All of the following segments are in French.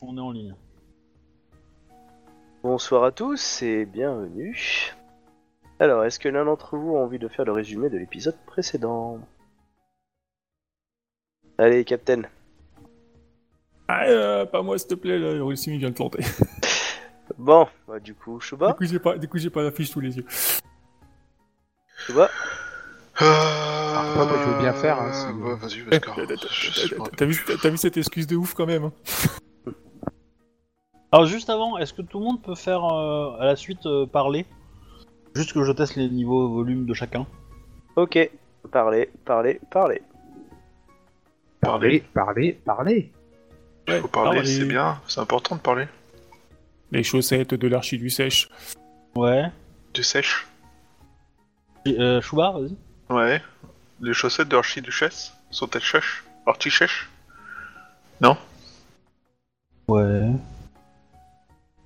On est en ligne. Bonsoir à tous et bienvenue. Alors, est-ce que l'un d'entre vous a envie de faire le résumé de l'épisode précédent? Allez, Captain. Ah, euh, pas moi, s'il te plaît, là, Hiroshima vient de planter. Bon, bah, du coup, Du Shuba, coup, j'ai pas, du coup, j'ai pas la fiche sous les yeux. Shuba, Euh... Après, moi, je veux bien faire, hein, si- ouais, vas-y. T'as- t'as- Je sais pas. t'as- vu, t'as vu cette excuse de ouf quand même hein? Alors juste avant, est-ce que tout le monde peut faire euh, à la suite euh, parler? Juste que je teste les niveaux volume de chacun. ok. Parlez, parlez, parlez. Parlez, parlez, parlez. Il faut Ouais, parler, c'est bien, c'est important de parler. Les chaussettes de l'archi du sèche. Ouais. Du sèche Euh, Chouba, vas-y. Ouais. Les chaussettes de l'archiduchesse sont-elles chèches Artichèches Non? Ouais.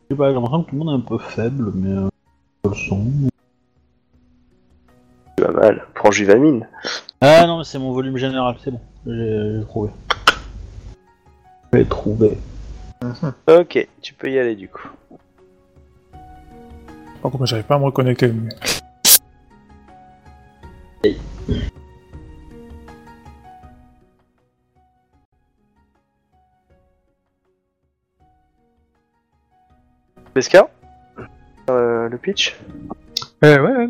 Je sais pas, j'ai l'impression que tout le monde est un peu faible, mais euh, le son. Pas mal. Prends Juvamine. Ah non, mais c'est mon volume général, c'est bon. J'ai j'ai trouvé. J'ai trouvé. Ok, tu peux y aller du coup. Par contre, moi, j'arrive pas à me reconnecter. Pesca euh, Le pitch? Euh, ouais, ouais.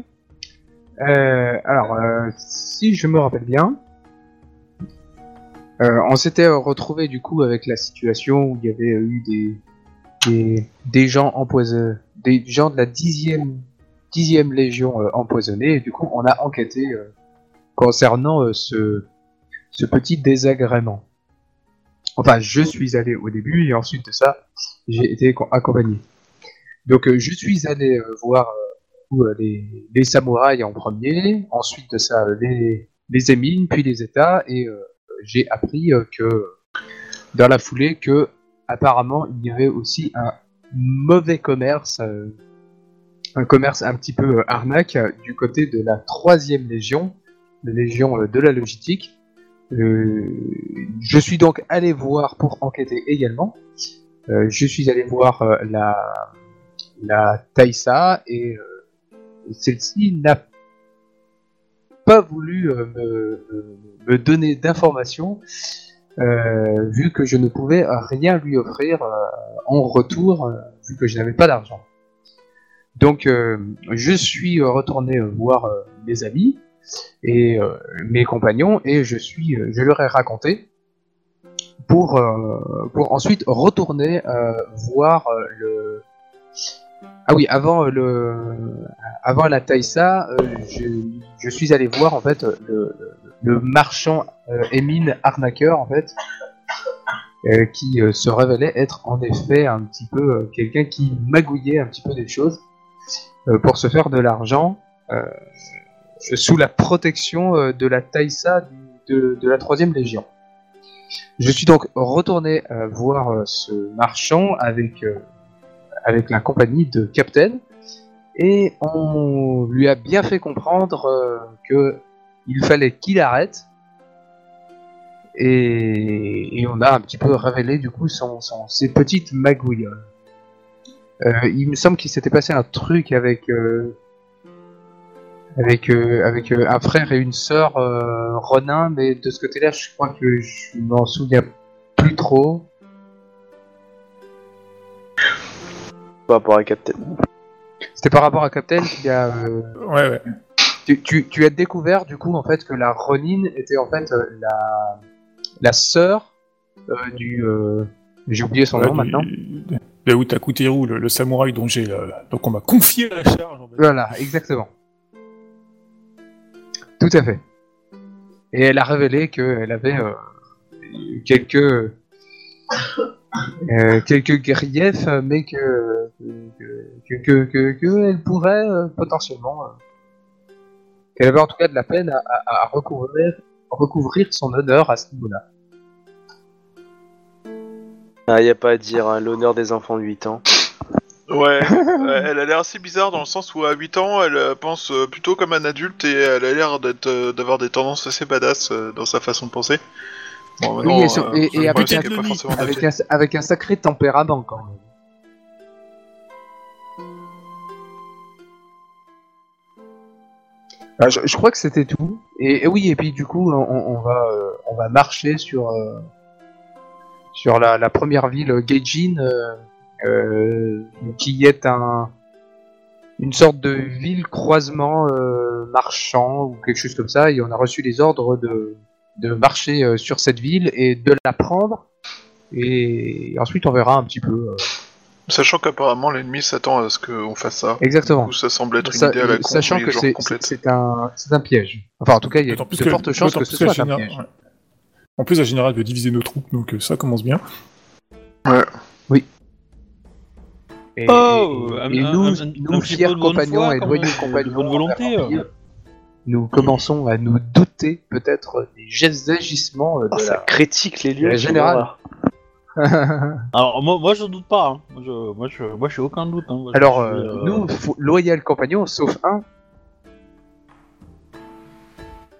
Euh, alors, euh, si je me rappelle bien, on s'était retrouvé du coup avec la situation où il y avait eu des, des, des gens empoisonnés, des gens de la dixième, dixième légion empoisonnés, et du coup on a enquêté concernant ce, ce petit désagrément. Enfin, je suis allé au début et ensuite de ça, j'ai été co- accompagné. Donc, euh, je suis allé euh, voir euh, les, samouraïs en premier, ensuite de ça les, émines, puis les États, et j'ai appris que dans la foulée que apparemment il y avait aussi un mauvais commerce, un commerce un petit peu arnaque du côté de la troisième légion, la légion de la logistique. Je suis donc allé voir pour enquêter également. Je suis allé voir la la Taïsa et euh, celle-ci n'a pas voulu euh, me, donner d'informations euh, vu que je ne pouvais rien lui offrir en retour vu que je n'avais pas d'argent. Donc je suis retourné voir mes amis et mes compagnons et je suis je leur ai raconté pour ensuite retourner voir le ah oui, avant euh, le, avant la Taïsa, euh, je, suis allé voir en fait le, marchand euh, Émine arnaqueur en fait, euh, qui euh, se révélait être en effet un petit peu euh, quelqu'un qui magouillait un petit peu des choses euh, pour se faire de l'argent euh, sous la protection euh, de la Taïsa de, de la troisième légion. Je suis donc retourné euh, voir euh, ce marchand avec euh, avec la compagnie de Captain et on lui a bien fait comprendre euh, que il fallait qu'il arrête et, on a un petit peu révélé du coup son, ses petites magouilles. Euh, il me semble qu'il s'était passé un truc avec euh, avec euh, avec un frère et une sœur Ronin, mais de ce côté-là, je crois que je m'en souviens plus trop. Par rapport à Captain. C'était par rapport à Captain qui a euh, Ouais, ouais. tu, tu, tu as découvert du coup en fait que la Ronin était en fait euh, la la sœur euh, du euh, j'ai oublié son Ouais, nom du- maintenant. De de Utakuteru, le, le samouraï dont j'ai. euh, donc on m'a confié la charge. en fait. Voilà, exactement. Tout à fait. Et elle a révélé qu'elle avait euh, quelques euh, quelques griefs, mais que que que, que, que elle pourrait euh, potentiellement euh, qu'elle avait en tout cas de la peine à, à- à recouvrir recouvrir son honneur à ce niveau-là. Ah, y a pas à dire, hein, l'honneur des enfants de 8 ans. Ouais, euh, elle a l'air assez bizarre dans le sens où à 8 ans, elle pense plutôt comme un adulte et elle a l'air d'être, d'avoir des tendances assez badass dans sa façon de penser. Bon, Oui, et sur- euh, et- et le avec un- Avec avec sacré tempérament quand même. Ah, je, je crois que c'était tout. Et, et oui, et puis du coup, on, on va, euh, on va marcher sur, euh, sur la, la première ville, Gaijin, euh, euh, qui est un, une sorte de ville croisement euh, marchand ou quelque chose comme ça. Et on a reçu les ordres de, de marcher euh, sur cette ville et de la prendre. Et ensuite, on verra un petit peu. euh, Sachant qu'apparemment l'ennemi s'attend à ce qu'on fasse ça. exactement. Du coup, ça semble être une Ça- idée à la con, sachant que c'est un, c'est un piège. Enfin, en tout cas, il y a de fortes chances que ce soit un piège. général- ouais. En plus, la générale veut diviser nos troupes, donc euh, ça commence bien. Et, Oh, et- un- et un- nous, un- nous fiers compagnons et loyaux compagnons, bonne volonté, Empire, nous commençons à nous douter peut-être des gestes agissements euh, de Oh, ça critique les lieux. horreur. Alors moi, moi je doute pas. Hein. Moi, je, moi, je, moi je suis aucun doute. Hein. Moi, Alors, euh, euh, nous, loyal compagnons, sauf un,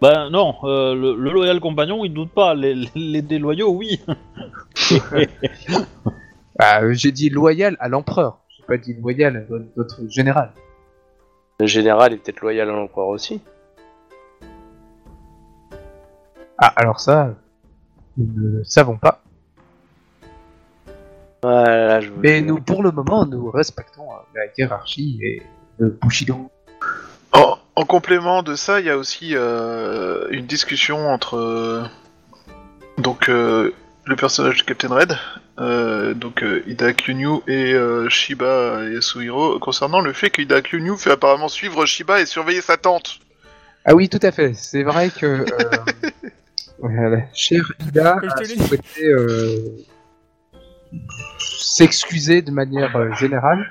Bah non, euh, le, le loyal compagnon il doute pas. Les, les, les déloyaux oui. bah, euh, j'ai dit loyal à l'empereur. J'ai pas dit loyal à votre général. Le général est peut-être loyal à l'empereur aussi. Ah, alors ça, nous ne savons pas. Voilà, je vous Mais nous, pour le moment, nous respectons euh, la hiérarchie et le Bushido. En, en complément de ça, il y a aussi euh, une discussion entre euh, donc euh, le personnage de Captain Red, euh, donc euh, Ida Kyunyu et euh, Shiba Yasuhiro concernant le fait que Ida Kyunyu fait apparemment suivre Shiba et surveiller sa tante. Ah oui, tout à fait. C'est vrai que euh, voilà, chère Ida a souhaité euh, s'excuser de manière euh, générale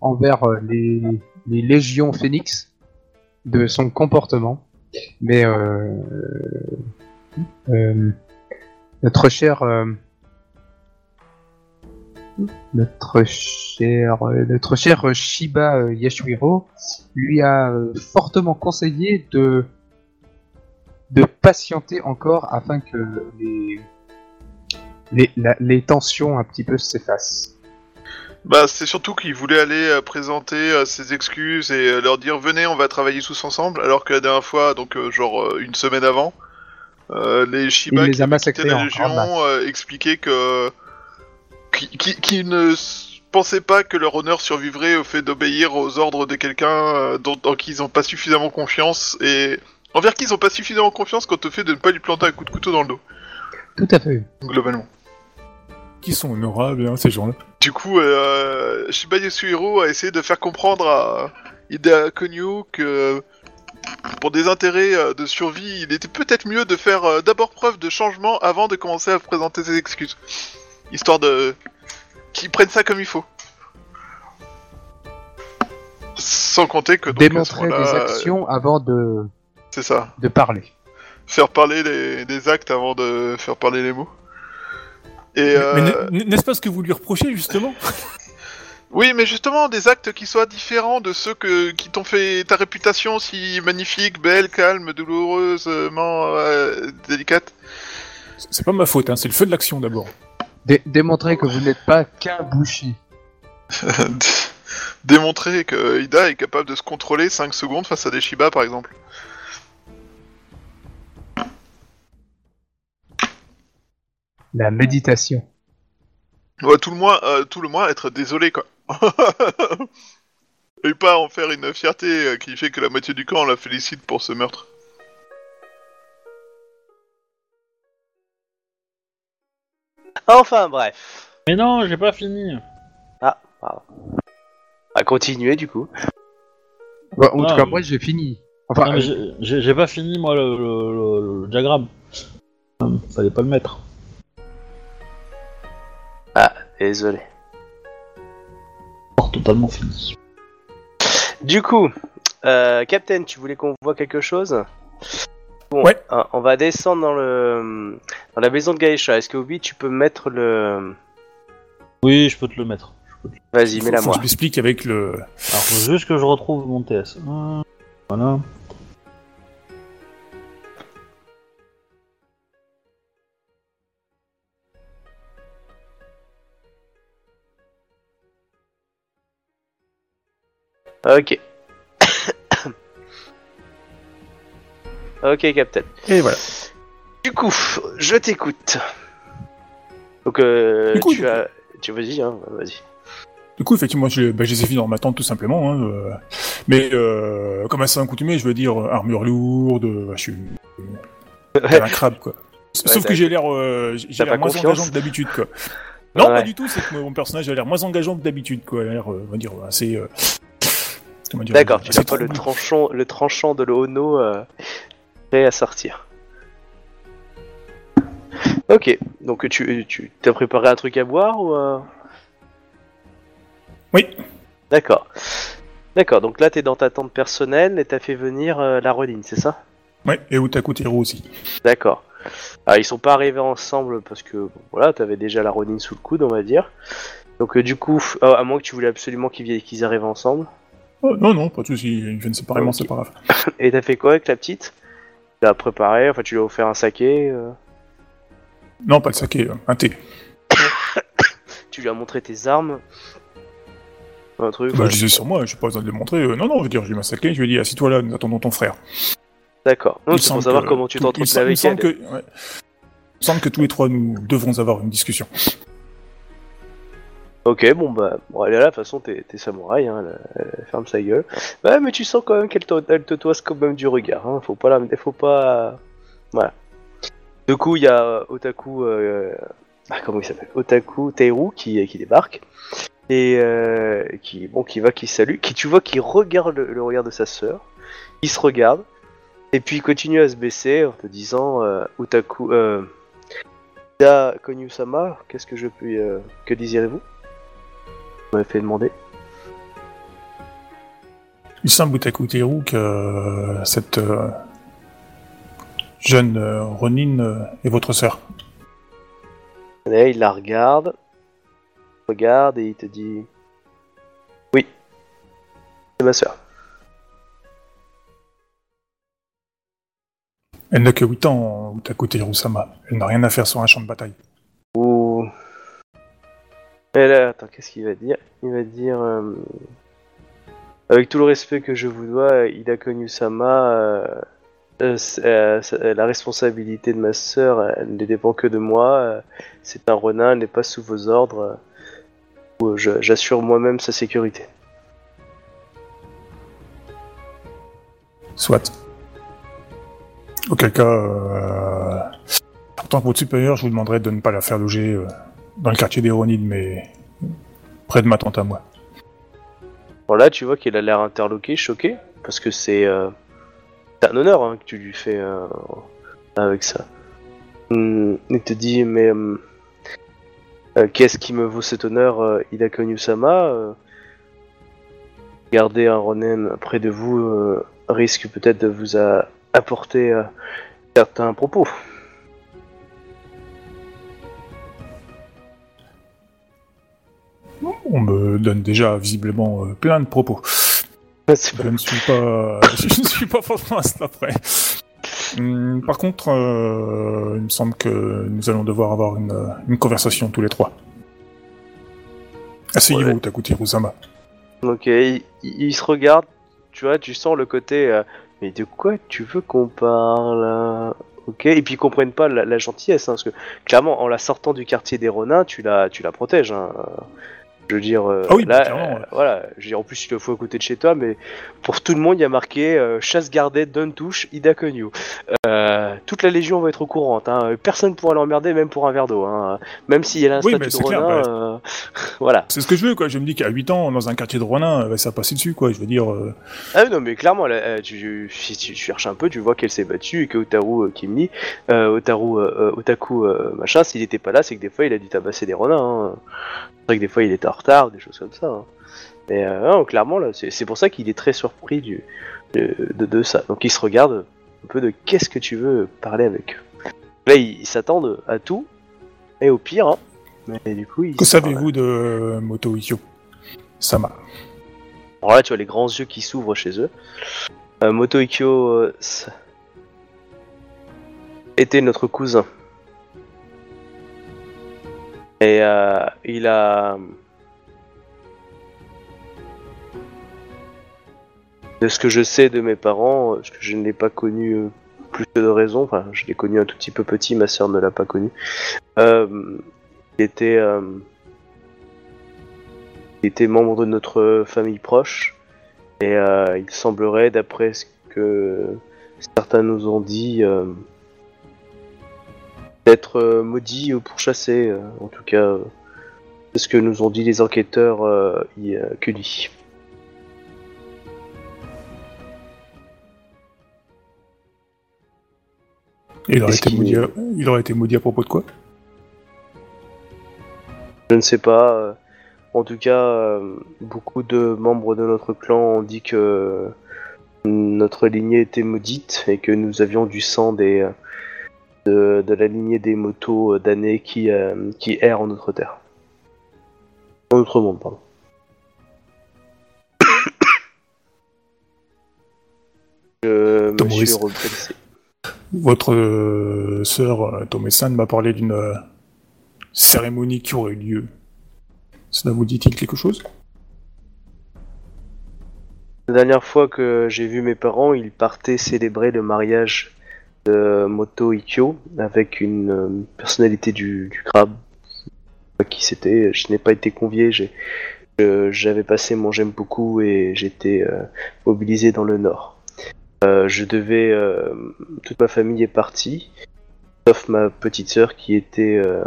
envers euh, les, les légions Phoenix de son comportement. Mais euh, euh, notre cher euh, notre cher euh, notre cher Shiba euh, Yasuhiro lui a euh, fortement conseillé de de patienter encore afin que les les, la- les tensions un petit peu s'effacent. Bah, c'est surtout qu'il voulait aller euh, présenter euh, ses excuses et euh, leur dire venez, on va travailler tous ensemble, alors que la dernière fois, donc euh, genre euh, une semaine avant, euh, les Shiba les qui massacrés la Légion euh, expliquaient que qui, qui, qui ne pensaient pas que leur honneur survivrait au fait d'obéir aux ordres de quelqu'un euh, dont, qui ils n'ont pas suffisamment confiance et envers qui ils n'ont pas suffisamment confiance quant au fait de ne pas lui planter un coup de couteau dans le dos, Tout à fait. globalement. Qui sont honorables, hein, ces gens-là. Du coup, euh, Shiba Yasuhiro a essayé de faire comprendre à Ida Konyu que pour des intérêts euh, de survie, il était peut-être mieux de faire euh, d'abord preuve de changement avant de commencer à présenter ses excuses. Histoire de... qu'ils prennent ça comme il faut. Sans compter que... donc, à ce Démontrer des euh, actions avant de, C'est ça. de parler. Faire parler les, des actes avant de faire parler les mots. Et... Mais euh, n'est- n'est-ce pas ce que vous lui reprochez, justement? Oui, mais justement, des actes qui soient différents de ceux que, qui t'ont fait ta réputation si magnifique, belle, calme, douloureusement euh, délicate. C'est pas ma faute, hein, c'est le feu de l'action d'abord. Dé- démontrer que vous n'êtes pas qu'un boucher. Démontrer que Ida est capable de se contrôler 5 secondes face à des Shiba, par exemple. La méditation. Ouais, tout le moins, euh, tout le moins être désolé, quoi. Et pas en faire une fierté euh, qui fait que la moitié du camp la félicite pour ce meurtre. Enfin bref. Mais non, j'ai pas fini. Ah, pardon. À continuer du coup. Bon, en Ah, tout cas, mais- moi j'ai fini. Enfin, Non, mais euh, j'ai- pas fini moi le, le, le- le diagramme. Hum, Fallait pas le mettre. Désolé. Totalement fini. Du coup, euh, Captain, tu voulais qu'on voit quelque chose Bon, Ouais. euh, on va descendre dans le dans la maison de Gaïcha. Est-ce que Obi, tu peux mettre le Oui, je peux te le mettre. Vas-y, mets-la moi. je l'explique avec le... Alors faut juste que je retrouve mon TS. Hum, Voilà. Ok. ok, Captain. Et voilà. Du coup, je t'écoute. Donc, euh, Du coup, tu du as. Tu vas-y, hein, vas-y. Du coup, effectivement, je, je les ai vus dans ma tente tout simplement. Hein, euh, mais euh, comme à saint coutumier, je veux dire euh, armure lourde, euh, je suis un crabe quoi. Sauf que j'ai l'air, euh, j'ai moins confiance engageant que d'habitude quoi. Non, Ouais. pas du tout. C'est que mon personnage a l'air moins engageant que d'habitude quoi. Il a l'air, on va dire, assez. Euh, D'accord, tu assez n'as pas le tranchant, le tranchant de l'Ono euh, prêt à sortir. Ok, donc tu, tu t'as préparé un truc à boire ou euh Oui. D'accord. D'accord, donc là t'es dans ta tente personnelle et t'as fait venir euh, la Rodine, c'est ça? Ouais, et Utaku Tero aussi. D'accord. Ah, ils sont pas arrivés ensemble parce que bon, voilà, t'avais déjà la Rodine sous le coude, on va dire. Donc euh, du coup, euh, à moins que tu voulais absolument qu'ils qu'ils arrivent ensemble. Oh, non, non, pas de soucis. Ils viennent séparément, Ok. c'est pas grave. Et t'as fait quoi avec la petite? Tu l'as préparé, enfin tu lui as offert un saké. euh, Non, pas le saké, euh, un thé. Tu lui as montré tes armes? Un truc Bah, ouais. je disais sur moi, j'ai pas besoin de le montrer. euh, non, non, je veux dire, je lui ai saké, je lui ai dit, assis-toi là, nous attendons ton frère. D'accord. Non, Il c'est semble pour savoir que- comment tu il t'entretiens semble- il avec semble que, ouais. Il semble que tous les trois, nous devrons avoir une discussion. Ok, bon bah, bon, elle est là, de toute façon, t'es samouraï, hein, elle, ferme sa gueule. Ouais, mais tu sens quand même qu'elle te, te toise quand même du regard, hein, faut pas la... Faut pas... Voilà. Du coup, il y a euh, Otaku... Euh... Ah, comment il s'appelle? Otaku Teiru qui, qui débarque. Et euh, qui, bon, qui va, qui salue, qui tu vois qui regarde le, regard de sa sœur, il se regarde, et puis il continue à se baisser en te disant euh, Otaku... Euh... Konyu-sama, qu'est-ce que je puis... euh, Que désirez-vous? M'avez fait demander. Il semble, Utaku que euh, cette euh, jeune euh, Ronin est votre sœur? Et il la regarde, regarde et il te dit Oui, c'est ma soeur. Elle n'a que 8 ans, Utaku Tero-sama. Elle n'a rien à faire sur un champ de bataille. Ouh. Et là, attends, qu'est-ce qu'il va dire? Il va dire euh, Avec tout le respect que je vous dois, euh, c'est- euh, c'est- la responsabilité de ma sœur, elle ne dépend que de moi. euh, C'est un renin, elle n'est pas sous vos ordres. euh, J'assure moi-même sa sécurité. Soit. Auquel cas, en tant que votre supérieur, je vous demanderai de ne pas la faire loger dans le quartier des Ronin, mais près de ma tante à moi. Bon là, tu vois qu'il a l'air interloqué, choqué, parce que c'est euh, un honneur hein, que tu lui fais euh, avec ça. Hum, il te dit, mais hum, euh, qu'est-ce qui me vaut cet honneur, euh, Ida Konyu-sama euh, Garder un Ronin près de vous risque peut-être de vous a- apporter certains propos. On me donne déjà visiblement euh, plein de propos. Je ne suis pas, je ne suis pas forcément à cela près. Hum, par contre, euh, il me semble que nous allons devoir avoir une, euh, une conversation tous les trois. Asseyez-vous, Ouais. Takutiru-sama. Ok, il, il- il se regarde, tu vois, tu sens le côté. euh, mais de quoi tu veux qu'on parle? Euh Ok, et puis ils comprennent pas la, la gentillesse, hein, parce que clairement, en la sortant du quartier des Ronins, tu la, tu la protèges. hein. Je veux dire, euh, Ah oui, là, euh, voilà, je veux dire, en plus, il le faut à côté de chez toi, mais pour tout le monde, il y a marqué euh, chasse gardée, donne touche, Ida Konyu. Euh, toute la Légion va être au courant, hein. personne pourra l'emmerder, même pour un verre d'eau. Hein. Même s'il y a un Oui, statut de clair, Ronin, bah, voilà. C'est ce que je veux, quoi. Je me dis qu'à 8 ans, dans un quartier de Ronin, bah, ça passe dessus, quoi. Je veux dire, Ah non mais clairement, là, tu, si tu cherches un peu, tu vois qu'elle s'est battue et que Otaru euh, Otaru, Otaku machin, s'il était pas là, c'est que des fois il a dû tabasser des renards. Hein. C'est vrai que des fois il était en retard, des choses comme ça. hein. Mais euh, non, clairement, là, c'est pour ça qu'il est très surpris du, de, de, de ça. Donc il se regarde un peu de qu'est-ce que tu veux parler avec eux. Là, ils s'attendent à tout et au pire. Hein. Mais du coup, ils que savez-vous de Moto Ikyo? Sama Alors là, tu vois les grands yeux qui s'ouvrent chez eux. Euh, Moto Ikkyo euh, était notre cousin. Et euh, il a. De ce que je sais de mes parents, parce que je ne l'ai pas connu euh, plus de raison, enfin je l'ai connu un tout petit peu petit, ma sœur ne l'a pas connu. Euh, il était, il était membre de notre famille proche et il semblerait, d'après ce que certains nous ont dit, d'être euh, maudit ou pourchassé. euh, en tout cas, euh, c'est ce que nous ont dit les enquêteurs y-. Et il aurait, été maudit à... il aurait été maudit à propos de quoi? Je ne sais pas. En tout cas, beaucoup de membres de notre clan ont dit que notre lignée était maudite et que nous avions du sang des de, de la lignée des motos euh, damnés qui euh, qui errent en notre terre. En notre monde, pardon. Je me Tom suis Morris. redressé. Votre euh, sœur, euh, Tomé-san, m'a parlé d'une euh, cérémonie qui aurait eu lieu. Cela vous dit-il quelque chose? La dernière fois que j'ai vu mes parents, ils partaient célébrer le mariage de Moto Ikkyo avec une euh, personnalité du, du crabe. Je pas qui c'était, je n'ai pas été convié, j'avais passé mon j'aime beaucoup et j'étais euh, mobilisé dans le nord. Euh, je devais, euh, toute ma famille est partie, sauf ma petite sœur qui était euh,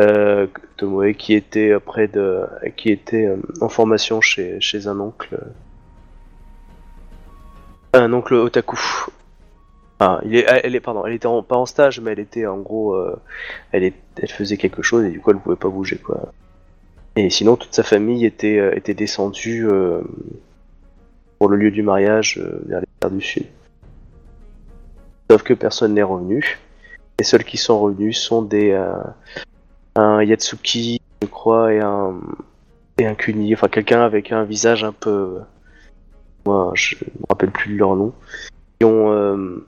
euh, Tomoe, qui était près de, qui était euh, en formation chez, chez un oncle, un oncle otaku. Ah, elle est, pardon, elle était pas en stage, mais elle était en gros, euh, elle, faisait quelque chose et du coup elle pouvait pas bouger quoi. Et sinon toute sa famille était, euh, descendue euh, pour le lieu du mariage vers les terres du sud. Sauf que personne n'est revenu. Les seuls qui sont revenus sont des un Yatsuki, je crois, et un et un Kuni, enfin quelqu'un avec un visage un peu, moi je me rappelle plus de leur nom, qui ont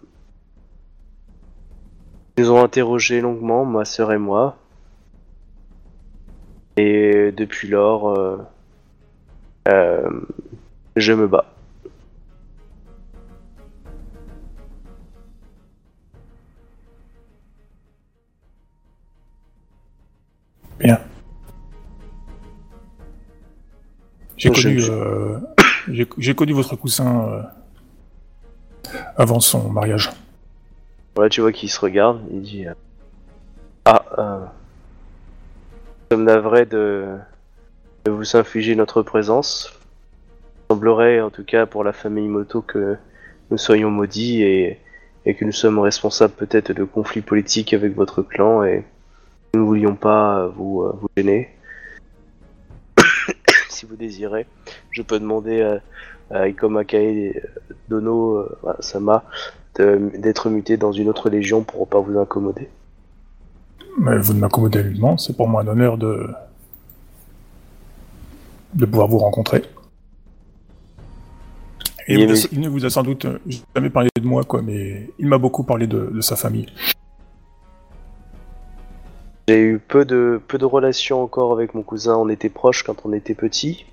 nous ont interrogé longuement, ma sœur et moi. Et depuis lors, euh, euh, je me bats. Bien. J'ai connu, euh, j'ai connu votre cousin avant son mariage. Voilà, tu vois qu'il se regarde, il dit euh, Ah, euh, nous sommes navrés de, de vous infliger notre présence. Il semblerait, en tout cas pour la famille Moto, que nous soyons maudits et, que nous sommes responsables peut-être de conflits politiques avec votre clan et nous ne voulions pas vous, euh, vous gêner. si vous désirez, je peux demander à, à Ikoma Kae Dono euh, Sama d'être muté dans une autre légion pour pas vous incommoder. Mais vous ne m'accommodez nullement, c'est pour moi un honneur de de pouvoir vous rencontrer. Et Il il, est- vous a- il ne vous a sans doute jamais parlé de moi, quoi, mais il m'a beaucoup parlé de, de sa famille. J'ai eu peu de, peu de relations encore avec mon cousin, on était proches quand on était petit,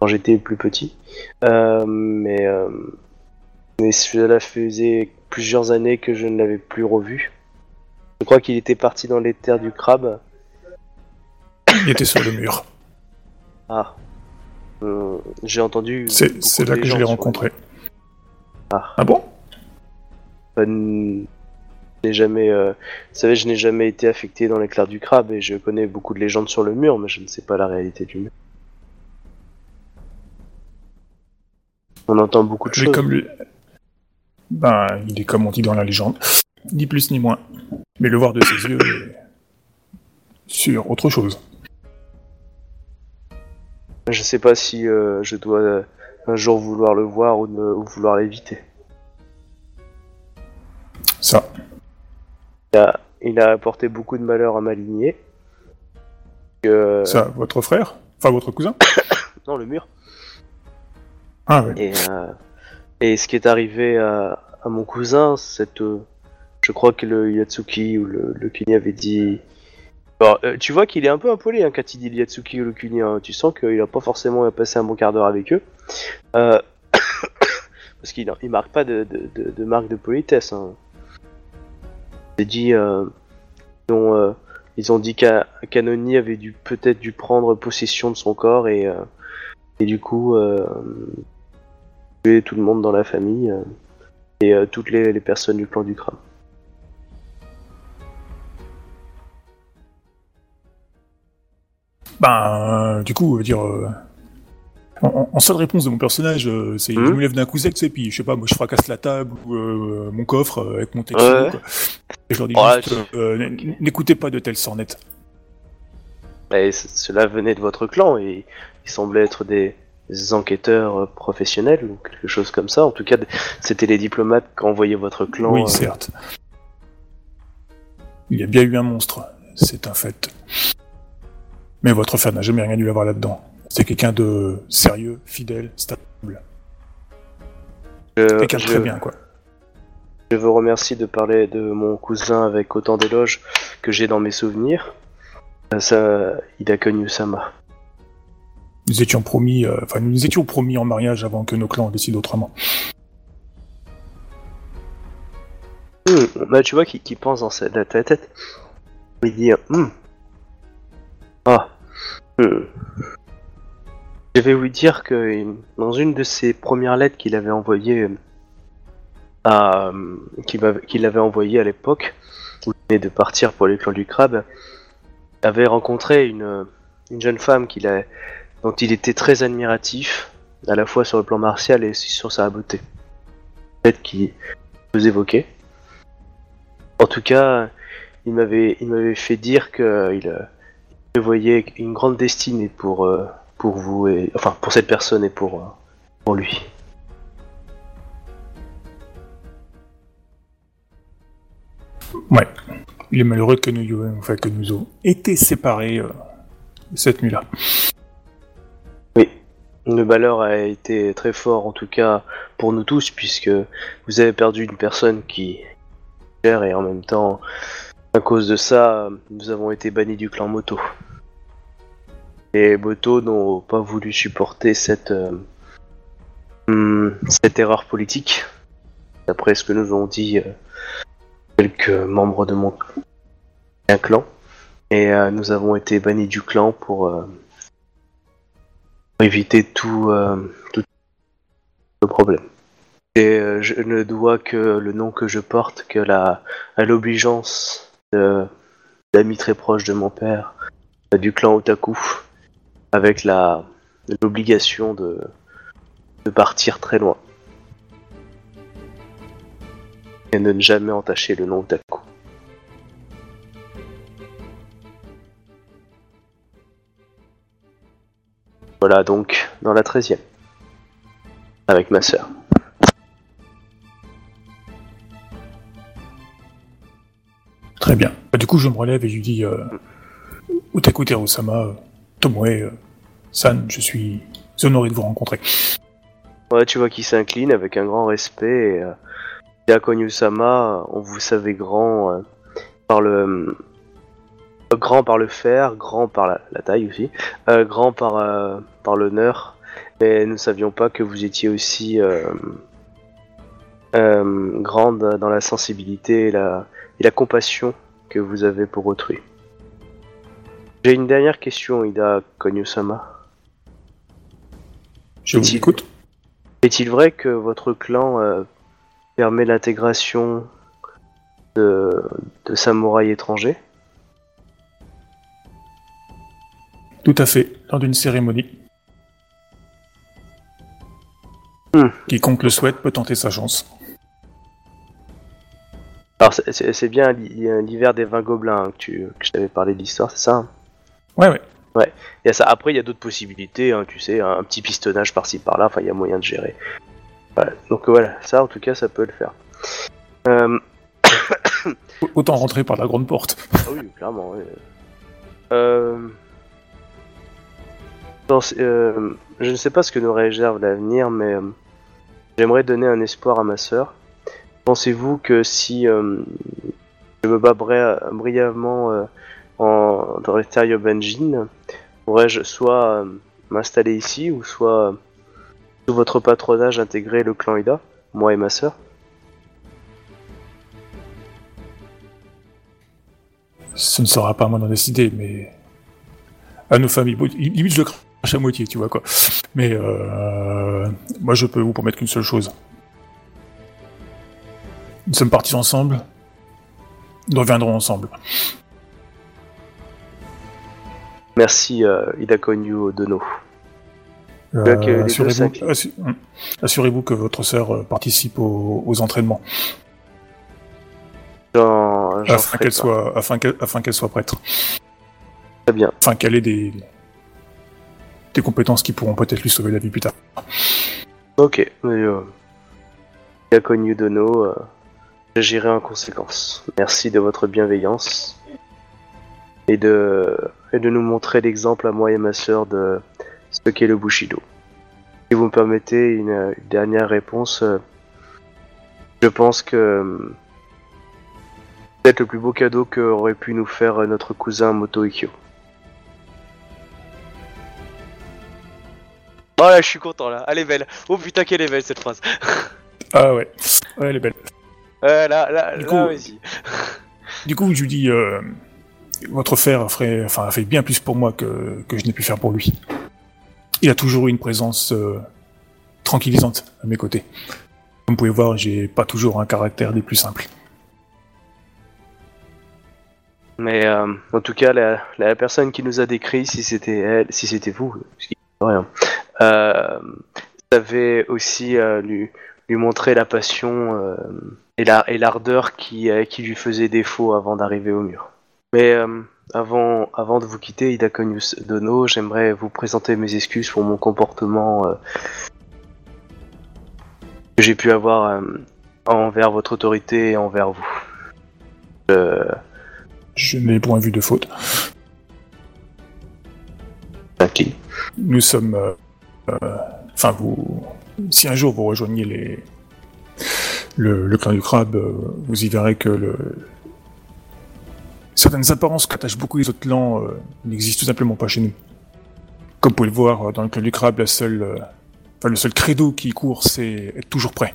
quand j'étais plus petit. Euh, mais, euh, mais cela faisait plusieurs années que je ne l'avais plus revu. Je crois qu'il était parti dans les terres du crabe. Il était sur le mur. Ah. Euh, J'ai entendu. C'est là que je l'ai rencontré. Ah. Ah bon? De- Je n'ai jamais, euh, vous savez, je n'ai jamais été affecté dans l'éclair du crabe et je connais beaucoup de légendes sur le mur, mais je ne sais pas la réalité du mur. On entend beaucoup de Mais choses. comme lui... Ben, il est comme on dit dans la légende. Ni plus ni moins. Mais le voir de ses yeux est sur autre chose. Je sais pas si euh, je dois euh, un jour vouloir le voir ou, ne- ou vouloir l'éviter. Ça. Il a, il a apporté beaucoup de malheur à ma lignée. Que- Ça, votre frère? Enfin, votre cousin? Non, le mur. Ah ouais. Et, euh, et ce qui est arrivé à, mon cousin, cette, euh, je crois que le Yatsuki ou le, le Kuni avait dit Alors, euh, tu vois qu'il est un peu impoli hein, quand il dit Yatsuki Olokuni. hein. Tu sens qu'il a pas forcément passé un bon quart d'heure avec eux. Euh, Parce qu'il il marque pas de, de, marque de politesse. Hein. Ils, ont, dit qu'A- qu'Anoni avait dû peut-être dû prendre possession de son corps et, du coup tuer tout le monde dans la famille euh, et euh, toutes les, les personnes du clan du crâne. Ben, euh, du coup, euh, dire. euh, En, en seule réponse de mon personnage, c'est Mhm. je me lève d'un coup sec, tu sais, puis je sais pas, moi je fracasse la table ou mon coffre avec mon texte. Ouais. Et je leur dis Ouais, juste, n'écoutez pas de telles sornettes. Cela venait de votre clan et ils semblaient être des enquêteurs euh, professionnels ou quelque chose comme ça. En tout cas, c'était les diplomates qui envoyaient votre clan. oui, euh, certes. Il y a bien eu un monstre, c'est un fait. Mais votre frère n'a jamais rien dû avoir là-dedans. C'est quelqu'un de sérieux, fidèle, stable. Quelqu'un de je- très bien, quoi. je vous remercie de parler de mon cousin avec autant d'éloges que j'ai dans mes souvenirs. Euh, Ça, Hida Konyu-sama. Nous étions promis, euh, enfin, nous étions promis en mariage avant que nos clans décident autrement. Hmm, bah, tu vois qu'il pense dans sa, tête. Il dit hmm. Ah. hmm. Je vais vous dire que euh, dans une de ses premières lettres qu'il avait envoyées euh, à euh, qu'il avait à l'époque où il venait de partir pour les clans du crabe avait rencontré une, euh, une jeune femme qu'il dont il était très admiratif à la fois sur le plan martial et sur sa beauté. Peut-être qu'il vous évoquait. En tout cas, il m'avait, fait dire qu'il euh, il voyait une grande destinée pour, euh, pour vous et enfin pour cette personne et pour, euh, lui. Ouais. Il est malheureux que nous, euh, enfin, que nous ayons été séparés euh, cette nuit-là. Le malheur a été très fort, en tout cas pour nous tous, puisque vous avez perdu une personne qui est chère et en même temps, à cause de ça, nous avons été bannis du clan Moto. Et Moto n'ont pas voulu supporter cette, euh, hum, cette erreur politique, d'après ce que nous ont dit euh, quelques membres de mon clan. Et euh, nous avons été bannis du clan pour éviter tout, euh, tout problème. Et euh, je ne dois que le nom que je porte que la, à l'obligeance d'amis très proches de mon père, euh, du clan Otaku, avec l'obligation de, de partir très loin. Et de ne jamais entacher le nom Otaku. Voilà donc dans la 13 e Avec ma sœur. Très bien. Bah, du coup, je me relève et je lui dis euh, Utaku Terosama, euh, Tomoe, euh, San, je suis honoré de vous rencontrer. Ouais, tu vois qu'il s'incline avec un grand respect. Et, euh, Yakonyu-sama, on vous savait grand euh, par le grand par le fer, grand par la, la taille aussi, euh, grand par euh, par l'honneur. Mais nous ne savions pas que vous étiez aussi euh, euh, grande dans la sensibilité et la, et la compassion que vous avez pour autrui. J'ai une dernière question, Ida Konyu-sama. Je vous écoute. Est-il vrai que votre clan euh, permet l'intégration de, de samouraïs étrangers? Tout à fait, lors d'une cérémonie. Hmm. Quiconque le souhaite peut tenter sa chance. Alors c'est- bien l'hi- l'hiver des vins gobelins hein, que, tu, que je t'avais parlé de l'histoire, c'est ça hein? Ouais, ouais. Il y a ça. Après, il y a d'autres possibilités, hein, tu sais, un, petit pistonnage par-ci par-là, enfin, il y a moyen de gérer. Voilà. Donc voilà, ça en tout cas, ça peut le faire. Euh, Autant rentrer par la grande porte. Ah oui, clairement. ouais. Euh... euh, je ne sais pas ce que nous réserve l'avenir, mais euh, j'aimerais donner un espoir à ma sœur. Pensez-vous que si euh, je me bats bri- brièvement en, dans l'Ethereum Engine, pourrais-je soit m'installer ici ou soit sous votre patronage intégrer le clan Ida, moi et ma sœur? Ce ne sera pas à moi d'en décider, mais à nos familles. Limite, je le crache à moitié, tu vois quoi. Mais euh, moi, je peux vous promettre qu'une seule chose. Nous sommes partis ensemble. Nous reviendrons ensemble. Merci euh, Ida Konyu Dono. Euh, Assurez-vous assu- hum. assurez-vous que votre sœur euh, participe aux, aux entraînements, afin qu'elle soit, afin qu'elle, afin qu'elle soit prête, Très bien. afin qu'elle ait des, des compétences qui pourront peut-être lui sauver la vie plus tard. Ok. Mais, euh, Ida Konyu Dono, euh, j'agirai en conséquence. Merci de votre bienveillance et de, et de nous montrer l'exemple à moi et ma sœur de ce qu'est le Bushido. Si vous me permettez une, euh, dernière réponse, euh, je pense que euh, peut-être le plus beau cadeau qu'aurait pu nous faire euh, notre cousin Moto Ikkyo. Oh là, je suis content là. Elle est belle. Oh putain, qu'elle est belle cette phrase. Ah ouais, ouais, elle est belle. Ouais, là, là, Du là, coup- vas-y. Du coup, je lui dis, euh, votre frère ferait, enfin, a fait bien plus pour moi que, que je n'ai pu faire pour lui. Il a toujours eu une présence euh, tranquillisante à mes côtés. Comme vous pouvez voir, j'ai pas toujours un caractère des plus simples. Mais euh, en tout cas, la, la personne qui nous a décrit, si c'était elle, si c'était vous, ce qui est rien, euh, savait aussi euh, lui, lui montrer la passion euh, et la- et l'ardeur qui, euh, qui lui faisait défaut avant d'arriver au mur. Mais euh, avant, avant de vous quitter, Ida Conius Dono, j'aimerais vous présenter mes excuses pour mon comportement euh, que j'ai pu avoir euh, envers votre autorité et envers vous. Euh, Je n'ai point vu de faute. Jackie. Nous sommes, euh, euh, enfin, vous, si un jour vous rejoignez les, le, le clan du crabe, euh, vous y verrez que le, certaines apparences qu'attachent beaucoup les autres clans euh, n'existent tout simplement pas chez nous. Comme vous pouvez le voir, euh, dans le clan du crabe, la seule, euh, enfin, le seul credo qui court, c'est être toujours prêt.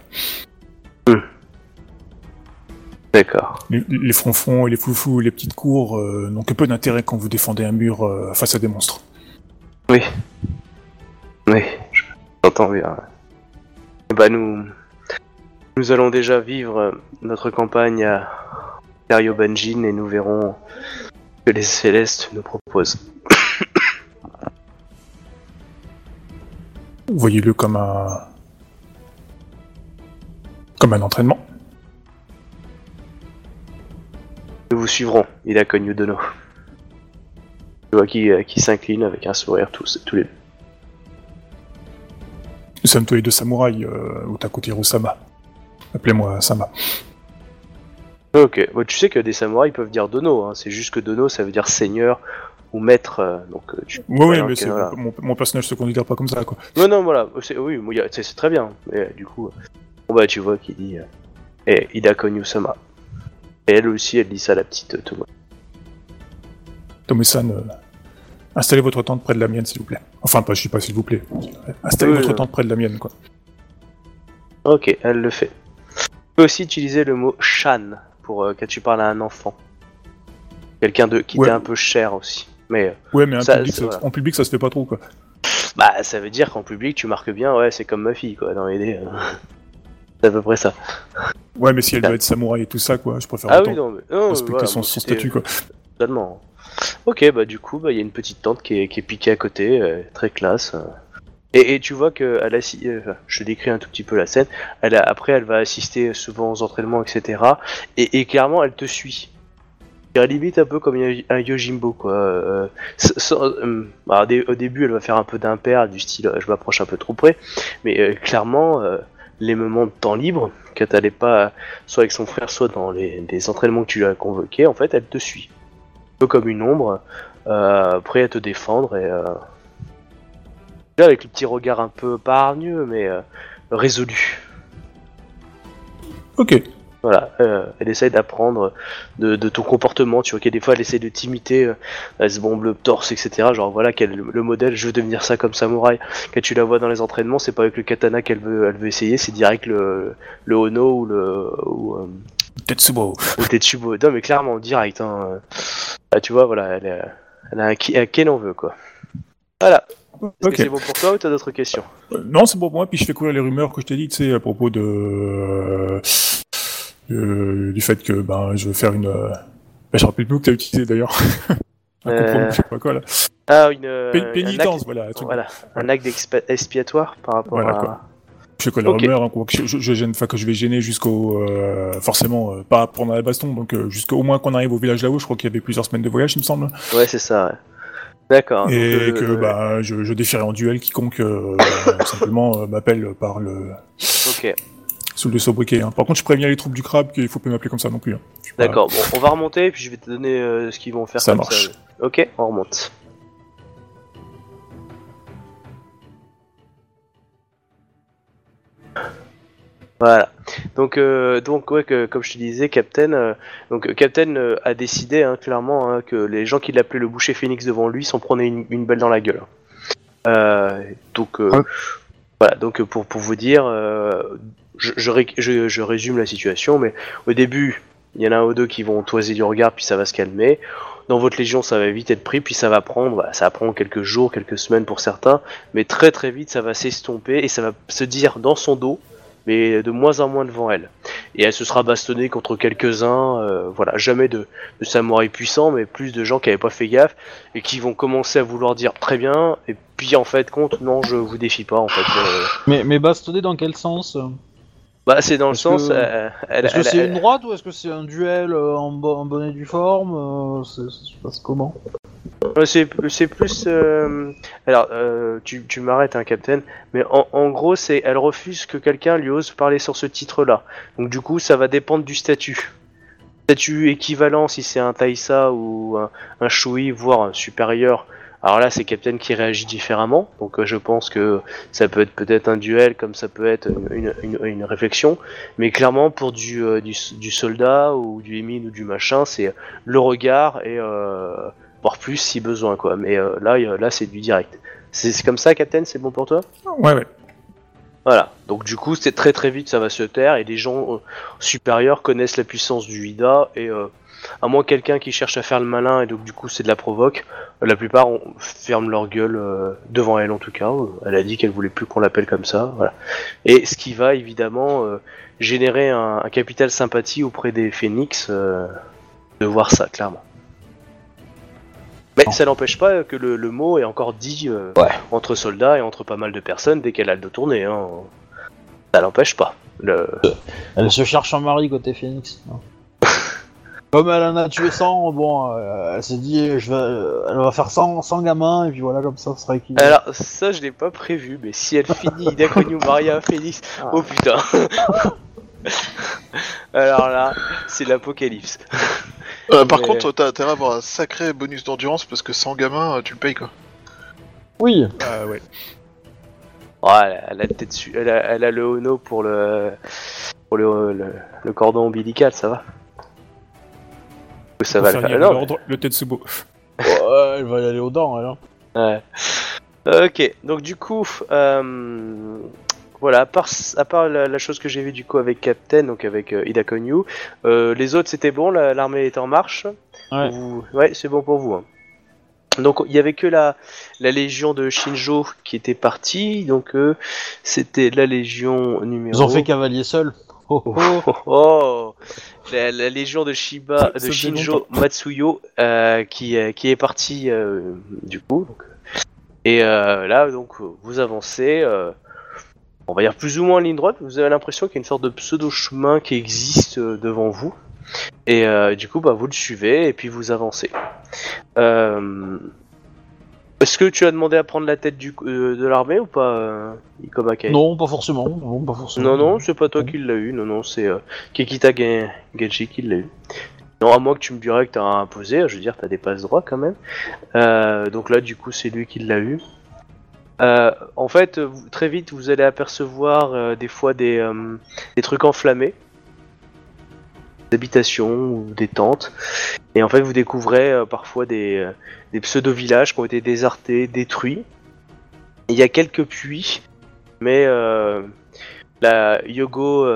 D'accord. Les, les fronfons et les foufous et les petites cours euh, n'ont que peu d'intérêt quand vous défendez un mur euh, face à des monstres. Oui. Oui, j'entends bien. Ben nous, nous allons déjà vivre euh, notre campagne à Benjin et nous verrons ce que les Célestes nous proposent. Voyez-le comme un, comme un entraînement. Nous vous suivrons, il a connu de nous. Je vois qui, euh, qui s'incline avec un sourire tous, tous les deux. Nous sommes tous les deux samouraïs, euh, Otaku Tiro-sama. Appelez-moi Sama. Ok, Bon, tu sais que des samouraïs peuvent dire Dono, hein. c'est juste que Dono ça veut dire seigneur ou maître, euh, donc euh, tu... Oui, mais voilà. mon, mon personnage se considère pas comme ça, quoi. Non, non, voilà, oui, c'est, très bien. Mais euh, du coup, euh, bon bah tu vois qui dit euh, eh, Ida Konyu-sama. Et elle aussi, elle dit ça à la petite euh, Tomo. Tomo-san, euh, installez votre tente près de la mienne, s'il vous plaît. Enfin, pas, je dis pas s'il vous plaît. Installez Oui, votre tente près de la mienne, quoi. Ok, elle le fait. Tu peux aussi utiliser le mot Shan pour euh, quand tu parles à un enfant. Quelqu'un de qui Ouais. t'est un peu cher aussi. Mais euh, Ouais, mais un Ça, public, c'est- ça- voilà. en public, ça se fait pas trop, quoi. bah ça veut dire qu'en public tu marques bien, ouais, c'est comme ma fille quoi, dans l'idée. euh, c'est à peu près ça. Ouais, mais si elle doit être samouraï et tout ça, quoi, je préfère Ah autant oui, non, mais non, respecter voilà, son, statut, quoi. Totalement. Ok, bah du coup, bah il y a une petite tente qui est, qui est piquée à côté, euh, très classe. Et, et tu vois que elle assi- euh, je décris un tout petit peu la scène. Elle après, elle va assister souvent aux entraînements, etc. Et, et clairement, elle te suit. Elle limite un peu comme un Yojimbo, quoi. euh, bah, au début, elle va faire un peu d'impair, du style je m'approche un peu trop près. Mais clairement, les moments de temps libre, que t'allais pas soit avec son frère, soit dans les, les entraînements que tu lui as convoqués, en fait, elle te suit peu comme une ombre, euh, prêt à te défendre et euh, avec le petit regard un peu pas hargneux mais euh, résolu. Ok. Voilà, euh, elle essaye d'apprendre de, de ton comportement, tu vois, qu'elle des fois elle essaie de t'imiter, euh, elle se bombe le torse, etc. Genre voilà, quel le, le modèle, je veux devenir ça comme samouraï. Quand tu la vois dans les entraînements, c'est pas avec le katana qu'elle veut, elle veut essayer, c'est direct le, le Ono ou le ou, euh, Tetsubo. ou Tetsubo. Non mais clairement, direct. Hein. Tu vois, voilà, elle, est- elle a un, qui- un Ken en veut quoi. Voilà. Est-ce que c'est bon pour toi ou t'as d'autres questions Euh, Non, c'est pour moi, puis je fais courir les rumeurs que je t'ai dit, tu sais, à propos de... euh, euh, du fait que, ben, je veux faire une... euh, ben, je me rappelle plus que t'as utilisé, d'ailleurs. un compromis, je sais pas quoi, là. Ah, une. Pé- un pénitence, acte- voilà. un truc. Voilà, un acte expiatoire par rapport Voilà, à. quoi. Je fais quoi les Ok. rumeurs, hein, quoi, que je, gêne, enfin, que je vais gêner jusqu'au... euh, forcément, euh, pas prendre la baston, donc euh, jusqu'au moins qu'on arrive au village là-haut, je crois qu'il y avait plusieurs semaines de voyage, il me semble. Ouais, c'est ça. ouais. D'accord. et donc, que euh, bah, je, je défierai en duel quiconque euh, simplement euh, m'appelle par le Ok, sous le sobriquet. Hein. Par contre, je préviens les troupes du crabe qu'il faut pas m'appeler comme ça non plus. hein. Pas- d'accord. Bon, on va remonter, puis je vais te donner euh, ce qu'ils vont faire. Ça comme marche. Ok, on remonte. Voilà. Donc, euh, donc ouais, que, comme je te disais, Captain, euh, donc euh, Captain euh, a décidé hein, clairement hein, que les gens qui l'appelaient le boucher phoenix devant lui s'en prenaient une, une balle dans la gueule. Euh, donc Ouais. voilà. Donc pour pour vous dire, je, je, ré- je- je résume la situation, mais au début, il y en a un ou deux qui vont toiser du regard, puis ça va se calmer. Dans votre légion, ça va vite être pris, puis ça va prendre, voilà, ça va prendre quelques jours, quelques semaines pour certains, mais très très vite, ça va s'estomper et ça va se dire dans son dos, mais de moins en moins devant elle. Et elle se sera bastonnée contre quelques-uns, euh, voilà, jamais de, de samouraïs puissants, mais plus de gens qui avaient pas fait gaffe et qui vont commencer à vouloir dire très bien, et puis en fait, compte, non, je vous défie pas, en fait. euh, Mais, mais bastonner dans quel sens? Bah, c'est dans le sens, que- euh, elle, Est-ce que c'est une droite ou est-ce que c'est un duel euh, en, bo- en bonne et due forme? Euh, c'est- Ça se passe comment? C'est plus. euh, Alors, euh, tu, tu m'arrêtes, hein, Captain. Mais en, gros, c'est elle refuse que quelqu'un lui ose parler sur ce titre-là. Donc, du coup, ça va dépendre du statut. Statut équivalent si c'est un Taïsa ou un, un Shui, voire un supérieur. Alors là, c'est Captain qui réagit différemment. Donc, euh, je pense que ça peut être peut-être un duel, comme ça peut être une, une, réflexion. Mais clairement, pour du, euh, du, soldat ou du émine ou du machin, c'est le regard et. Voire plus si besoin quoi. Mais euh, là, là c'est du direct. C'est comme ça, Captain, c'est bon pour toi? Ouais, ouais. Voilà. Donc du coup, c'est très très vite, ça va se taire et les gens euh, supérieurs connaissent la puissance du Ida et euh, à moins quelqu'un qui cherche à faire le malin et donc du coup c'est de la provoque, la plupart on ferme leur gueule euh, devant elle en tout cas. Elle a dit qu'elle voulait plus qu'on l'appelle comme ça. Voilà. Et ce qui va évidemment générer un, un capital sympathie auprès des phénix de voir ça clairement. Mais ça n'empêche pas que le, le mot est encore dit euh, entre soldats et entre pas mal de personnes dès qu'elle a le dos tourné. Hein. Ça n'empêche pas. Le... Elle se cherche un mari côté Phoenix. Comme elle en a tué 100, bon, euh, elle s'est dit, je vais, euh, elle va faire 100, 100 gamins, et puis voilà, comme ça, ce sera équilibré. Alors ça je l'ai pas prévu, mais si elle finit Ida Konyu Maria Phoenix, oh putain. Alors là, c'est l'apocalypse. Euh, par Mais- contre, t'as intérêt à avoir un sacré bonus d'endurance parce que sans gamin, euh, tu le payes quoi. Oui, Ah, ouais. Ouais, elle a, elle a peut-être su- elle a, elle a le Ono pour le pour le, le, le cordon ombilical, ça va. Ça Pour va faire le faire. lire Non, l'ordre, le Tetsubo. Ouais, elle va y aller aux dents, elle. hein. Ouais. Ok, donc du coup, euh, voilà, à part, à part la, la chose que j'ai vue du coup avec Captain, donc avec euh, Ida Konyu, euh, les autres c'était bon, la- l'armée est en marche. Ouais. Vous- ouais, c'est bon pour vous. hein. Donc il y avait que la, la légion de Shinjo qui était partie, donc euh, c'était la légion numéro. Ils ont fait cavalier seul. Oh, oh. Oh, oh. La, la légion de Shiba, de Shinjo Matsuyo, euh, qui, qui est parti euh, du coup. donc. Et là, donc, vous avancez, on va dire plus ou moins en ligne droite. Vous avez l'impression qu'il y a une sorte de pseudo chemin qui existe euh, devant vous. Et euh, du coup, bah, vous le suivez et puis vous avancez. Euh, Est-ce que tu as demandé à prendre la tête du, euh, de l'armée ou pas, Ikomakai Non, pas forcément. Non, pas forcément. non, non, c'est pas toi qui l'as eu, non, non, c'est Kekita Gen- Genji qui l'a eu. Non, à moins que tu me dirais que t'as imposé, je veux dire, t'as des passes droits quand même. Donc là, du coup, c'est lui qui l'a eu. Euh, en fait, très vite, vous allez apercevoir euh, des fois des, euh, des trucs enflammés. habitations ou des tentes. Et en fait, vous découvrez parfois des, des pseudo-villages qui ont été désertés, détruits. Il y a quelques puits, mais la Yogo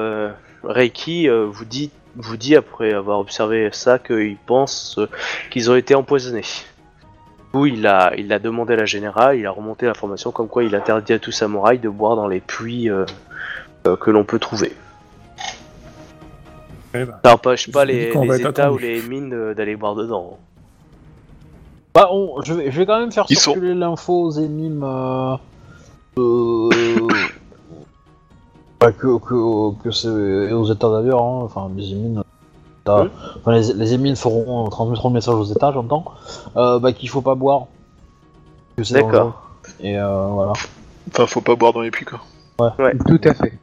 Reiki vous dit vous dit après avoir observé ça qu'il pense euh, qu'ils ont été empoisonnés. Coup, il a, il a demandé à la générale, il a remonté l'information comme quoi il interdit à tout samouraï de boire dans les puits euh, euh, que l'on peut trouver. Eh ben, Ça n'empêche pas les, états ou les mines euh, d'aller boire dedans. Bah, on, je, vais, je vais quand même faire Ils sont- circuler l'info aux émimes. Euh, euh, bah, que, que, que c'est et aux états d'ailleurs, hein, enfin les émines. Enfin, les, les émines feront, euh, transmettront le message aux états, j'entends. Euh, bah, qu'il faut pas boire. Que c'est D'accord. Et euh, voilà. Enfin, faut pas boire dans les puits, quoi. Tout à fait.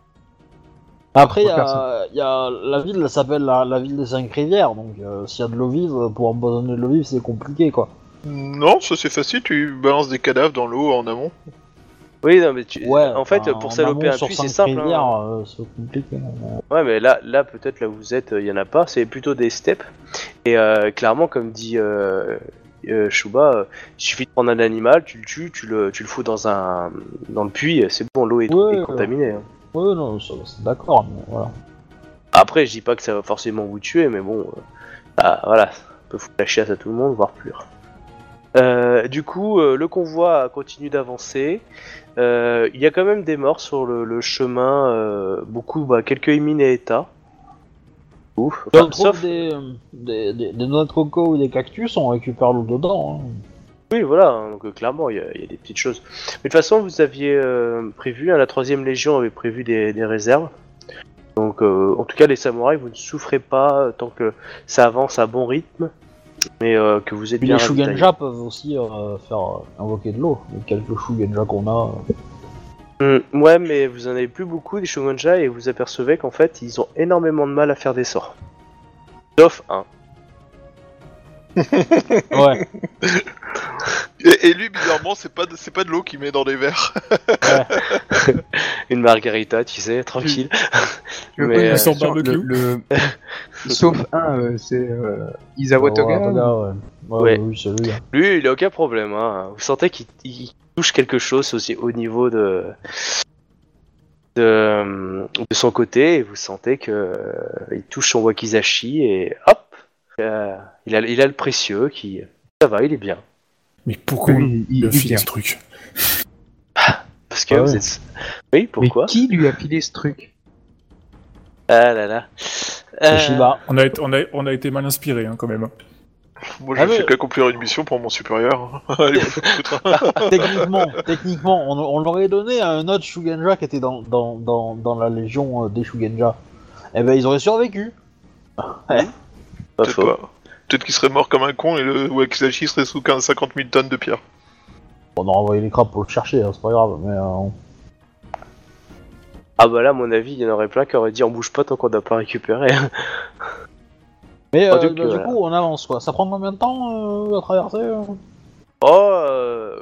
Après, il y, Pour a- il y a la ville, elle s'appelle la, la ville des cinq rivières, donc euh, s'il y a de l'eau vive, pour empoisonner de l'eau vive, c'est compliqué quoi. Non, ça c'est facile, tu balances des cadavres dans l'eau en amont. Oui, non, mais tu... Ouais. en fait, pour saloper un puits, c'est simple. hein. euh, c'est compliqué. Ouais, mais là, là peut-être là où vous êtes, il y en a pas. C'est plutôt des steppes. Et euh, clairement, comme dit euh, euh, Shuba, euh, il suffit de prendre un animal, tu le tues, tu le, tu le fous dans un dans le puits, c'est bon, l'eau est, Ouais, est contaminée. hein. Ouais, non, c'est d'accord, voilà. Après, je dis pas que ça va forcément vous tuer, mais bon, euh, ah, voilà, ça peut foutre la chiasse à tout le monde, voire plus. Euh, du coup, euh, le convoi continue d'avancer. Euh, Il y a quand même des morts sur le, le chemin, euh, beaucoup, bah, quelques émines et états. Ouf. On trouve sauf, des, des, des, des noix de coco ou des cactus, on récupère l'eau dedans. hein. oui, voilà, hein, donc euh, clairement, il y, a- il y a des petites choses. Mais de toute façon, vous aviez prévu, hein, la troisième légion avait prévu des, des réserves. Donc, en tout cas, les samouraïs, vous ne souffrez pas tant que ça avance à bon rythme, mais euh, que vous êtes Puis bien les. Shugenja peuvent aussi euh, faire euh, invoquer de l'eau. Les quelques Shugenja qu'on a. Hmm, ouais, mais vous en avez plus beaucoup des Shogunja et vous apercevez qu'en fait, ils ont énormément de mal à faire des sorts. Sauf un. Ouais, Et, et lui, bizarrement, c'est pas de, c'est pas de l'eau qu'il met dans des verres. Une margarita, tu sais, tranquille. Mais, euh, question, barbecue. le- le- Sauf un, euh, c'est euh, Isawa Toga. Wataga, ouais. Ouais, Ouais. Oui, c'est lui. Lui, il a aucun problème. Hein. Vous sentez qu'il il touche quelque chose aussi au niveau de de, de son côté et vous sentez que euh, il touche son wakizashi et hop, euh, il a il a le précieux qui ça va, il est bien. Mais pourquoi Oui, il- lui a il filé ce truc Parce que Ah vous ouais. êtes oui pourquoi? Mais qui lui a filé ce truc? Ah là là. C'est Euh, Shiba. on a, été, on, a, on a été mal inspiré hein, quand même. Moi, je Ah, fais mais- qu'accomplir une mission pour mon supérieur. Vous foutre. techniquement, techniquement, on, on l'aurait donné à un autre Shugenja qui était dans, dans, dans, dans la légion euh, des Shugenja. Eh ben, ils auraient survécu. pas Peut-être faux. pas. Peut-être qu'il serait mort comme un con et le Wakizashi serait sous 15 50 000 tonnes de pierre. On a envoyé les crabes pour le chercher, hein, c'est pas grave, mais. euh, Ah bah là, à mon avis, il y en aurait plein qui auraient dit on bouge pas tant qu'on n'a pas récupéré. Mais En euh, bah, du voilà. coup, on avance quoi. Ça prend combien de temps euh, à traverser euh Oh, euh,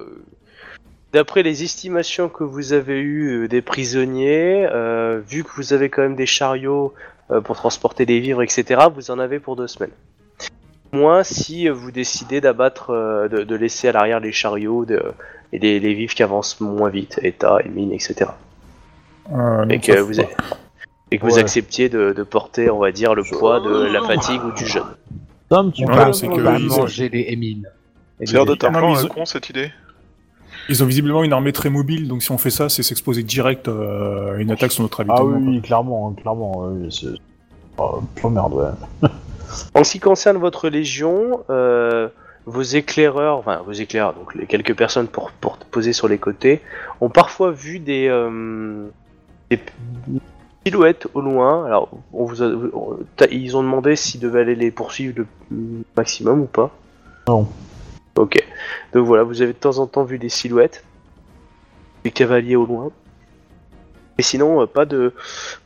d'après les estimations que vous avez eues des prisonniers, euh, vu que vous avez quand même des chariots euh, pour transporter des vivres, etc., vous en avez pour deux semaines. Moins si vous décidez d'abattre, euh, de, de laisser à l'arrière les chariots de- et les, les vivres qui avancent moins vite, état et mines, etc. Euh, Et que vous, faut- et que vous Ouais. acceptiez de, de porter, on va dire, le poids de la fatigue ou du jeûne. On problème. va ils- manger les émines. Et C'est l'air de mais un ils- con cette idée. Ils ont visiblement une armée très mobile, donc si on fait ça, c'est s'exposer direct euh, à une attaque sur notre Ah habitation. oui, clairement, hein, clairement. oui, c'est. Oh, merde, ouais. En ce qui concerne votre légion, euh, vos éclaireurs, enfin vos éclaireurs, donc les quelques personnes pour, pour poser sur les côtés, ont parfois vu des, euh, des silhouettes au loin. Alors, on vous a- on- ils ont demandé s'ils devaient aller les poursuivre le maximum ou pas. Non. Ok. Donc voilà, vous avez de temps en temps vu des silhouettes, des cavaliers au loin. Et sinon, euh, pas de,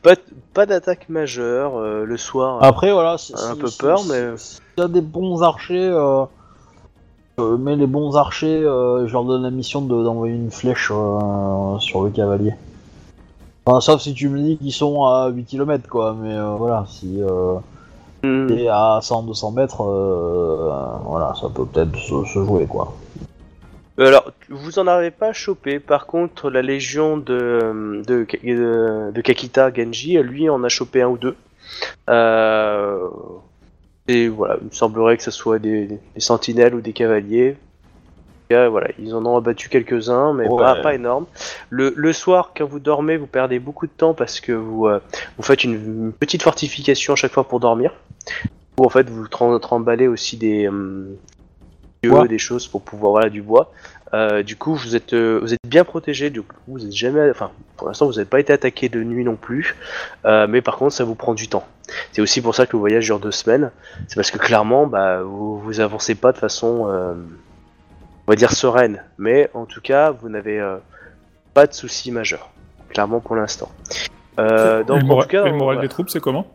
pas, pas d'attaque majeure euh, le soir. Après, voilà. si- Un peu peur, mais- S'il y a des bons archers, euh, euh, mais les bons archers, euh, je leur donne la mission de- d'envoyer une flèche euh, sur le cavalier. Enfin, sauf si tu me dis qu'ils sont à 8 km, quoi, mais euh, voilà, si. Euh, Hmm. Et à 100-200 mètres, euh, voilà, ça peut peut-être se, se jouer quoi. Alors, vous en avez pas chopé. Par contre, la légion de, de, de, de Kakita Genji, lui, en a chopé un ou deux. Euh, et voilà, il me semblerait que ce soit des, des sentinelles ou des cavaliers. En tout cas, voilà, ils en ont abattu quelques-uns, mais Ouais. pas, pas énorme. Le, le soir, quand vous dormez, vous perdez beaucoup de temps parce que vous, euh, vous faites une, une petite fortification à chaque fois pour dormir. Ou en fait, vous tremballez aussi des, hum, Bois. des choses pour pouvoir, voilà, du bois. Euh, du coup, vous êtes, euh, vous êtes bien protégé. Du coup, vous êtes jamais, enfin, pour l'instant, vous n'avez pas été attaqué de nuit non plus. Euh, mais par contre, ça vous prend du temps. C'est aussi pour ça que le voyage dure deux semaines. C'est parce que clairement, bah, vous, vous avancez pas de façon, euh, on va dire sereine. Mais en tout cas, vous n'avez euh, pas de soucis majeurs. Clairement pour l'instant. Euh, Et donc, le, en tout cas, et le moral des troupes, c'est comment?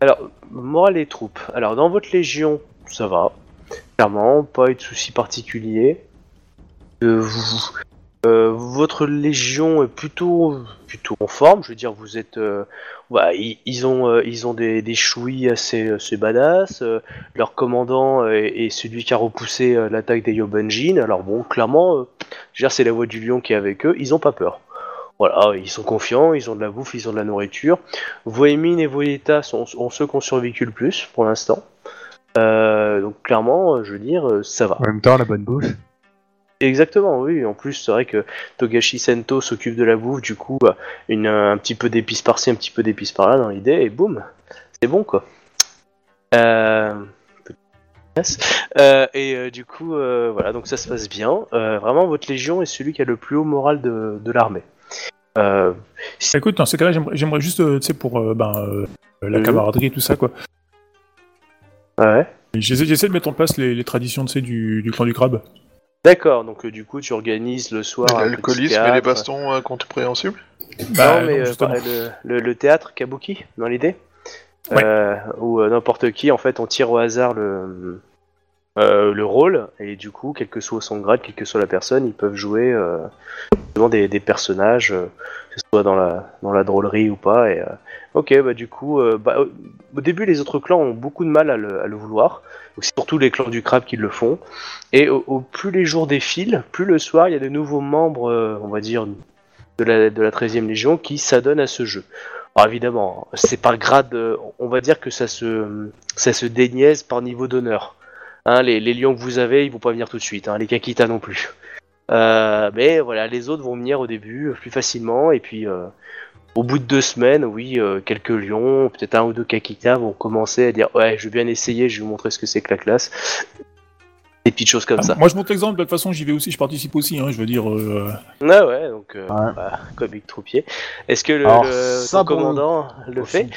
Alors, morale des troupes. Alors, dans votre légion, ça va. Clairement, pas eu de soucis particuliers. Euh, euh, votre légion est plutôt, plutôt en forme. Je veux dire, vous êtes. euh, voilà, ils, ont, ils ont des, des assez, assez badass. leur commandant est, celui qui a repoussé l'attaque des Yobanjin. Alors, bon, clairement, c'est la voix du lion qui est avec eux. Ils ont pas peur. Voilà, ils sont confiants, ils ont de la bouffe, ils ont de la nourriture. Voémine et Voyeta sont, ont ceux qui ont survécu le plus pour l'instant. Euh, donc clairement, euh, je veux dire, euh, ça va. En même temps, la bonne bouffe. Exactement, oui. En plus, c'est vrai que Togashi Sento s'occupe de la bouffe, du coup, bah, une, un petit peu d'épices par-ci, un petit peu d'épices par-là dans l'idée, et boum, c'est bon quoi. Euh... Euh, et euh, du coup, euh, voilà, donc ça se passe bien. Euh, vraiment, votre légion est celui qui a le plus haut moral de, de l'armée. Euh, Écoute, dans ces cas-là, j'aimerais- juste, tu sais, pour euh, ben, euh, la camaraderie et tout ça, quoi. Ouais. J'essaie j'essaie de mettre en place les, les traditions, tu sais, du, du clan du crabe. D'accord, donc euh, du coup, tu organises le soir. un petit L'alcoolisme et les théâtre. bastons incompréhensibles Bah, non, mais non, euh, justement. pas- le, le- le théâtre Kabuki, dans l'idée Ouais. Euh, Où euh, n'importe qui, en fait, on tire au hasard le, euh, le rôle, et du coup, quel que soit son grade, quelle que soit la personne, ils peuvent jouer euh, des, personnages, euh, que ce soit dans la, dans la drôlerie ou pas. Et, ok, bah du coup, bah, au- début, les autres clans ont beaucoup de mal à le, vouloir. C'est surtout les clans du crabe qui le font. Et au, plus les jours défilent, plus le soir, il y a de nouveaux membres, on va dire, de la, de la 13e Légion qui s'adonnent à ce jeu. Alors évidemment, c'est par grade, on va dire que ça se, ça se déniaise par niveau d'honneur. Hein, les, les lions que vous avez, ils vont pas venir tout de suite, hein, les Kakita non plus. Euh, mais voilà, les autres vont venir au début plus facilement, et puis euh, au bout de deux semaines, oui, euh, quelques lions, peut-être un ou deux Kakita vont commencer à dire ouais, je vais bien essayer, je vais vous montrer ce que c'est que la classe. Des petites choses comme Ah, ça. Moi, je montre l'exemple, de toute façon, j'y vais aussi, je participe aussi, hein, je veux dire. euh, Ouais, ouais, donc euh, Ouais. bah, comique troupier. Est-ce que le, Alors, le- ça, ton pour le- commandant le fait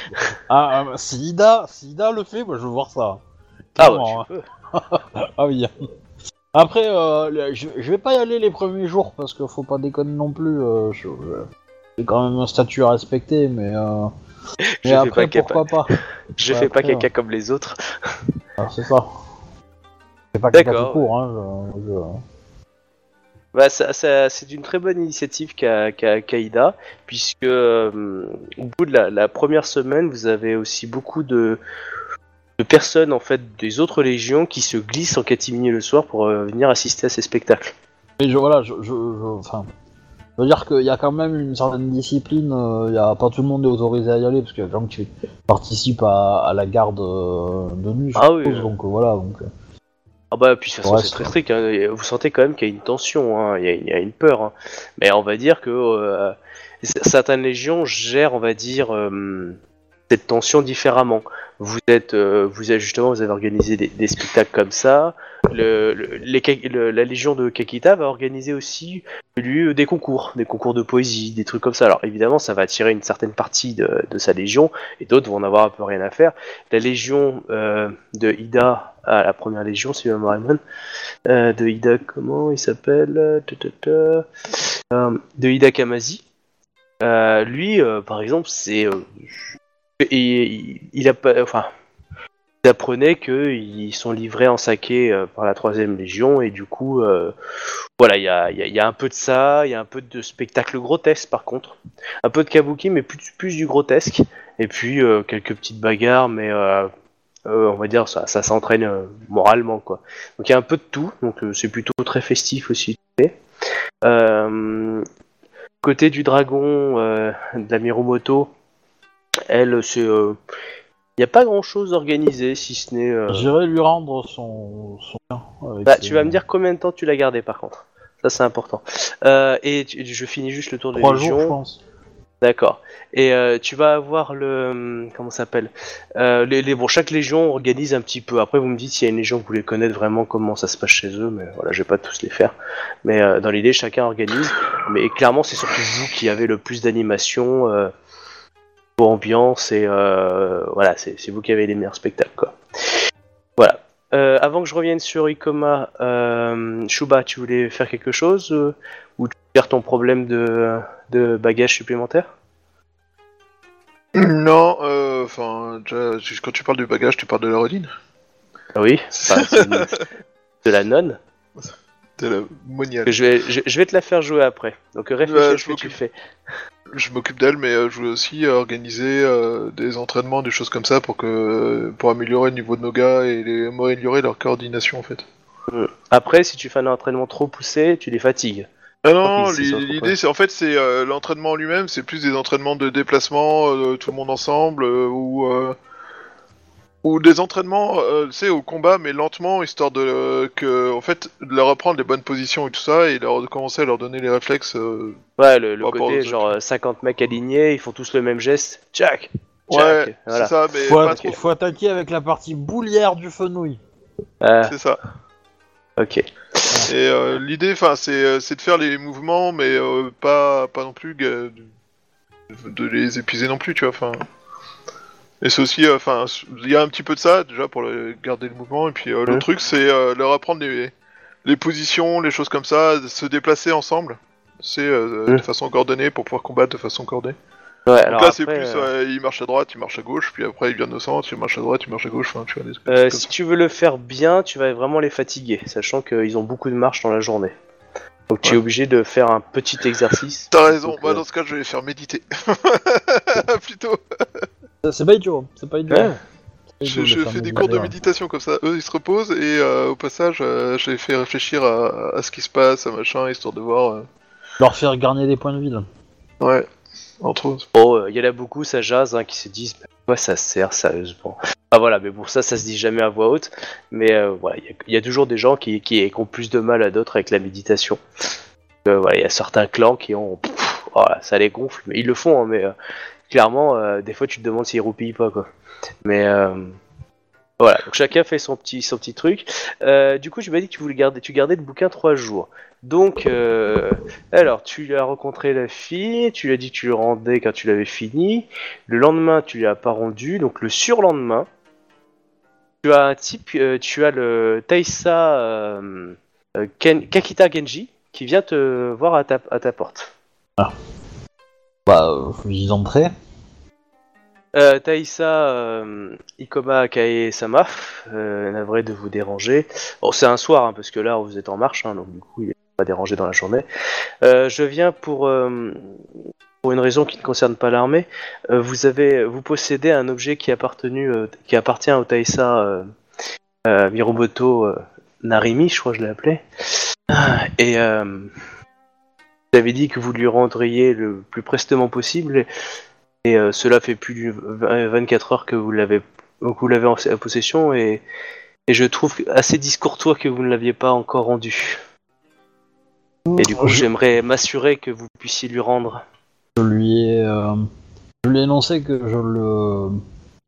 Ah, ah, si Ida, si Ida le fait, moi je veux voir ça. Ah ouais, tu peux. Ah oui. Après, euh, je, je vais pas y aller les premiers jours parce qu'il faut pas déconner non plus. euh, je- je- J'ai quand même un statut à respecter, mais, euh, mais après, pas pourquoi pas Je fais pas caca comme les autres. Ah, C'est ça. C'est pas caca tout court, hein. Bah, ça, ça- c'est une très bonne initiative qu'a qu'a qu'a Ida, puisque euh, au bout de la, la première semaine, vous avez aussi beaucoup de, de personnes en fait des autres légions qui se glissent en catimini le soir pour euh, venir assister à ces spectacles. Mais je, voilà, je, je, je- enfin, je veux dire qu'il y a quand même une certaine discipline. euh, Il y a pas tout le monde est autorisé à y aller parce qu'il y a des gens qui participent à, à la garde euh, de nuit. je Ah oui, suppose, donc voilà. Donc, Ah bah puis Ouais, c'est très ça. strict, hein, vous sentez quand même qu'il y a une tension, hein, il, y a, il y a une peur. hein. Mais on va dire que euh, certaines légions gèrent, on va dire, euh, cette tension différemment. Vous êtes, euh, vous êtes justement, vous avez organisé des, spectacles comme ça. Le, le- les le- la légion de Kakita va organiser aussi lui des concours, des concours de poésie, des trucs comme ça. Alors évidemment, ça va attirer une certaine partie de, sa légion, et d'autres vont en avoir un peu rien à faire. La légion euh, de Ida, à la première légion, rappelle bien, euh, de Ida, comment il s'appelle euh, De Ida Kamazi. Lui, par exemple, c'est. Il, a pas. Ils apprenaient qu'ils sont livrés en saké euh, par la troisième légion et du coup, euh, voilà, il y a, un peu de ça, il y a un peu de spectacle grotesque par contre, un peu de kabuki mais plus, du grotesque et puis euh, quelques petites bagarres mais on va dire ça, ça s'entraîne moralement quoi. Donc il y a un peu de tout, donc c'est plutôt très festif aussi. Côté du dragon de la Mirumoto, elle c'est, il n'y a pas grand chose organisé si ce n'est. euh, J'irai lui rendre son. Bah, ses- tu vas me dire combien de temps tu l'as gardé par contre. Ça c'est important. Euh, et tu- je finis juste le tour de Trois jours, je pense. D'accord. Et euh, tu vas avoir le hum, comment ça s'appelle euh, les, les bon chaque légion organise un petit peu. Après vous me dites s'il y a une légion que vous voulez connaître vraiment comment ça se passe chez eux, mais voilà je vais pas tous les faire. Mais euh, dans l'idée chacun organise. Mais clairement c'est surtout vous qui avez le plus d'animation, ambiance et euh, voilà c'est vous qui avez les meilleurs spectacles quoi. Voilà. Euh, avant que je revienne sur Ikoma, euh, Shuba, tu voulais faire quelque chose ou tu gères ton problème de, de bagages supplémentaires? Non, enfin, quand tu parles du bagage, tu parles de la Rodine Ah Oui, enfin, de la nonne. La moniale. Je, vais, je, je vais te la faire jouer après. Donc réfléchis à je ce que tu m'occupe. fais. Je m'occupe d'elle, mais euh, je voulais aussi euh, organiser euh, des entraînements, des choses comme ça pour que pour améliorer le niveau de nos gars et les, améliorer leur coordination en fait. Après, si tu fais un entraînement trop poussé, tu les fatigues. Ah non, l'idée c'est en fait c'est euh, l'entraînement en lui-même, c'est plus des entraînements de déplacement, euh, tout le monde ensemble euh, ou euh, ou des entraînements, euh, tu sais, au combat mais lentement histoire de euh, que en fait de leur apprendre les bonnes positions et tout ça et leur de commencer à leur donner les réflexes. euh, Ouais, le, le Par rapport côté aux genre euh, 50 mecs alignés, ils font tous le même geste. Tchac Ouais, Tchac Voilà. c'est ça, mais Faut, pas atta- trop. faut attaquer avec la partie boulière du fenouil. Ah, C'est ça. ok. Et euh, l'idée, enfin, c'est euh, c'est de faire les mouvements, mais euh, pas pas non plus de, de les épuiser non plus, tu vois. Enfin. Et c'est aussi, euh, enfin, il y a un petit peu de ça déjà pour le- garder le mouvement, et puis euh, Ouais. truc, c'est euh, leur apprendre les les positions, les choses comme ça, se déplacer ensemble. C'est euh, Ouais. de façon coordonnée pour pouvoir combattre de façon coordonnée. Ouais, Donc alors là, c'est plus, euh, ouais, il marche à droite, il marche à gauche, puis après il vient au centre, il marche à droite, il marche à gauche, enfin, tu vois des euh, si ça. tu veux le faire bien, tu vas vraiment les fatiguer, sachant qu'ils ont beaucoup de marche dans la journée. Donc tu es obligé de faire un petit exercice. T'as raison. Donc, Moi, euh, dans ce cas, je vais les faire méditer. Plutôt. C'est pas idiot, c'est pas idiot. Ouais. C'est pas Je, idiot je de faire fais des cours de méditation comme ça. Eux, ils se reposent et euh, au passage, euh, je les fais réfléchir à, à ce qui se passe, à machin, histoire de voir. euh, Leur faire gagner des points de vie. là. Ouais, entre autres. Oh, euh, il y en a beaucoup, ça jase, hein, qui se disent, mais à quoi ça sert sérieusement? Ah voilà, mais pour ça, ça se dit jamais à voix haute. Mais euh, voilà, il y a- il y, a toujours des gens qui, qui, qui ont plus de mal à d'autres avec la méditation. Euh, voilà, il y a certains clans qui ont, pff, voilà, ça les gonfle, mais ils le font, hein, mais euh, clairement, euh, des fois, tu te demandes s'ils roupillent pas, quoi. Mais euh, voilà, donc chacun fait son petit, truc. Euh, du coup, tu m'as dit que tu voulais garder, tu gardais le bouquin trois jours. Donc, alors, tu as rencontré la fille, tu lui as dit que tu le rendais quand tu l'avais fini. Le lendemain, tu lui as pas rendu. Donc, le surlendemain, tu as un type, tu as le Taisa Kakita Genji qui vient te voir à ta, à ta porte. Bah, euh, faut y entrer. Euh, Taïsa euh, Ikoma Kae-sama, euh, navré de vous déranger. Bon, c'est un soir, hein, parce que là, vous êtes en marche, hein, donc du coup, il n'est pas dérangé dans la journée. Euh, je viens pour, euh, pour une raison qui ne concerne pas l'armée. Euh, vous avez, vous possédez un objet qui, appartenu, qui appartient au Taïsa euh, Narimi, je crois que je l'ai appelé. Et euh, vous avez dit que vous lui rendriez le plus prestement possible. Et euh, cela fait plus de 20 24 heures que vous l'avez vous l'avez en possession et, et je trouve assez discourtois que vous ne l'aviez pas encore rendu. Et du coup, Je- j'aimerais m'assurer que vous puissiez lui rendre. Je lui ai, euh, je lui ai annoncé que je le,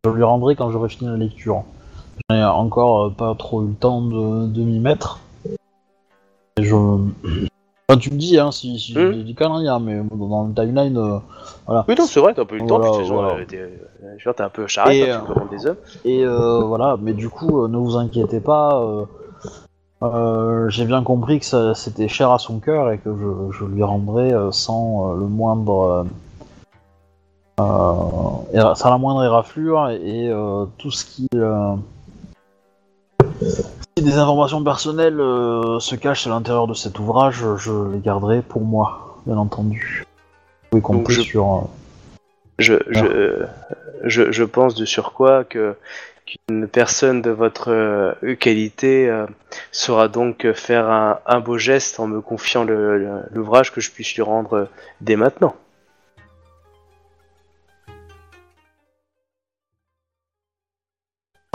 je lui rendrai quand j'aurai fini la lecture. Je n'ai encore euh, pas trop eu le temps de, de m'y mettre. Et je, enfin, tu me dis hein, si, si Hmm. j'ai des conneries, hein, mais dans le timeline, euh, voilà. Oui, non, c'est vrai, t'as un peu eu le temps, Voilà, puis voilà. euh, t'es- euh, je veux dire, un peu charrette, Et, hein, tu euh, commandes des hommes. Et euh, voilà, mais du coup, euh, ne vous inquiétez pas. euh, euh, j'ai bien compris que ça- c'était cher à son cœur et que je, je lui rendrai euh, sans euh, le moindre, euh, euh, sans la moindre éraflure et, euh, tout ce qui, euh, des informations personnelles euh, se cachent à l'intérieur de cet ouvrage, je les garderai pour moi, bien entendu. Vous je- sur. euh, Je, je, je, je pense de surcroît que qu'une personne de votre euh, qualité euh, saura donc faire un, un beau geste en me confiant l'ouvrage que je puisse lui rendre dès maintenant.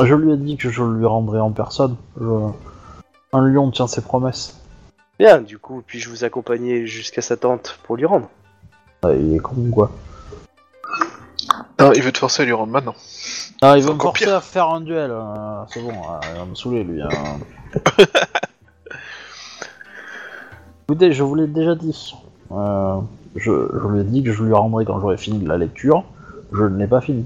Je lui ai dit que je lui rendrais en personne. Je- Un lion tient ses promesses. Bien, du coup, puis-je vous accompagner jusqu'à sa tente pour lui rendre Ah, il est con quoi. Non, il veut te forcer à lui rendre maintenant. Ah, il veut me encore forcer pire. à faire un duel. euh, c'est bon, euh, il va me saouler lui. hein. Écoutez, je vous l'ai déjà dit. Euh, je, je lui ai dit que je lui rendrais quand j'aurai fini de la lecture. Je ne l'ai pas fini.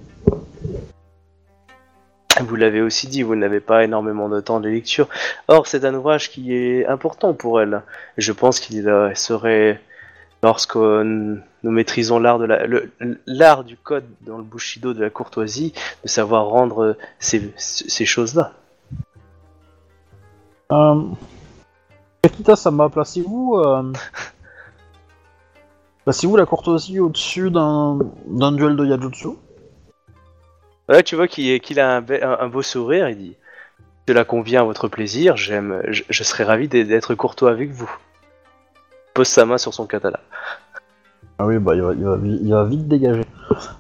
Vous l'avez aussi dit, vous n'avez pas énormément de temps de lecture. Or, c'est un ouvrage qui est important pour elle. Je pense qu'il euh, serait, lorsque nous maîtrisons l'art de la, le- l'art du code dans le bushido de la courtoisie, de savoir rendre ces, ces choses-là. Euh... Kakita, ça m'a placez-vous. Euh... Placez-vous la courtoisie? Au-dessus d'un d'un duel de Yajutsu? Là, tu vois qu'il a un, be- un- un beau sourire. Il dit Cela convient à votre plaisir. J'aime, je, je serais ravi d'être- courtois avec vous. Pose sa main sur son katana. Ah oui, bah il va, il va, il va vite dégager.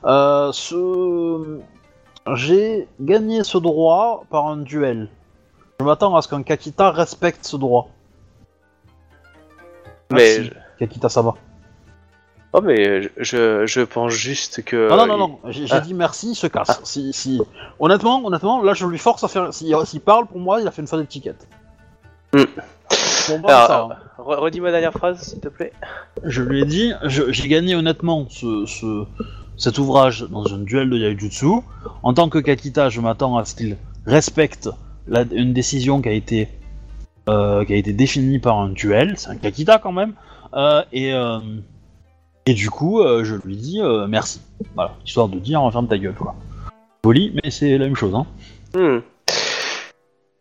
Euh, ce... J'ai gagné ce droit par un duel. Je m'attends à ce qu'un Kakita respecte ce droit. Mais, Kakita Sama. Oh, mais je, je, pense juste que. non, non, non, non, j'ai ah. dit merci, il se casse. Si, si... Honnêtement, honnêtement, là je lui force à faire. S'il parle, pour moi, il a fait une faute d'étiquette. Hmm. Bon, bah, Alors, ça, hein. Re- Redis ma dernière phrase, s'il te plaît. Je lui ai dit, j'ai gagné honnêtement ce, ce- cet ouvrage dans un duel de Yaijutsu. En tant que Kakita, je m'attends à ce qu'il respecte la- une décision qui a été euh, qui a été définie par un duel. C'est un Kakita quand même. Euh, et euh, et du coup, euh, je lui dis euh, merci. Voilà, histoire de dire ferme ta gueule quoi. Poli, mais c'est la même chose. Hein. Hmm.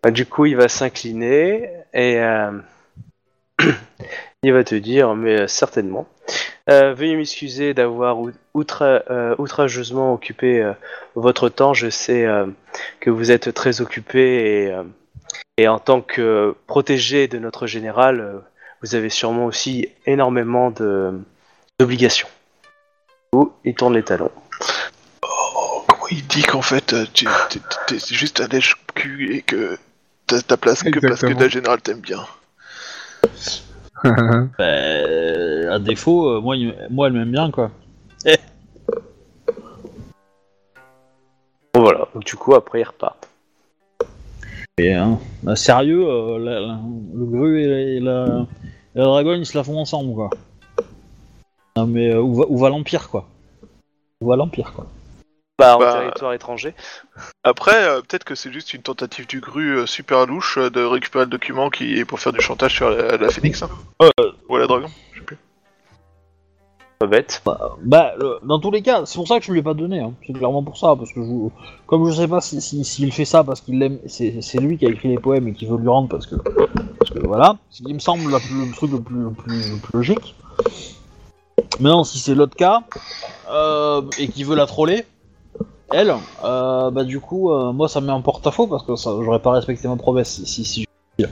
Bah, Du coup, il va s'incliner et euh, il va te dire, mais certainement. Veuillez m'excuser d'avoir ou- outra- outrageusement occupé votre temps. Je sais que vous êtes très occupé et, en tant que protégé de notre général, vous avez sûrement aussi énormément de d'obligations. Ou il tourne les talons. Oh, comment il dit qu'en fait, euh, tu t'es juste un lèche-cul et que t'as ta place que parce que la générale t'aime bien. Ben, à défaut, euh, moi, il- moi elle m'aime bien quoi. Bon, voilà. Donc, du coup, après, il repart. Et, hein, bah, sérieux, euh, la- la- le gru et la, et la- et la dragon ils se la font ensemble quoi. Non mais euh, où va, où va l'empire quoi? Où va l'empire quoi? Bah, en Bah, territoire étranger. Après, euh, peut-être que c'est juste une tentative du GRU euh, super louche euh, de récupérer le document qui est pour faire du chantage sur la, la Phoenix. Hein. Ou à la Dragon, je sais plus. Pas bête. Bah le- dans tous les cas, c'est pour ça que je lui ai pas donné. Hein. C'est clairement pour ça parce que je, comme je sais pas si s'il si, s'il fait ça parce qu'il l'aime, c'est c'est lui qui a écrit les poèmes et qui veut lui rendre parce que parce que voilà, ce qui me semble la plus- le truc le plus, le plus, le plus logique. Maintenant, si c'est l'autre cas euh, et qu'il veut la troller, elle, euh, bah du coup, euh, moi ça me met en porte-à-faux parce que ça, j'aurais pas respecté ma promesse si si, si je-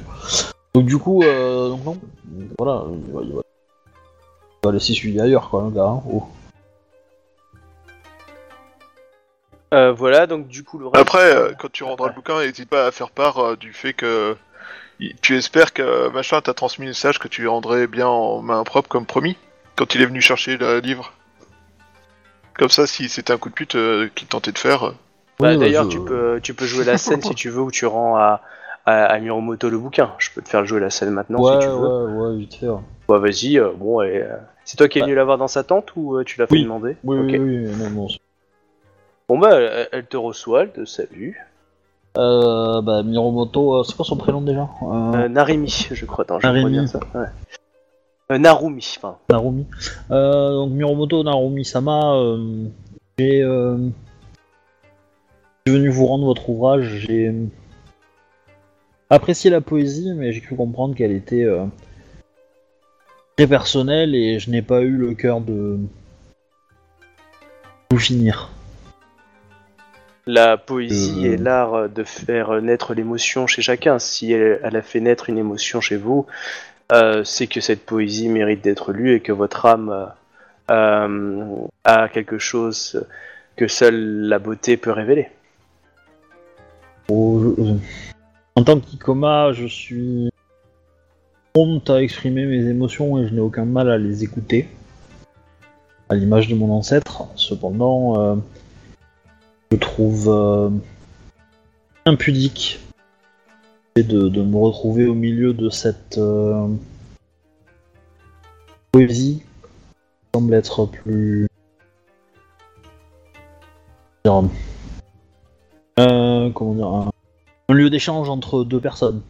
Donc du coup, euh, donc non, voilà, il va, il va- il va laisser celui ailleurs quoi, le gars. hein. Oh. Euh, voilà, donc du coup, le reste. Après, euh, quand tu rendras le bouquin, n'hésite pas à faire part euh, du fait que tu espères que machin t'a transmis le message que tu lui rendrais bien en main propre comme promis quand il est venu chercher le livre. Comme ça, si c'était un coup de pute euh, qu'il tentait de faire. euh, Bah, Oui, bah, D'ailleurs, je- tu, peux, tu peux jouer la scène si tu veux, où tu rends à, à, à Miromoto le bouquin. Je peux te faire jouer la scène maintenant ouais, si tu veux. ouais, ouais, vite fait. ouais. Bah, vas-y, euh, bon, et, euh, c'est toi qui es venu la voir dans sa tente ou euh, tu l'as fait Oui. demander? Oui, Ok. oui, oui, non, non. c'est- Bon, bah, elle, elle te reçoit, elle te salue. Euh, bah, Miromoto, euh, c'est quoi son prénom déjà? Euh, Euh, Narimi, je crois. Attends, je crois Narimi. bien ça. Ouais. Euh, Narumi, enfin. Narumi. Euh, donc Miromoto Narumi Sama, euh, j'ai euh, je suis venu vous rendre votre ouvrage. J'ai apprécié la poésie, mais j'ai cru comprendre qu'elle était euh, très personnelle et je n'ai pas eu le cœur de vous finir. La poésie Euh. est l'art de faire naître l'émotion chez chacun. Si elle, elle a fait naître une émotion chez vous, euh, c'est que cette poésie mérite d'être lue et que votre âme euh, a quelque chose que seule la beauté peut révéler. Oh, je- En tant qu'Ikoma, je suis prompte à exprimer mes émotions et je n'ai aucun mal à les écouter. À l'image de mon ancêtre. Cependant, euh, je trouve euh, impudique de, de me retrouver au milieu de cette euh, poésie qui semble être plus. euh, comment dire, un, lieu d'échange entre deux personnes.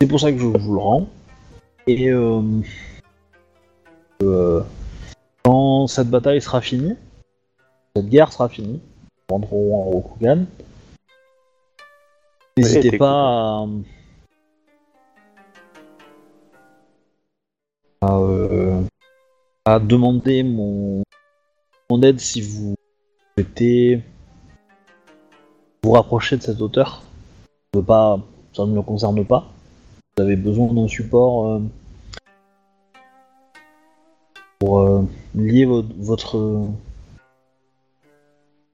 C'est pour ça que je vous le rends. Et euh, quand cette bataille sera finie, cette guerre sera finie, nous rentrerons en Rokugan. N'hésitez pas à, à, euh, à demander mon, mon aide si vous souhaitez vous rapprocher de cet auteur. Ça, ne pas, ça ne me concerne pas. Vous avez besoin d'un support euh, pour euh, lier votre, votre,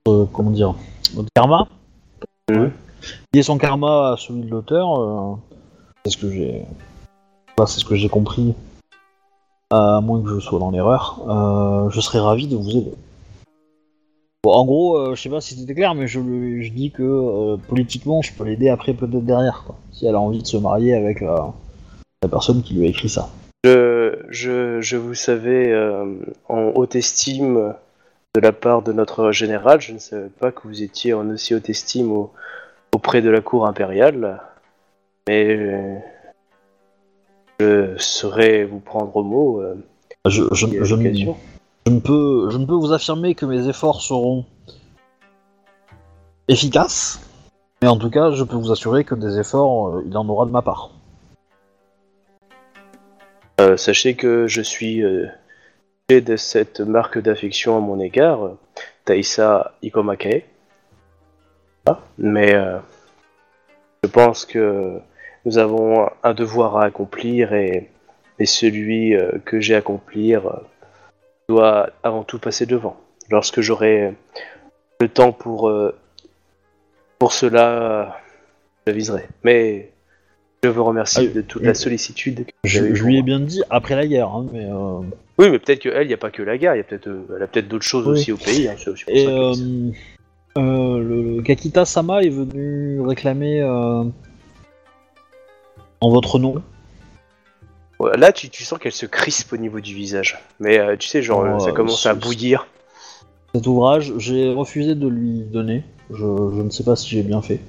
euh, comment dire votre karma. Mhm. Lier son karma à celui de l'auteur. euh, c'est ce que j'ai. c'est ce que j'ai compris. À moins que je sois dans l'erreur. euh, je serais ravi de vous aider. En gros, euh, je sais pas si c'était clair, mais je, dis que euh, politiquement, je peux l'aider après peut-être derrière. Si elle a envie de se marier avec la, personne qui lui a écrit ça. Je, je, vous savais en haute estime de la part de notre général. Je ne savais pas que vous étiez en aussi haute estime au- auprès de la cour impériale. Mais euh, je saurais vous prendre au mot. euh, Je, je, je ne- l'occasion. je ne peux, je ne peux vous affirmer que mes efforts seront efficaces, mais en tout cas, je peux vous assurer que des efforts, euh, il en aura de ma part. Euh, sachez que je suis fait de cette marque d'affection à mon égard, Taïsa Ikomake. Mais euh, je pense que nous avons un devoir à accomplir et, et celui euh, que j'ai à accomplir euh, doit avant tout passer devant. Lorsque j'aurai le temps pour, pour cela, j'aviserai. Mais je vous remercie Ah, de toute la sollicitude que Je, je lui ai bien dit après la guerre, hein, mais euh, Oui, mais peut-être qu'elle, il n'y a pas que la guerre, il y a peut-être, elle a peut-être d'autres choses Oui. aussi au pays. Hein, c'est aussi pour Et ça que- euh, euh, le, le Kakita Sama est venu réclamer euh, en votre nom. Ouais, Là, tu, tu sens qu'elle se crispe au niveau du visage. Mais euh, tu sais, genre, Oh, euh, ça euh, commence à c'est- bouillir. Cet ouvrage, j'ai refusé de lui donner. Je, je ne sais pas si j'ai bien fait.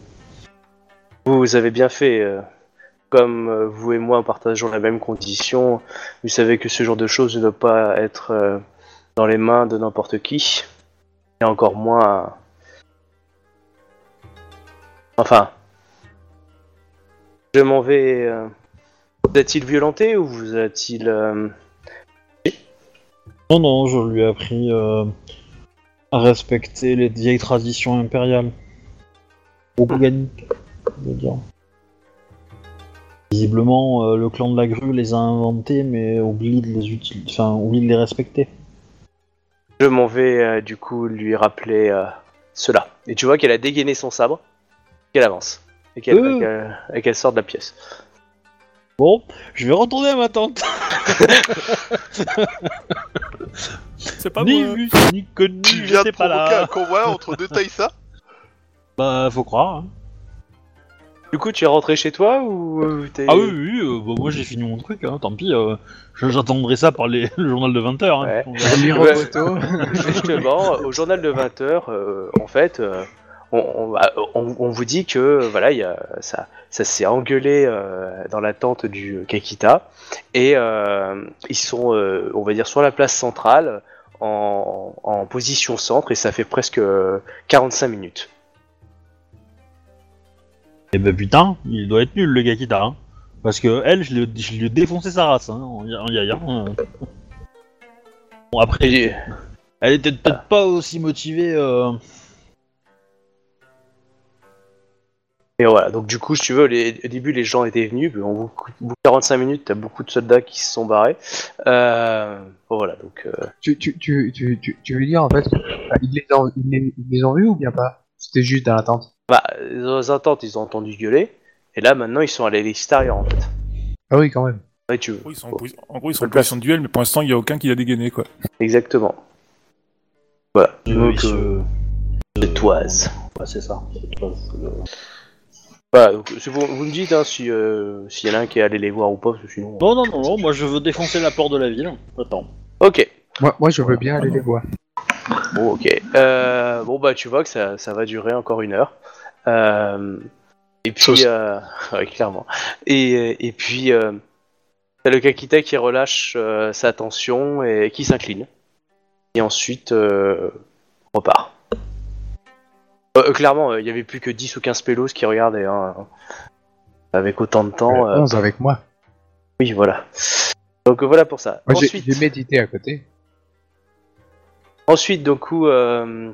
Vous avez bien fait. euh, comme euh, vous et moi partageons la même condition, vous savez que ce genre de choses ne doit pas être euh, dans les mains de n'importe qui. Et encore moins. Enfin. Je m'en vais. euh, Vous a-t-il violenté ou vous a-t-il. euh, Non, non, je lui ai appris euh, à respecter les vieilles traditions impériales. Okuganiques, je veux dire. Visiblement, euh, le clan de la grue les a inventés, mais oublie de les utiliser, enfin, oublie de les respecter. Je m'en vais euh, du coup lui rappeler cela. Et tu vois qu'elle a dégainé son sabre, qu'elle avance. Et qu'elle Euh. et qu'elle- et qu'elle sort de la pièce. Bon, je vais retourner à ma tante. C'est pas ni moi. vu, ni connu, Tu viens de j'étais pas provoquer un là. convoi entre deux Taïsa? Bah, faut croire. hein. Du coup, tu es rentré chez toi ou euh, t'es... Ah oui, oui, oui, euh, bah, moi j'ai fini mon truc, hein, tant pis. euh, je- J'attendrai ça par les- le journal de 20h. Hein. Justement, au journal de 20h, en fait, euh, on, on- on- on vous dit que voilà, il y a, ça, ça s'est engueulé euh, dans la tente du Kakita et euh, ils sont, euh, on va dire, sur la place centrale en, en position centre et ça fait presque euh, 45 minutes. Et bah putain, il doit être nul le gars qui t'a. Hein. Parce que elle, je lui, je lui ai défoncé sa race, hein, en, yaya. hein. Bon après, elle était peut-être pas aussi motivée Et voilà, donc du coup, si tu veux, les- au début, les gens étaient venus, puis de 45 minutes, t'as beaucoup de soldats qui se sont barrés. Euh, bon, voilà, donc... euh, Tu, tu, tu, tu, tu, tu veux dire en fait enfin, ils, les ont, ils, les, ils les ont vus ou bien pas? C'était juste dans l'attente. bah, dans les attentes, ils ont entendu gueuler, et là, maintenant, ils sont allés à l'extérieur, en fait. Ah oui, quand même. Ouais, tu veux. En gros, ils sont en, posi- en gros, ils sont en Bonne place. position de duel, mais pour l'instant, il n'y a aucun qui l'a dégainé, quoi. Exactement. Voilà, Euh, donc, se- euh, c'est toise. Ouais, c'est ça. c'est toise, Voilà, donc, c'est vous, vous me dites hein, si euh, s'il y en a un qui est allé les voir ou pas, parce que sinon... Non, non, non, non, moi je veux défoncer la porte de la ville. Attends. Ok, Moi, moi je veux bien aller les voir. Bon, ok. Euh, bon, bah, tu vois que ça, ça va durer encore une heure. Euh, et puis, euh, ouais, clairement. Et, et puis, euh, t'as le Kakita qui relâche euh, sa tension et qui s'incline. Et ensuite, euh, repart. Euh, clairement, il y avait plus que 10 ou 15 pélos qui regardaient. Hein, avec autant de temps. euh, 11 avec moi. oui, voilà. Donc voilà pour ça. Moi, Ensuite, j'ai médité à côté. Ensuite, donc, euh,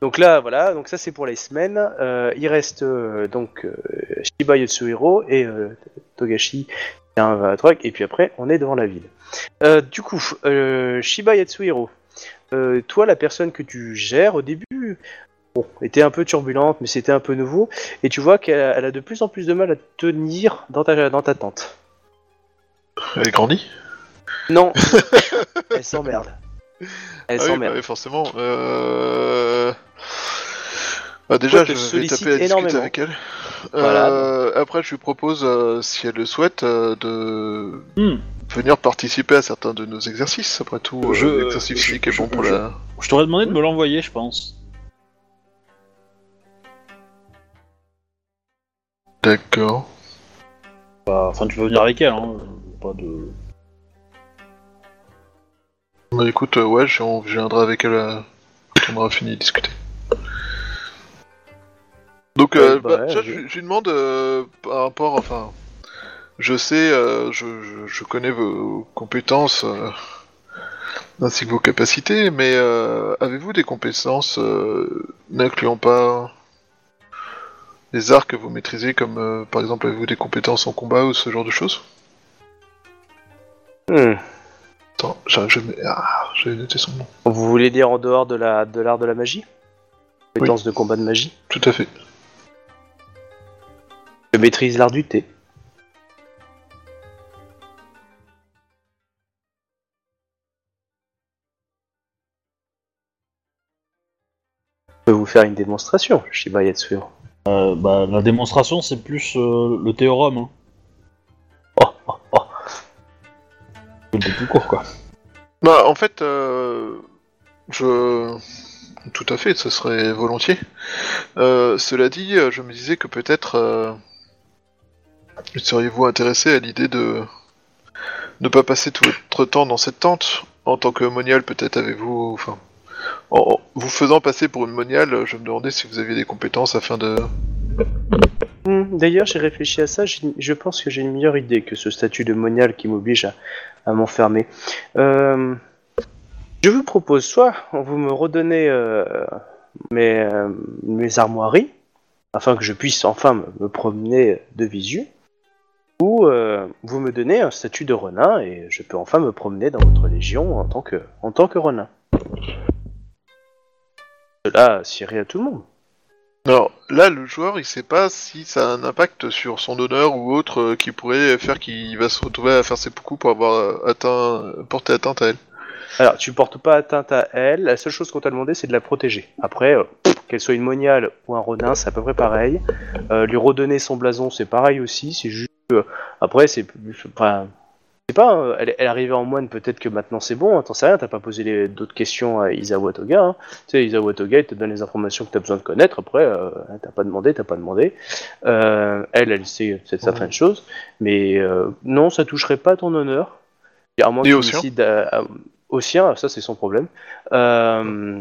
donc là, voilà, donc ça c'est pour les semaines. Euh, il reste euh, donc euh, Shiba Yatsuhiro et euh, Togashi, un, truc, et puis après, on est devant la ville. Euh, du coup, euh, Shiba Yatsuhiro, euh, toi, la personne que tu gères au début, bon, était un peu turbulente, mais c'était un peu nouveau, et tu vois qu'elle a, elle a de plus en plus de mal à tenir dans ta, dans ta tente. Elle grandit? Non, elle s'emmerde. Elle Ah oui, s'emmerde. bah oui, forcément. Euh... Bah déjà, je vais taper la discuter avec elle. Voilà. Euh, Après, je lui propose, euh, si elle le souhaite, euh, de Hmm. venir participer à certains de nos exercices. Après tout, euh, l'exercice physique est je- bon pour je- la... Je t'aurais demandé de me l'envoyer, je pense. D'accord. Bah, Enfin, tu peux venir avec elle, hein. Pas de. Bah écoute, euh, ouais, je je viendrai avec elle euh, quand on aura fini de discuter. Donc, euh, Ouais, bah, bah, ouais, déjà, ouais. je, je lui demande euh, par rapport, enfin, je sais, euh, je, je, je connais vos compétences euh, ainsi que vos capacités, mais euh, avez-vous des compétences euh, n'incluant pas les arts que vous maîtrisez, comme euh, par exemple avez-vous des compétences en combat ou ce genre de choses? Hmm. Attends, j'ai j'ai- ah, j'ai noté son nom. Vous voulez dire en dehors de la de l'art de la magie? Compétence de combat de magie? Tout à fait. Je maîtrise l'art du thé. Je peux vous faire une démonstration, Shiba Yatsuhiro. Euh, bah, la démonstration, c'est plus euh, le théorème. Hein. Oh, oh, oh. Le tout court, quoi. Bah, en fait, euh, je. Tout à fait, ce serait volontiers. Euh, cela dit, euh, je me disais que peut-être. Seriez-vous intéressé à l'idée de. ne pas passer tout votre temps dans cette tente? En tant que monial, peut-être avez-vous. Enfin. En vous faisant passer pour une moniale, je me demandais si vous aviez des compétences afin de. Hmm, D'ailleurs, j'ai réfléchi à ça, je pense que j'ai une meilleure idée que ce statut de monial qui m'oblige à, m'enfermer. Euh, je vous propose soit vous me redonnez euh, mes, euh, mes armoiries, afin que je puisse enfin me, me promener de visu, ou vous me donnez un statut de renin et je peux enfin me promener dans votre légion en tant que, en tant que renin. Cela sierait à tout le monde. Alors là, le joueur, il sait pas si ça a un impact sur son honneur ou autre euh, qui pourrait faire qu'il va se retrouver à faire ses coups pour avoir euh, atteint, euh, porté atteinte à elle. Alors, tu portes pas atteinte à elle. La seule chose qu'on t'a demandé, c'est de la protéger. Après, euh, qu'elle soit une moniale ou un rodin, c'est à peu près pareil. Euh, lui redonner son blason, c'est pareil aussi. C'est juste. après, c'est. Enfin. Je sais pas, hein, elle, elle arrivée en moine, peut-être que maintenant c'est bon, hein, t'en sais rien, t'as pas posé les- d'autres questions à Isawa Toga. Hein. Tu sais, Isawa Toga, il te donne les informations que t'as besoin de connaître, après, euh, t'as pas demandé, t'as pas demandé. Euh, elle, elle sait certaines choses, mais euh, non, ça toucherait pas ton honneur. À moins que Et tu décides à- à- au sien, ça c'est son problème. Euh,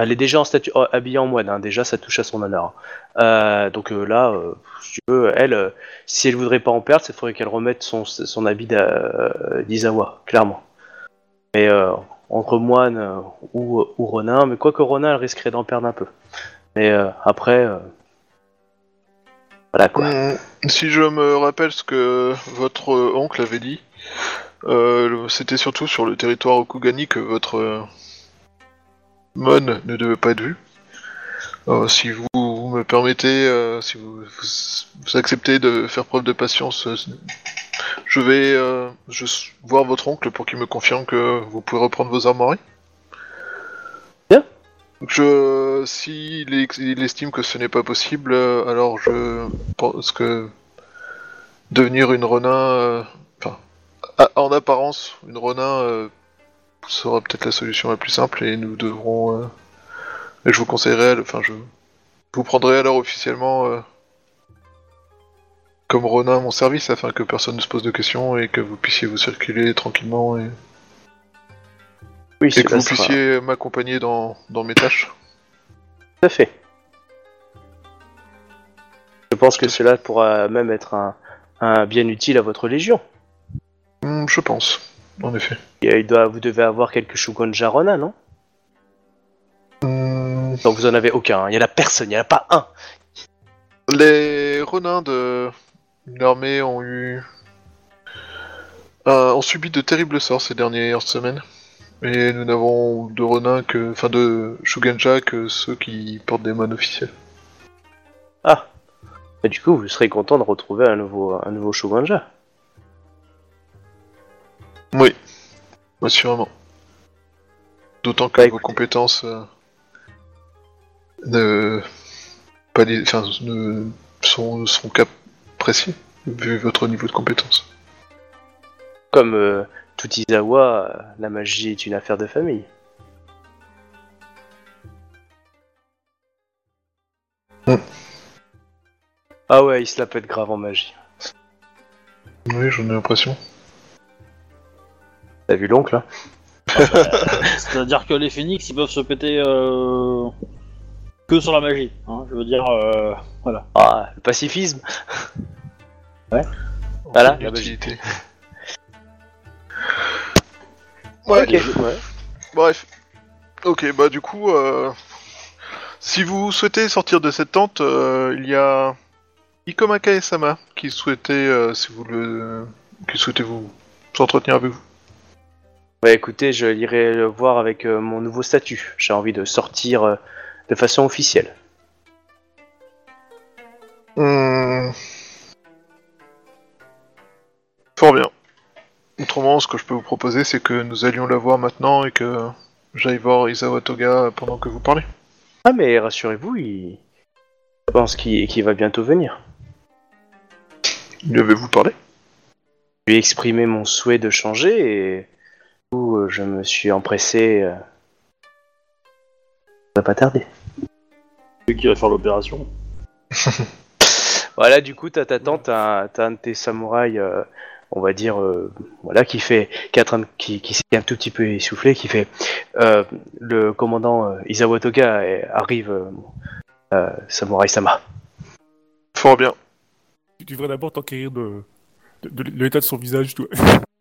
elle est déjà en statut oh, habillée en moine, hein, déjà ça touche à son honneur. Euh, donc euh, là, euh, si elle, si elle voudrait pas en perdre, il faudrait qu'elle remette son, habit d'Isawa, clairement. Mais entre moine ou, ou Ronin, mais quoique Ronin, elle risquerait d'en perdre un peu. Mais après, Voilà quoi. Si je me rappelle ce que votre oncle avait dit, c'était surtout sur le territoire Okugani que votre mon ne devait pas être vu. Euh, si vous, vous me permettez, euh, si vous, vous, vous acceptez de faire preuve de patience, euh, je vais voir votre oncle pour qu'il me confirme que vous pouvez reprendre vos armoiries. Bien. Je, s'il il estime que ce n'est pas possible, alors je pense que devenir une Ronin, euh, enfin, en apparence, une Ronin euh, sera peut-être la solution la plus simple et nous devrons. euh, et je vous conseillerais, enfin, je vous prendrai alors officiellement euh, comme Ronin à mon service afin que personne ne se pose de questions et que vous puissiez vous circuler tranquillement et, Oui, et que vous sera- puissiez m'accompagner dans, dans mes tâches. Tout à fait. Je pense que cela pourra même être un, un bien utile à votre légion. Hmm, je pense, en effet. Et, euh, il doit, vous devez avoir quelques Shugonja Ronin, non? Non, vous en avez aucun. hein. Il y en a personne. Il y en a pas un. Les Ronins de l'armée ont eu. euh, ont subi de terribles sorts ces dernières semaines. Et nous n'avons de Ronins que. enfin de Shugenja que ceux qui portent des moines officiels. Ah. Et du coup, vous serez content de retrouver un nouveau, un nouveau Shugonja. Oui, assurément. D'autant que Bah, vos écoutez. compétences. euh, ne. pas les- enfin, ne sont, sont qu'appréciées, vu votre niveau de compétence. Comme euh, tout Izawa, euh, la magie est une affaire de famille. Hmm. Ah ouais, il se la pète grave en magie. Oui, j'en ai l'impression. T'as vu l'oncle hein C'est-à-dire que les phénix, ils peuvent se péter euh, que sur la magie. hein, je veux dire, euh, voilà. Ah, le pacifisme Voilà, Aucune la magie. utilité. Ouais, Ok, ouais. bref. Ok, bah du coup, euh, si vous souhaitez sortir de cette tente, euh, il y a Ikomaka et Sama qui souhaitait, euh, si vous le, qui souhaitait vous s'entretenir avec vous. Ouais, écoutez, je irai le voir avec euh, mon nouveau statut. J'ai envie de sortir euh, de façon officielle. Hmm. Fort bien. Autrement, ce que je peux vous proposer, c'est que nous allions la voir maintenant et que j'aille voir Isawa Toga pendant que vous parlez. Ah, mais rassurez-vous, il... je pense qu'il va bientôt venir. Lui avez-vous parlé? Je lui ai exprimé mon souhait de changer et coup, euh, je me suis empressé. euh, Ça va pas tarder. Celui qui va faire l'opération. Voilà, du coup, t'as ta tante, t'as t'as un de tes samouraïs, euh, on va dire, euh, voilà, qui fait, qui est en train de- qui, qui s'est un tout petit peu essoufflé, qui fait, euh, le commandant euh, Toga euh, arrive, euh, euh, samouraï Sama. Fort bien. Tu devrais d'abord t'enquérir de, de, de l'état de son visage, toi.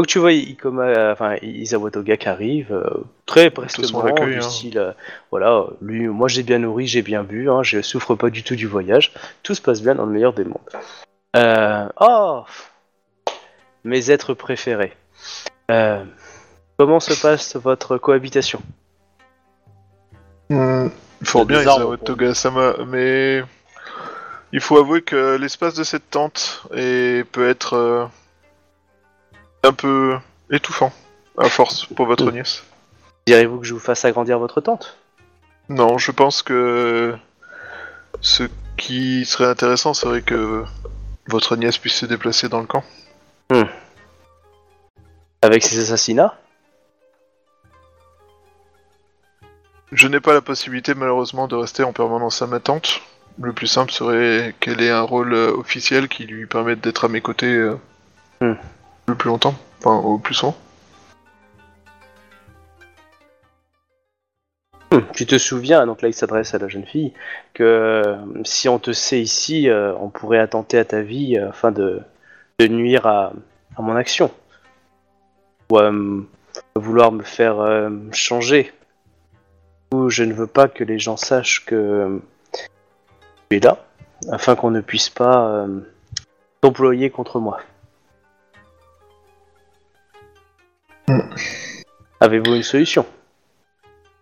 Donc tu vois, Ikoma, euh, enfin Isawa Toga qui arrive, euh, très prestement, du hein. style, euh, voilà, lui, moi j'ai bien nourri, j'ai bien bu, hein, je souffre pas du tout du voyage, tout se passe bien dans le meilleur des mondes. Euh, oh, mes êtres préférés. Euh, comment se passe votre cohabitation? Hmm, Fort Il a bien, Isawa. Toga-sama, mais il faut avouer que l'espace de cette tente est... peut être euh, un peu étouffant, à force, pour votre nièce. Direz-vous que je vous fasse agrandir votre tente? Non, je pense que ce qui serait intéressant serait que votre nièce puisse se déplacer dans le camp. Avec ces assassinats? Je n'ai pas la possibilité malheureusement de rester en permanence à ma tante. Le plus simple serait qu'elle ait un rôle euh, officiel qui lui permette d'être à mes côtés euh, Hmm. Plus longtemps, enfin au plus souvent. Hum, Tu te souviens, donc là il s'adresse à la jeune fille, que euh, si on te sait ici, euh, on pourrait attenter à ta vie euh, afin de, nuire à, à mon action. Ou euh, vouloir me faire changer. Ou je ne veux pas que les gens sachent que tu es là. afin qu'on ne puisse pas t'employer contre moi. Avez-vous une solution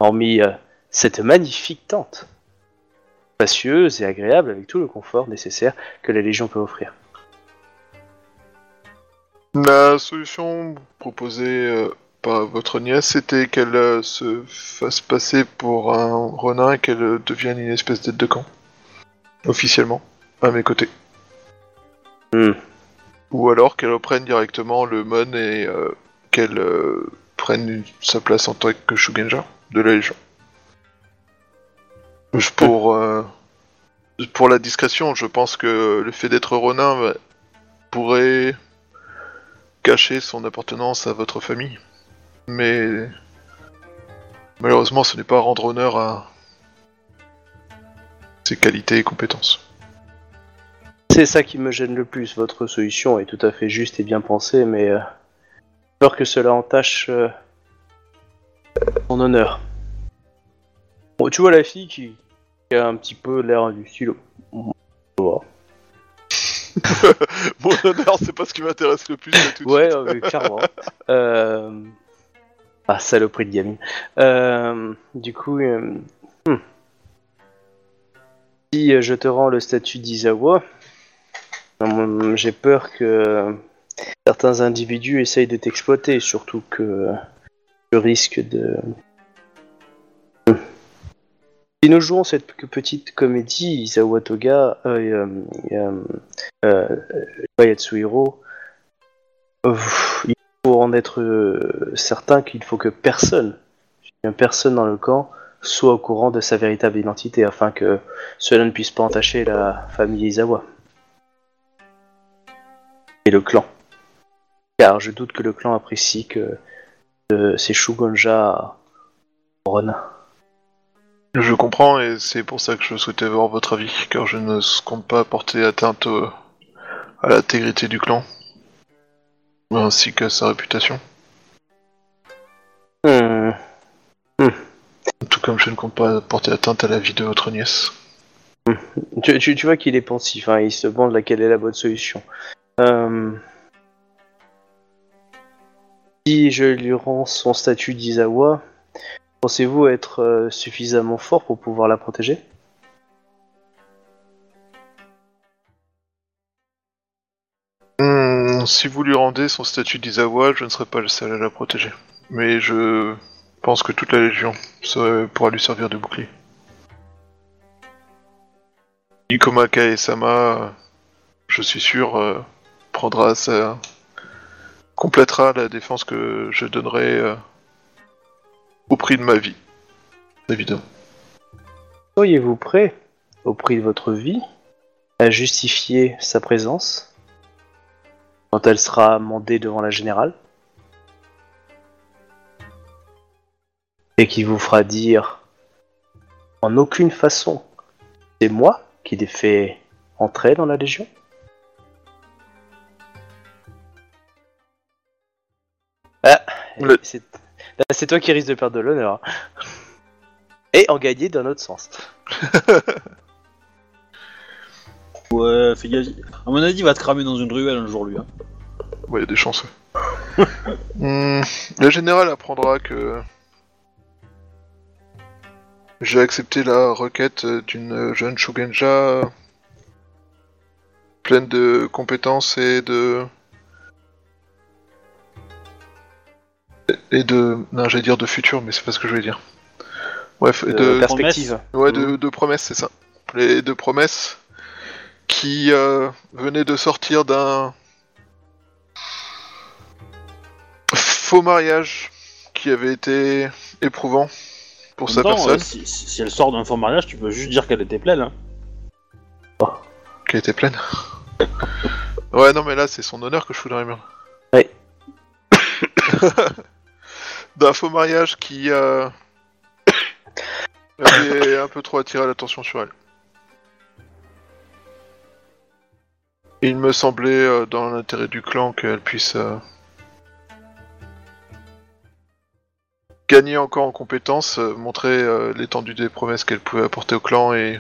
Hormis euh, cette magnifique tente, spacieuse et agréable avec tout le confort nécessaire que la Légion peut offrir. La solution proposée euh, par votre nièce, c'était qu'elle euh, se fasse passer pour un renin et qu'elle euh, devienne une espèce d'aide de camp. Officiellement, à mes côtés. Hmm. Ou alors qu'elle reprenne directement le Mon et qu'elle euh, prenne sa place en tant que Shugenja de la Légion. Pour, euh, pour la discrétion, je pense que le fait d'être Ronin bah, pourrait cacher son appartenance à votre famille. Mais malheureusement, ce n'est pas rendre honneur à ses qualités et compétences. C'est ça qui me gêne le plus. Votre solution est tout à fait juste et bien pensée, mais euh, peur que cela entache euh, son honneur. Bon, tu vois la fille qui, qui a un petit peu l'air du stylo. Ouais, Mon honneur, c'est pas ce qui m'intéresse le plus. là, tout de ouais suite. euh, clairement. Euh... Ah, saloperie de gamine. Euh, du coup, euh, hmm. si euh, je te rends le statut d'Izawa, euh, j'ai peur que certains individus essayent de t'exploiter, surtout que je risque de... Si nous jouons cette petite comédie, Izawa Toga, euh, euh, euh, euh, Yatsuhiro, il faut en être certain qu'il faut que personne, personne dans le camp, soit au courant de sa véritable identité, afin que cela ne puisse pas entacher la famille Izawa. Et le clan. Car je doute que le clan apprécie que euh, ces Shugonja. Je comprends et c'est pour ça que je souhaitais avoir votre avis, car je ne compte pas porter atteinte au- à l'intégrité du clan, ainsi qu'à sa réputation. Hmm. Tout comme je ne compte pas porter atteinte à la vie de votre nièce. Tu, tu- tu vois qu'il est pensif, hein, il se demande laquelle est la bonne solution. Euh, Si je lui rends son statut d'Izawa, pensez-vous être euh, suffisamment fort pour pouvoir la protéger? Hmm, si vous lui rendez son statut d'Izawa, je ne serai pas le seul à la protéger. Mais je pense que toute la Légion pourra lui servir de bouclier. Ikoma Kae-sama, je suis sûr, euh, prendra sa... complétera la défense que je donnerai euh, au prix de ma vie. Évidemment. Seriez-vous prêt, au prix de votre vie, à justifier sa présence quand elle sera amendée devant la générale Et qui vous fera dire en aucune façon c'est moi qui l'ai fait entrer dans la Légion? Le- c'est là, c'est toi qui risques de perdre de l'honneur. Et en gagner d'un autre sens. Ouais, fais gaffe. À mon avis, il va te cramer dans une ruelle un jour, lui. hein. Ouais, il y a des chances. Hmm, le général apprendra que j'ai accepté la requête d'une jeune Shugenja pleine de compétences et de et de non j'allais dire de futur mais c'est pas ce que je voulais dire bref de de perspective. Ouais, de, de promesses, c'est ça. Les deux promesses qui euh, venaient de sortir d'un faux mariage qui avait été éprouvant pour En sa temps, personne, euh, si, si- si elle sort d'un faux mariage, tu peux juste dire qu'elle était pleine. Hein. qui était pleine. ouais, non, mais là, c'est son honneur que je fous dans les murs. Ouais. d'un faux mariage qui euh, avait un peu trop attiré l'attention sur elle. Il me semblait euh, dans l'intérêt du clan qu'elle puisse euh, gagner encore en compétences, montrer l'étendue des promesses qu'elle pouvait apporter au clan et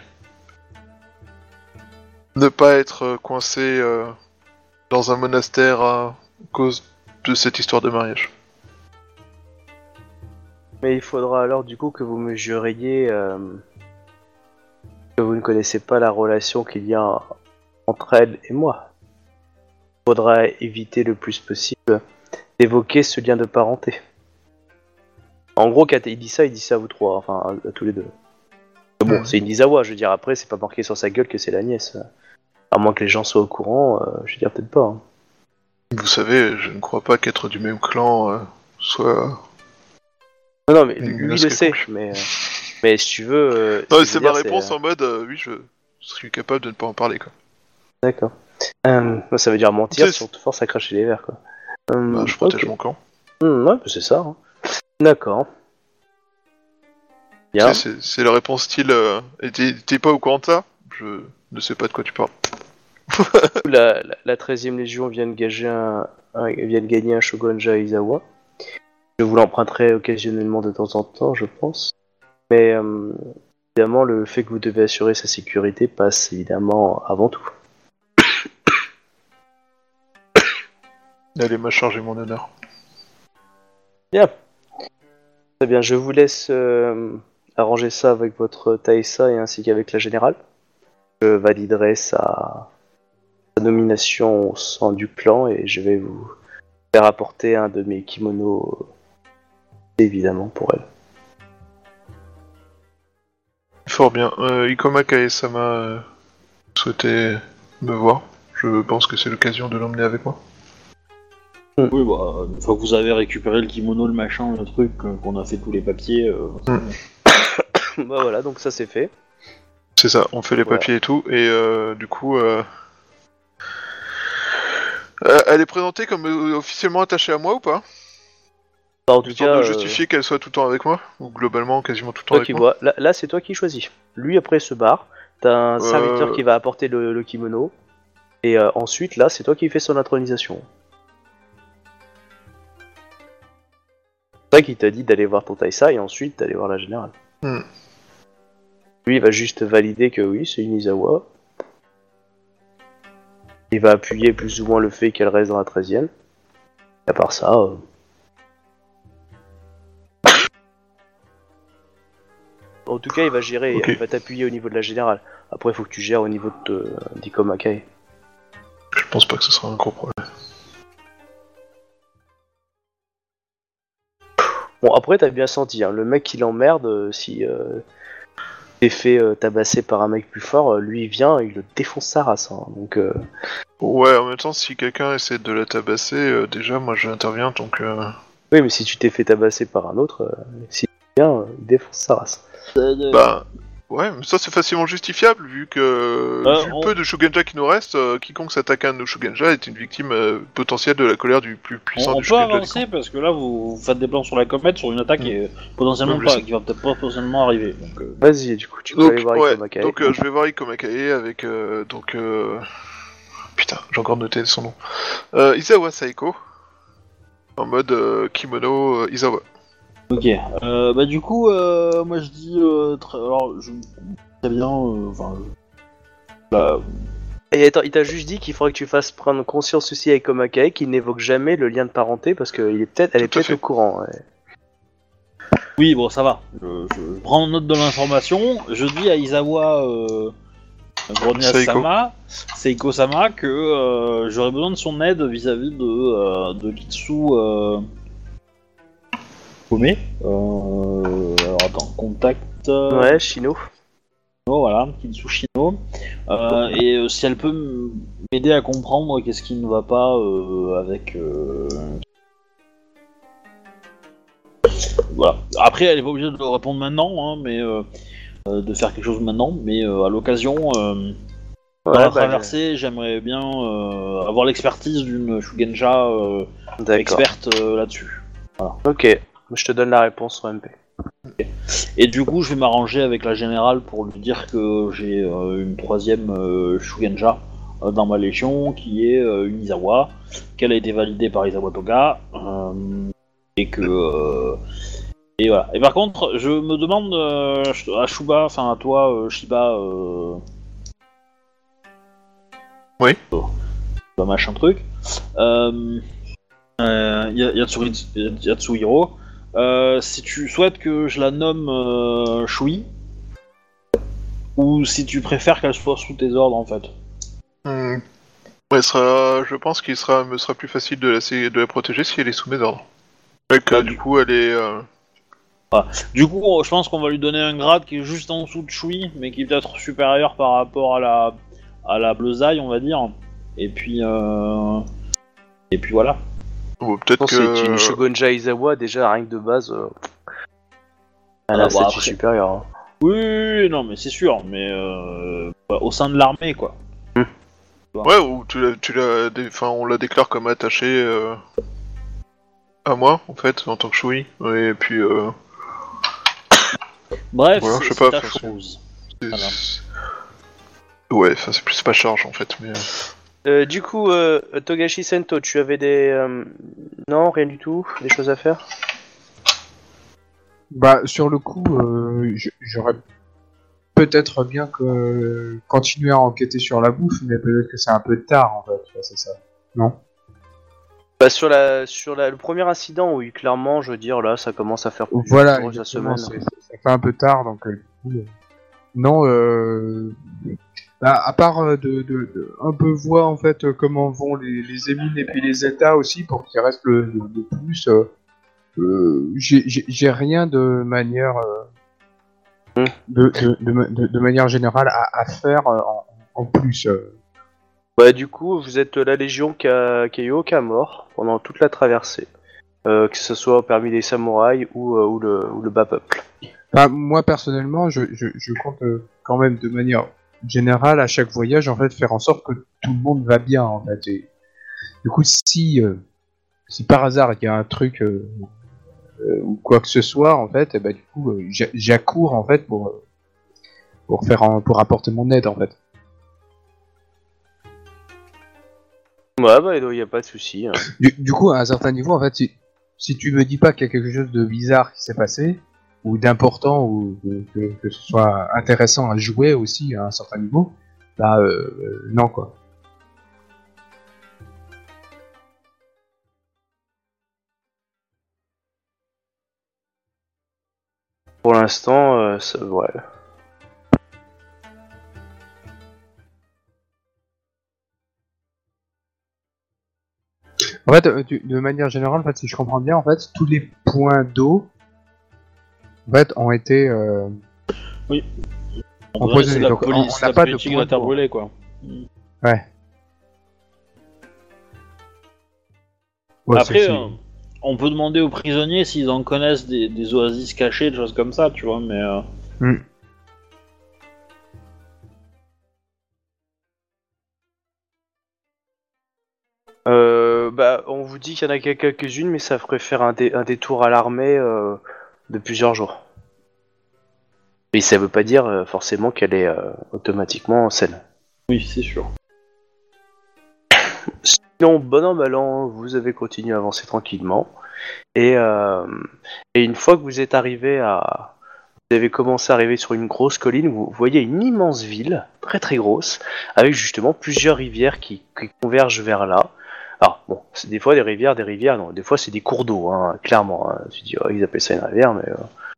ne pas être coincé euh, dans un monastère à cause de cette histoire de mariage. Mais il faudra alors du coup que vous me juriez euh, que vous ne connaissez pas la relation qu'il y a entre elle et moi. Il faudra éviter le plus possible d'évoquer ce lien de parenté. En gros, quand il dit ça, il dit ça à vous trois, enfin à, à tous les deux. Bon, c'est une Izawa, je veux dire, après, c'est pas marqué sur sa gueule que c'est la nièce. À moins que les gens soient au courant, euh, je veux dire, peut-être pas. hein. Vous savez, je ne crois pas qu'être du même clan euh, soit. Non, non, mais lui, il le sait, mais, euh, mais si tu veux. euh, Non, ce je c'est veux ma dire, réponse euh, en mode euh, oui, je suis capable de ne pas en parler quoi. D'accord. Euh, ça veut dire mentir C'est- si on te force à cracher les verres, quoi. Euh, Bah, je protège ok. mon camp. Hmm, ouais, bah, c'est ça. hein. D'accord. Bien. C'est- C'est c'est la réponse style. euh, et t'es t'es pas au courant de ça? Je ne sais pas de quoi tu parles. La, la, la 13e Légion vient de, gager un, un- vient de gagner un Shogunja à Izawa. Je vous l'emprunterai occasionnellement de temps en temps, je pense. Mais euh, évidemment, le fait que vous devez assurer sa sécurité passe évidemment avant tout. Allez, m'a chargé mon honneur. Bien. Très bien, je vous laisse euh, arranger ça avec votre Taïsa et ainsi qu'avec la générale. Je validerai sa, sa nomination au sein du clan et je vais vous faire apporter un de mes kimonos, évidemment, pour elle. Fort bien. Euh, Ikoma Kae-sama euh, souhaitait me voir. Je pense que c'est l'occasion de l'emmener avec moi. Oui, bah, une fois que vous avez récupéré le kimono, le machin, le truc, euh, qu'on a fait tous les papiers, euh, Mm. bon. bah voilà, donc ça c'est fait. C'est ça, on fait les Voilà. papiers et tout, et euh, du coup, euh, euh, elle est présentée comme euh, officiellement attachée à moi ou pas? En tout cas, de euh, justifier qu'elle soit tout le temps avec moi Ou globalement quasiment tout le temps toi avec qui moi vois, là, là, c'est toi qui choisis. Lui après se barre, t'as un Euh. serviteur qui va apporter le, le kimono, et euh, ensuite là c'est toi qui fais son intronisation. C'est vrai qu'il t'a dit d'aller voir ton Taïsa et ensuite d'aller voir la générale. Hmm. Lui il va juste valider que oui c'est une Izawa. Il va appuyer plus ou moins le fait qu'elle reste dans la 13ème. Et à part ça... euh, En tout cas, il va gérer, il va t'appuyer au niveau de la générale. Après, il faut que tu gères au niveau de d'Ikoma Kai. Je pense pas que ce sera un gros problème. Bon, après, t'as bien senti, hein, le mec qui l'emmerde, euh, si euh, t'es fait euh, tabasser par un mec plus fort, euh, lui il vient, il le défonce sa race. hein. donc, euh, Ouais, en même temps, si quelqu'un essaie de la tabasser, euh, déjà, moi j'interviens, donc... euh, oui, mais si tu t'es fait tabasser par un autre, euh, s'il vient, euh, il défonce sa race. Euh, Bah... Ouais, mais ça c'est facilement justifiable, vu que... Euh, vu le on- peu de Shugenja qui nous reste, euh, quiconque s'attaque à un de nos Shugenja est une victime euh, potentielle de la colère du plus puissant on, on du peut Shugenja. du avancer parce que là vous, vous faites des plans sur la comète sur une attaque Mm. qui est potentiellement pas, qui va peut-être pas potentiellement arriver. Donc, euh, Vas-y, du coup, tu peux Donc, aller voir ouais, Ikoma Kai. donc euh, je vais voir Ikoma Kae avec euh, donc euh... putain, j'ai encore noté son nom. Euh, Isawa Saiko en mode euh, kimono euh, Isawa. Ok. Euh, bah du coup, euh, moi je dis euh, très, alors je très bien. euh, Enfin, je- bah, Et attends, il t'a juste dit qu'il faudrait que tu fasses prendre conscience aussi à Ikoma Kai qu'il n'évoque jamais le lien de parenté parce qu'elle est peut-être elle est Tout à peut-être fait. au courant. ouais. oui, bon, ça va. Je, je prends note de l'information. Je dis à Isawa euh, Grogna-sama, Seiko-sama, que euh, j'aurais besoin de son aide vis-à-vis de euh, de Kitsu. Kome. Euh, alors attends, contact. euh, Ouais, Shino. Shino, voilà, Kitsushino. Euh, et euh, si elle peut m'aider à comprendre qu'est-ce qui ne va pas euh, avec. Voilà. Après, elle est pas obligée de répondre maintenant, hein, mais de faire quelque chose maintenant. Mais à l'occasion, dans Ouais, la bah, traversée, j'aimerais bien avoir l'expertise d'une Shugenja D'accord. experte là-dessus. Ok, je te donne la réponse en MP. Et du coup, je vais m'arranger avec la générale pour lui dire que j'ai euh, une troisième euh, Shugenja euh, dans ma légion, qui est euh, une Izawa, qu'elle a été validée par Izawa Toga, euh, et que... euh, et voilà. Et par contre, je me demande euh, à Shuba, enfin à toi, euh, Shiba, euh, Oui. Bah, machin truc. Euh, euh, Yatsuhiro. Euh, si tu souhaites que je la nomme euh, Shui, ou si tu préfères qu'elle soit sous tes ordres en fait. Hmm. Ouais, sera, je pense qu'il sera, me sera plus facile de la, de la protéger si elle est sous mes ordres. Du coup, elle est. euh, Du coup, je pense qu'on va lui donner un grade qui est juste en dessous de Shui, mais qui est peut-être supérieur par rapport à la à la bleusaille, on va dire. Et puis euh... et puis voilà. Ou peut-être que. c'est une Shogunja Izawa, déjà, rien que de base. Euh... Ah, Elle a un bah, statut supérieur. hein. Oui, oui, oui, non, mais c'est sûr, mais euh... bah, au sein de l'armée, quoi. Ouais, ou tu l'as, tu enfin, on la déclare comme attachée euh, à moi, en fait, en tant que choui. Et puis, euh, Bref, Voilà, c'est je sais pas, ta faut- chose. c'est- Voilà. ouais, enfin, c'est plus pas charge en fait, mais. Euh, du coup, euh, Togashi Sento, tu avais des. euh, Non, rien du tout Des choses à faire? Bah, sur le coup, euh, j'aurais peut-être bien que continuer à enquêter sur la bouffe, mais peut-être que c'est un peu tard en fait. C'est ça. Non? Bah, sur la, sur la, le premier incident, oui, clairement, je veux dire, là, ça commence à faire plus Voilà, de la exactement, semaine. c'est- ça fait un peu tard, donc euh, du coup, euh, non. Euh, bah, à part euh, de, de- de un peu voir en fait euh, comment vont les, les émines et puis les états aussi pour qu'il reste le, le, le plus. euh, j'ai- rien de manière euh, Hmm. de, de, de, ma- de- de manière générale à, à faire en, en plus. euh. Bah, du coup, vous êtes la légion qui a, qui a eu aucun mort pendant toute la traversée. Que ce soit parmi les samouraïs ou, ou, le, ou le bas peuple. Enfin, moi personnellement, je, je, je compte quand même de manière générale à chaque voyage en fait faire en sorte que tout le monde va bien en fait. Et, du coup, si euh, si par hasard il y a un truc euh, euh, ou quoi que ce soit en fait, eh ben, du coup j'a- j'accours en fait pour pour faire en- pour apporter mon aide en fait. Ouais, bah, il n'y a pas de souci. hein. Du, du coup, à un certain niveau, en fait, si, si tu me dis pas qu'il y a quelque chose de bizarre qui s'est passé, ou d'important, ou que, ce soit intéressant à jouer aussi à un certain niveau, bah euh, euh, non quoi. Pour l'instant, euh, ça- ouais. En fait, euh, de manière générale, en fait, si je comprends bien, en fait, tous les points d'eau, en fait, ont été. euh, la donc, on- n'a pas de point quoi. Ouais. Ouais, Après, euh, on peut demander aux prisonniers s'ils en connaissent des, des oasis cachées, des choses comme ça, tu vois, mais... euh, Euh, bah, on vous dit qu'il y en a que quelques-unes, mais ça ferait faire un, dé- un détour à l'armée euh, de plusieurs jours. Et ça veut pas dire euh, forcément qu'elle est euh, automatiquement saine. Oui, c'est sûr. Sinon, bon an, mal an, vous avez continué à avancer tranquillement. Et, euh, et une fois que vous êtes arrivé à... Vous avez commencé à arriver sur une grosse colline, vous voyez une immense ville, très très grosse, avec justement plusieurs rivières qui, qui convergent vers là. Alors, bon, c'est des fois des rivières, des rivières, non, des fois c'est des cours d'eau, hein, clairement. Hein. Tu dis, oh, ils appellent ça une rivière, mais... euh,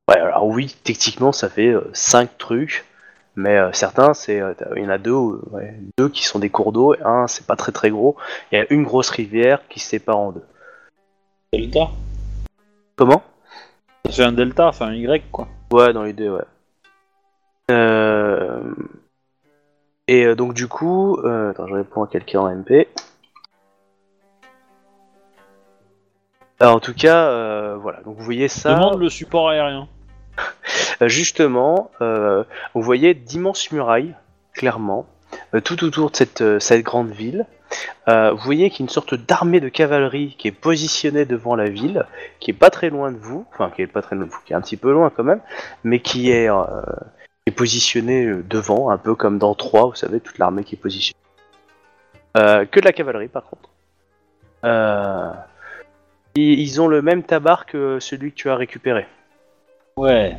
Ouais, alors oui, techniquement ça fait 5 trucs, mais euh, certains, c'est, euh, il y en a deux, euh, ouais, deux qui sont des cours d'eau, et un c'est pas très très gros, il y a une grosse rivière qui se sépare en deux. Delta? Comment? Fait un delta, enfin un Y, quoi. Ouais, dans les deux, ouais. Euh... Et euh, donc du coup, euh, attends, je réponds à quelqu'un en MP. Alors, en tout cas, euh, voilà. Donc vous voyez ça. Demande le support aérien. Euh, Justement, euh, vous voyez d'immenses murailles, clairement, euh, tout autour de cette, euh, cette grande ville. Euh, vous voyez qu'il y a une sorte d'armée de cavalerie qui est positionnée devant la ville, qui est pas très loin de vous, enfin qui est pas très loin de vous, qui est un petit peu loin quand même, mais qui est, euh, qui est positionnée euh, devant, un peu comme dans 3, vous savez, toute l'armée qui est positionnée. Euh, que de la cavalerie par contre. Euh, ils- ils ont le même tabac que celui que tu as récupéré. Ouais.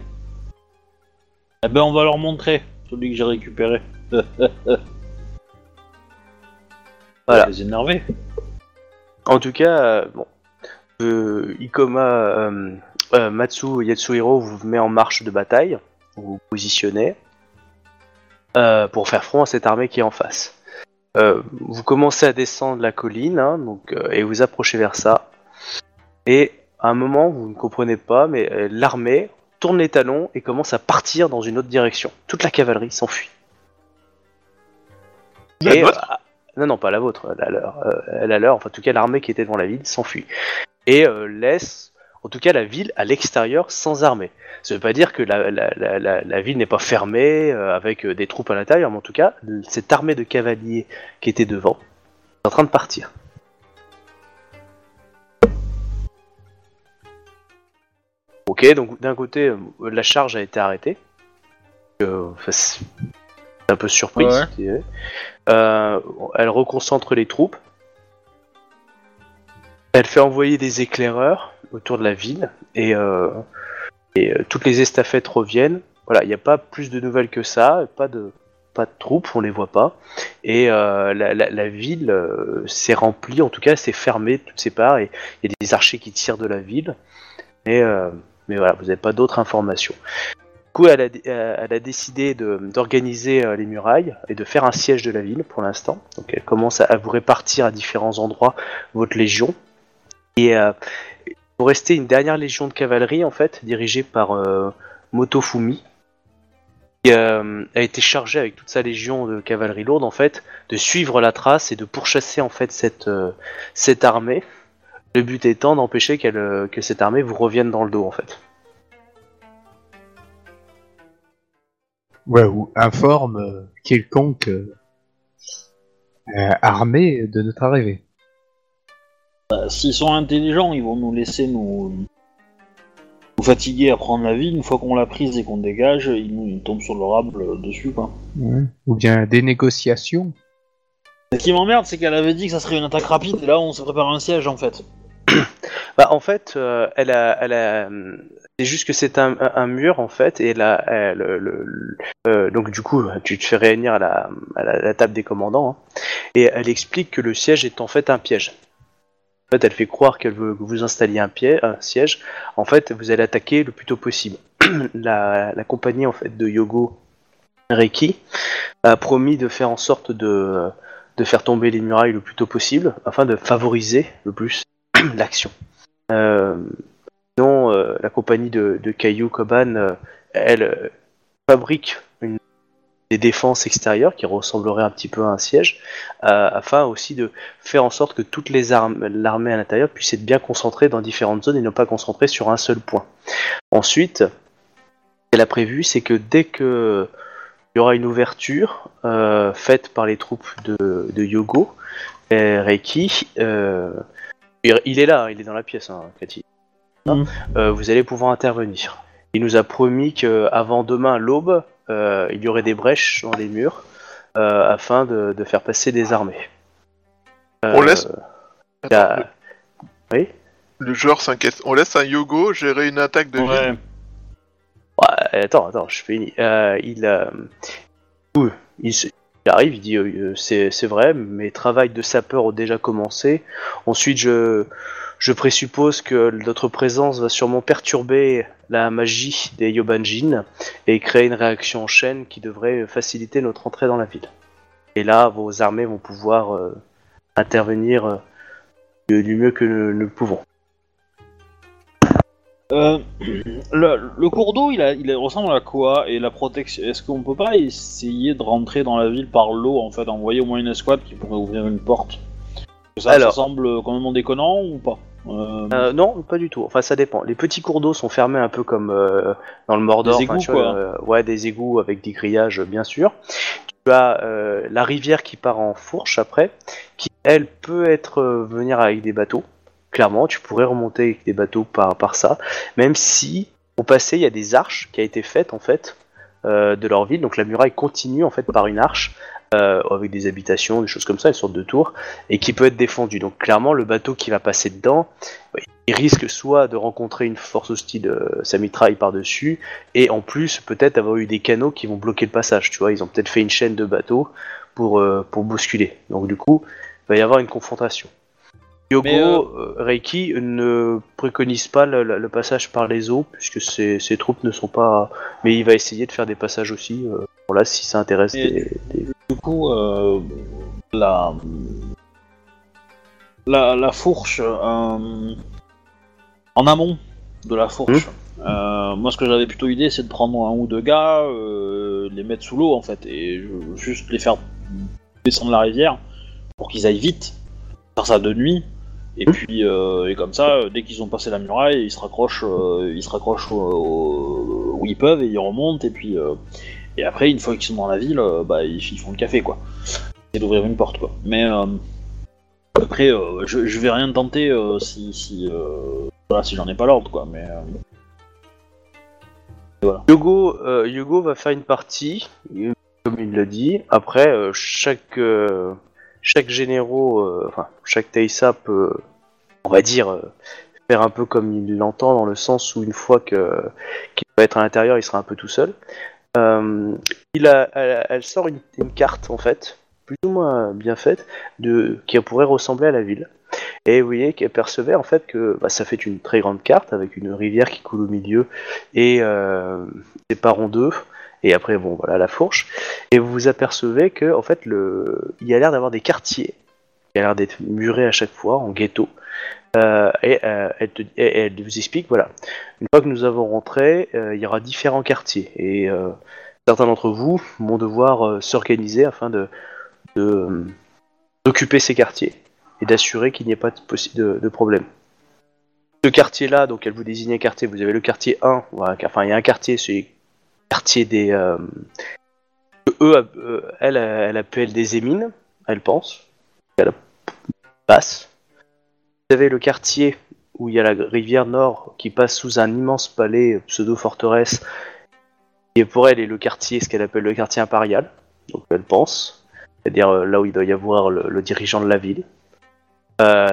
Eh ben, on va leur montrer celui que j'ai récupéré. Voilà. Les énerver. En tout cas, euh, bon, euh, Ikoma euh, Matsu Yatsuhiro vous met en marche de bataille, vous vous positionnez euh, pour faire front à cette armée qui est en face. Vous commencez à descendre la colline, hein, donc, et vous approchez vers ça. Et à un moment, vous ne comprenez pas, mais euh, l'armée tourne les talons et commence à partir dans une autre direction. Toute la cavalerie s'enfuit. La Et, euh, non, non, pas la vôtre, la leur. Euh, elle a leur, enfin, en tout cas, l'armée qui était devant la ville s'enfuit. Et euh, laisse, en tout cas, la ville à l'extérieur sans armée. Ça veut pas dire que la, la, la, la, la ville n'est pas fermée euh, avec des troupes à l'intérieur, mais en tout cas, cette armée de cavaliers qui était devant est en train de partir. Ok, donc d'un côté, euh, la charge a été arrêtée. Euh, enfin, c'est un peu surprise. Ouais. Euh, elle reconcentre les troupes. Elle fait envoyer des éclaireurs autour de la ville et, euh, et euh, toutes les estafettes reviennent. Voilà, il n'y a pas plus de nouvelles que ça, pas de pas de troupes, on les voit pas. Et euh, la, la- la ville euh, s'est remplie, en tout cas, s'est fermée de toutes ses parts et il y a des archers qui tirent de la ville. Et, euh, mais voilà, vous n'avez pas d'autres informations. Du coup, elle a, euh, décidé d'organiser euh, les murailles et de faire un siège de la ville pour l'instant. Donc elle commence à, vous répartir à différents endroits votre légion. Et euh, vous rester une dernière légion de cavalerie en fait, dirigée par Motofumi, qui a été chargée avec toute sa légion de cavalerie lourde en fait de suivre la trace et de pourchasser en fait cette cette armée. Le but étant d'empêcher qu'elle euh, que cette armée vous revienne dans le dos en fait. Ouais, ou informe euh, quelconque euh, euh, armée de notre arrivée. Bah, S'ils sont intelligents, ils vont nous laisser nous, nous fatiguer à prendre la ville. Une fois qu'on l'a prise et qu'on dégage, ils nous ils tombent sur le rable dessus, quoi. Ou bien des négociations. Ce qui m'emmerde, c'est qu'elle avait dit que ça serait une attaque rapide, et là on se prépare un siège en fait. Bah, en fait, euh, c'est juste que c'est un, mur en fait, et là, euh, donc du coup, tu te fais réunir à la, table des commandants, hein, et elle explique que le siège est en fait un piège. En fait, elle fait croire qu'elle veut que vous installiez un, siège. En fait, vous allez attaquer le plus tôt possible. la, la compagnie en fait de Yogo Reiki a promis de faire en sorte de, de faire tomber les murailles le plus tôt possible, afin de favoriser le plus l'action. Euh, sinon, euh, la compagnie de, de Caillou Koban, euh, elle fabrique des défenses extérieures qui ressembleraient un petit peu à un siège, afin aussi de faire en sorte que toutes les armes, l'armée à l'intérieur puisse être bien concentrée dans différentes zones et non pas concentrée sur un seul point. Ensuite, ce qu'elle a prévu, c'est que dès que il y aura une ouverture faite par les troupes de, Yogo et Reiki, il est là, il est dans la pièce, hein, Cathy. Mhm. Euh, vous allez pouvoir intervenir. Il nous a promis qu'avant demain, l'aube, euh, il y aurait des brèches dans les murs euh, afin de, de faire passer des armées. Euh, On laisse- a- Oui le, joueur s'inquiète. On laisse un Yogo gérer une attaque de ville. Ouais. Attends, attends, je finis. Euh, il, euh, oui, il, il arrive, il dit euh, c'est c'est vrai, mes travails de sapeur ont déjà commencé. Ensuite, je, je présuppose que notre présence va sûrement perturber la magie des Yobanjin et créer une réaction en chaîne qui devrait faciliter notre entrée dans la ville. Et là, vos armées vont pouvoir euh, intervenir euh, du, du mieux que nous, nous pouvons. Euh, le, le cours d'eau, il, a, il ressemble à quoi Et la protection Est-ce qu'on peut pas essayer de rentrer dans la ville par l'eau en fait, envoyer au moins une escouade qui pourrait ouvrir une porte? Ça, Alors. ça semble quand même déconnant ou pas? Euh, Euh, non, pas du tout. Enfin, ça dépend. Les petits cours d'eau sont fermés un peu comme dans le Mordor. Des égouts, vois, quoi. ouais, des égouts avec des grillages, bien sûr. Tu as la rivière qui part en fourche après, qui elle peut être venir avec des bateaux. Clairement, tu pourrais remonter avec des bateaux par par ça. Même si au passé, il y a des arches qui a été faites en fait euh, de leur ville. Donc la muraille continue en fait par une arche. euh, avec des habitations, des choses comme ça, une sorte de tour, et qui peut être défendue. Donc clairement, le bateau qui va passer dedans, il risque soit de rencontrer une force hostile, euh, sa mitraille par-dessus, et en plus peut-être avoir eu des canaux qui vont bloquer le passage, tu vois, ils ont peut-être fait une chaîne de bateaux pour, euh, pour bousculer. Donc du coup, va y avoir une confrontation. Yogo euh, euh, Reiki ne préconise pas le, le- le passage par les eaux puisque ses, ses troupes ne sont pas. Mais il va essayer de faire des passages aussi. euh, voilà, si ça intéresse Et- des- des, Du coup, euh, la, la, la fourche, euh, en amont de la fourche, euh, moi ce que j'avais plutôt idée c'est de prendre un ou deux gars, euh, les mettre sous l'eau en fait, et juste les faire descendre la rivière pour qu'ils aillent vite, faire ça de nuit. Et puis, euh, et comme ça, euh, dès qu'ils ont passé la muraille, ils se raccrochent, euh, ils se raccrochent où ils peuvent et ils remontent. Et puis, et après, une fois qu'ils sont dans la ville, bah, ils, font le café, quoi. C'est d'ouvrir une porte, quoi. Mais après, je, vais rien tenter si, si, voilà, si j'en ai pas l'ordre, quoi. Mais euh, Yogo, va faire une partie, comme il l'a dit. Après, chaque chaque généraux, euh, enfin chaque Taisa peut, on va dire, euh, faire un peu comme il l'entend, dans le sens où une fois qu'il va être à l'intérieur, il sera un peu tout seul. Euh, il a, elle, sort une, carte en fait, plus ou moins bien faite, qui pourrait ressembler à la ville. Et vous voyez qu'elle percevait en fait que bah, ça fait une très grande carte avec une rivière qui coule au milieu et euh, sépare en deux. Et après, bon, voilà la fourche. Et vous vous apercevez que, en fait, le... il y a l'air d'avoir des quartiers. Il y a l'air d'être murés à chaque fois en ghetto. Euh, et, euh, et elle vous explique, voilà, une fois que nous avons rentré, euh, il y aura différents quartiers. Et certains d'entre vous vont devoir s'organiser afin de, d'occuper ces quartiers et d'assurer qu'il n'y ait pas de, de, problème. Ce quartier-là, donc elle vous désigne un quartier, vous avez le quartier 1, voilà, enfin il y a un quartier, c'est quartier des... Euh, eux, euh, elle, elle appelle des émines, elle pense, elle passe. Vous avez le quartier où il y a la rivière Nord qui passe sous un immense palais euh, pseudo-forteresse, et pour elle est le quartier, ce qu'elle appelle le quartier impérial, donc elle pense, c'est-à-dire euh, là où il doit y avoir le, dirigeant de la ville.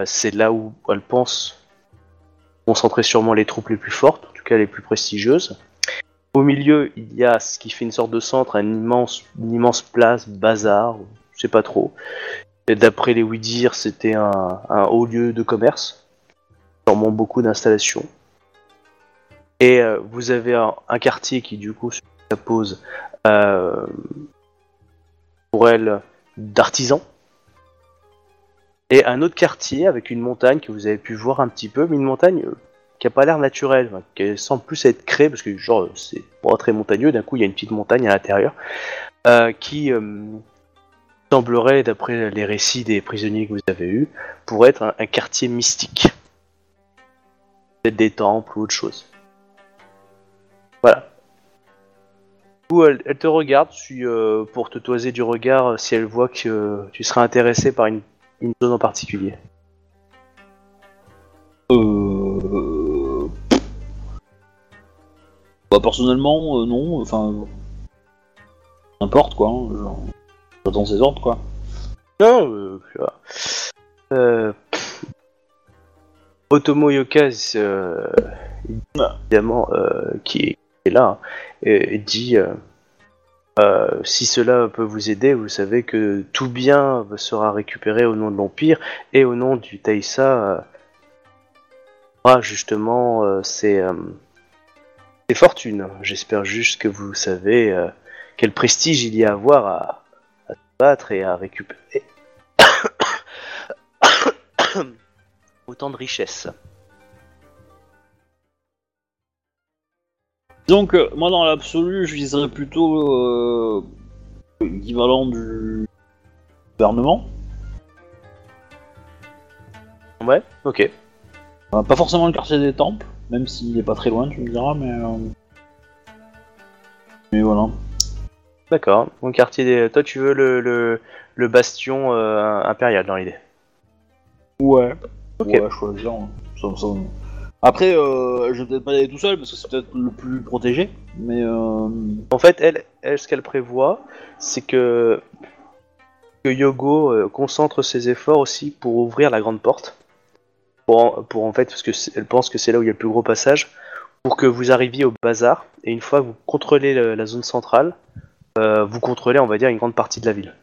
C'est là où elle pense concentrer sûrement les troupes les plus fortes, en tout cas les plus prestigieuses. Au milieu, il y a ce qui fait une sorte de centre, une immense place, bazar, je sais pas trop. D'après les oui-dire, c'était un, haut lieu de commerce, sûrement beaucoup d'installations. Et euh, vous avez un, un quartier qui du coup se pose euh, pour elle d'artisans. Et un autre quartier avec une montagne que vous avez pu voir un petit peu, mais une montagne euh, qui a pas l'air naturelle, enfin, qui semble plus être créée parce que genre c'est pas très montagneux. D'un coup, il y a une petite montagne à l'intérieur euh, qui euh, semblerait, d'après les récits des prisonniers que vous avez eus, pour être un, quartier mystique, peut-être des temples ou autre chose. Voilà. Coup, elle, elle te regarde euh, pour te toiser du regard si elle voit que tu seras intéressé par une, une zone en particulier. Euh... Bah, personnellement, euh, non, enfin. N'importe quoi, hein, j'attends ses ordres quoi. Non, euh, vois. Euh, Otomo Yoka, euh, évidemment, qui, est, là, hein, dit si cela peut vous aider, vous savez que tout bien sera récupéré au nom de l'Empire et au nom du Taïsa. Euh, aura justement, euh, ses, euh, ses fortunes. J'espère juste que vous savez euh, quel prestige il y a à avoir à, à se battre et à récupérer autant de richesses. Donc, euh, moi dans l'absolu, je viserais plutôt euh, l'équivalent du gouvernement. Ouais, ok. Euh, pas forcément le quartier des temples, même s'il est pas très loin, tu me diras, mais. euh, Mais voilà. D'accord. Mon quartier des... Toi, tu veux le, le, le bastion euh, impérial dans l'idée? Ouais. Ok. Ouais, choisir. hein. Ça- ça- Après, euh, je vais peut-être pas y aller tout seul parce que c'est peut-être le plus protégé, mais. Euh... En fait, elle, elle ce qu'elle prévoit, c'est que, que Yogo euh, concentre ses efforts aussi pour ouvrir la grande porte. Pour, en- fait, parce que c'est- elle pense que c'est là où il y a le plus gros passage, pour que vous arriviez au bazar, et une fois que vous contrôlez le- la zone centrale, euh, vous contrôlez, on va dire, une grande partie de la ville.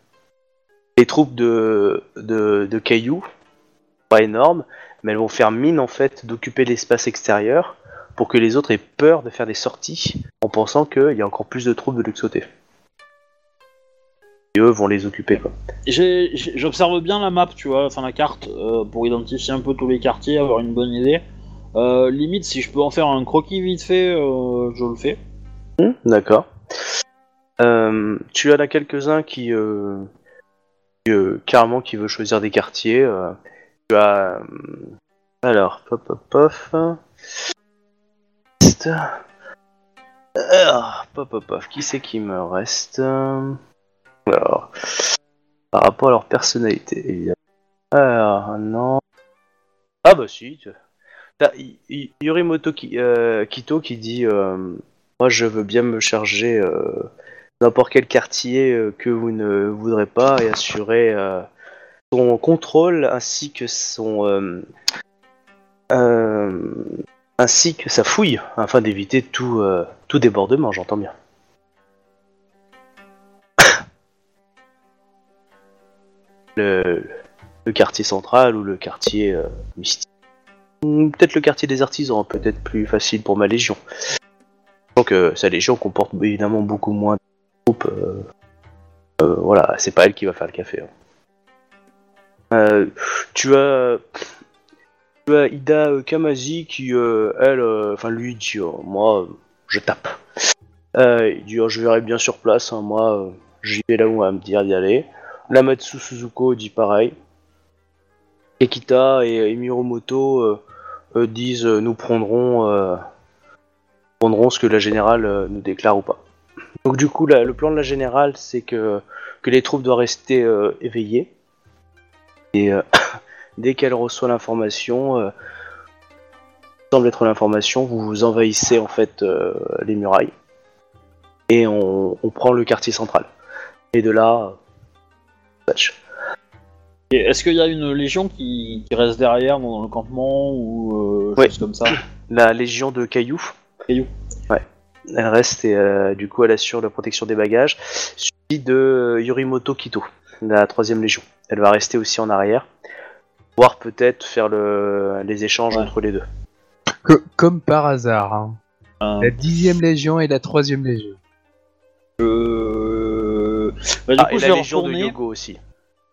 les troupes de, de, cailloux, pas énormes, mais elles vont faire mine en fait d'occuper l'espace extérieur pour que les autres aient peur de faire des sorties en pensant qu'il y a encore plus de troupes de l'autre. Et eux vont les occuper quoi. J'observe bien la map, tu vois, enfin la carte, euh, pour identifier un peu tous les quartiers, avoir une bonne idée. Euh, limite, si je peux en faire un croquis vite fait, euh, je le fais. Hmm, D'accord. Tu as quelques-uns qui, qui, carrément qui veut choisir des quartiers. tu as alors pop pop pop. Alors, pop pop pop. Qui c'est qui me reste? Alors par rapport à leur personnalité évidemment. Alors non. Ah bah si. T'as euh, Kito qui dit euh, moi, je veux bien me charger euh, n'importe quel quartier que vous ne voudrez pas et assurer son contrôle ainsi que son ainsi que sa fouille afin d'éviter tout tout débordement. J'entends bien. Le, quartier central ou le quartier euh, mystique. Peut-être le quartier des artisans, peut-être plus facile pour ma légion. Donc euh, sa légion comporte évidemment beaucoup moins de troupes. euh, euh, voilà, c'est pas elle qui va faire le café. hein. Euh, tu as tu as Ida Kamazi qui elle, enfin lui dit moi je tape. Il dit oh, je verrai bien sur place, hein, moi j'y vais là où on va me dire d'y aller. Lamatsu Suzuko dit pareil. Ekita et, et Miromoto euh, euh, disent euh, nous prendrons euh, ce que la générale euh, nous déclare ou pas. Donc du coup, le plan de la générale, c'est que, les troupes doivent rester euh, éveillées. Et euh, dès qu'elle reçoit l'information, euh, semble être l'information, vous envahissez en fait euh, les murailles. Et on prend le quartier central. Et de là, Est-ce qu'il y a une légion qui, qui reste derrière dans le campement ou euh, Ouais. chose comme ça La légion de cailloux. Cailloux. Ouais. Elle reste et euh, du coup elle assure la protection des bagages. Suivi de Yorimoto Kito, la troisième légion. Elle va rester aussi en arrière. Voire peut-être faire le, les échanges Ouais. entre les deux. Que- comme par hasard, hein. Euh, la dixième légion et la troisième légion. Bah, du Ah, coup, et je la vais légion de retourner, Yogo aussi.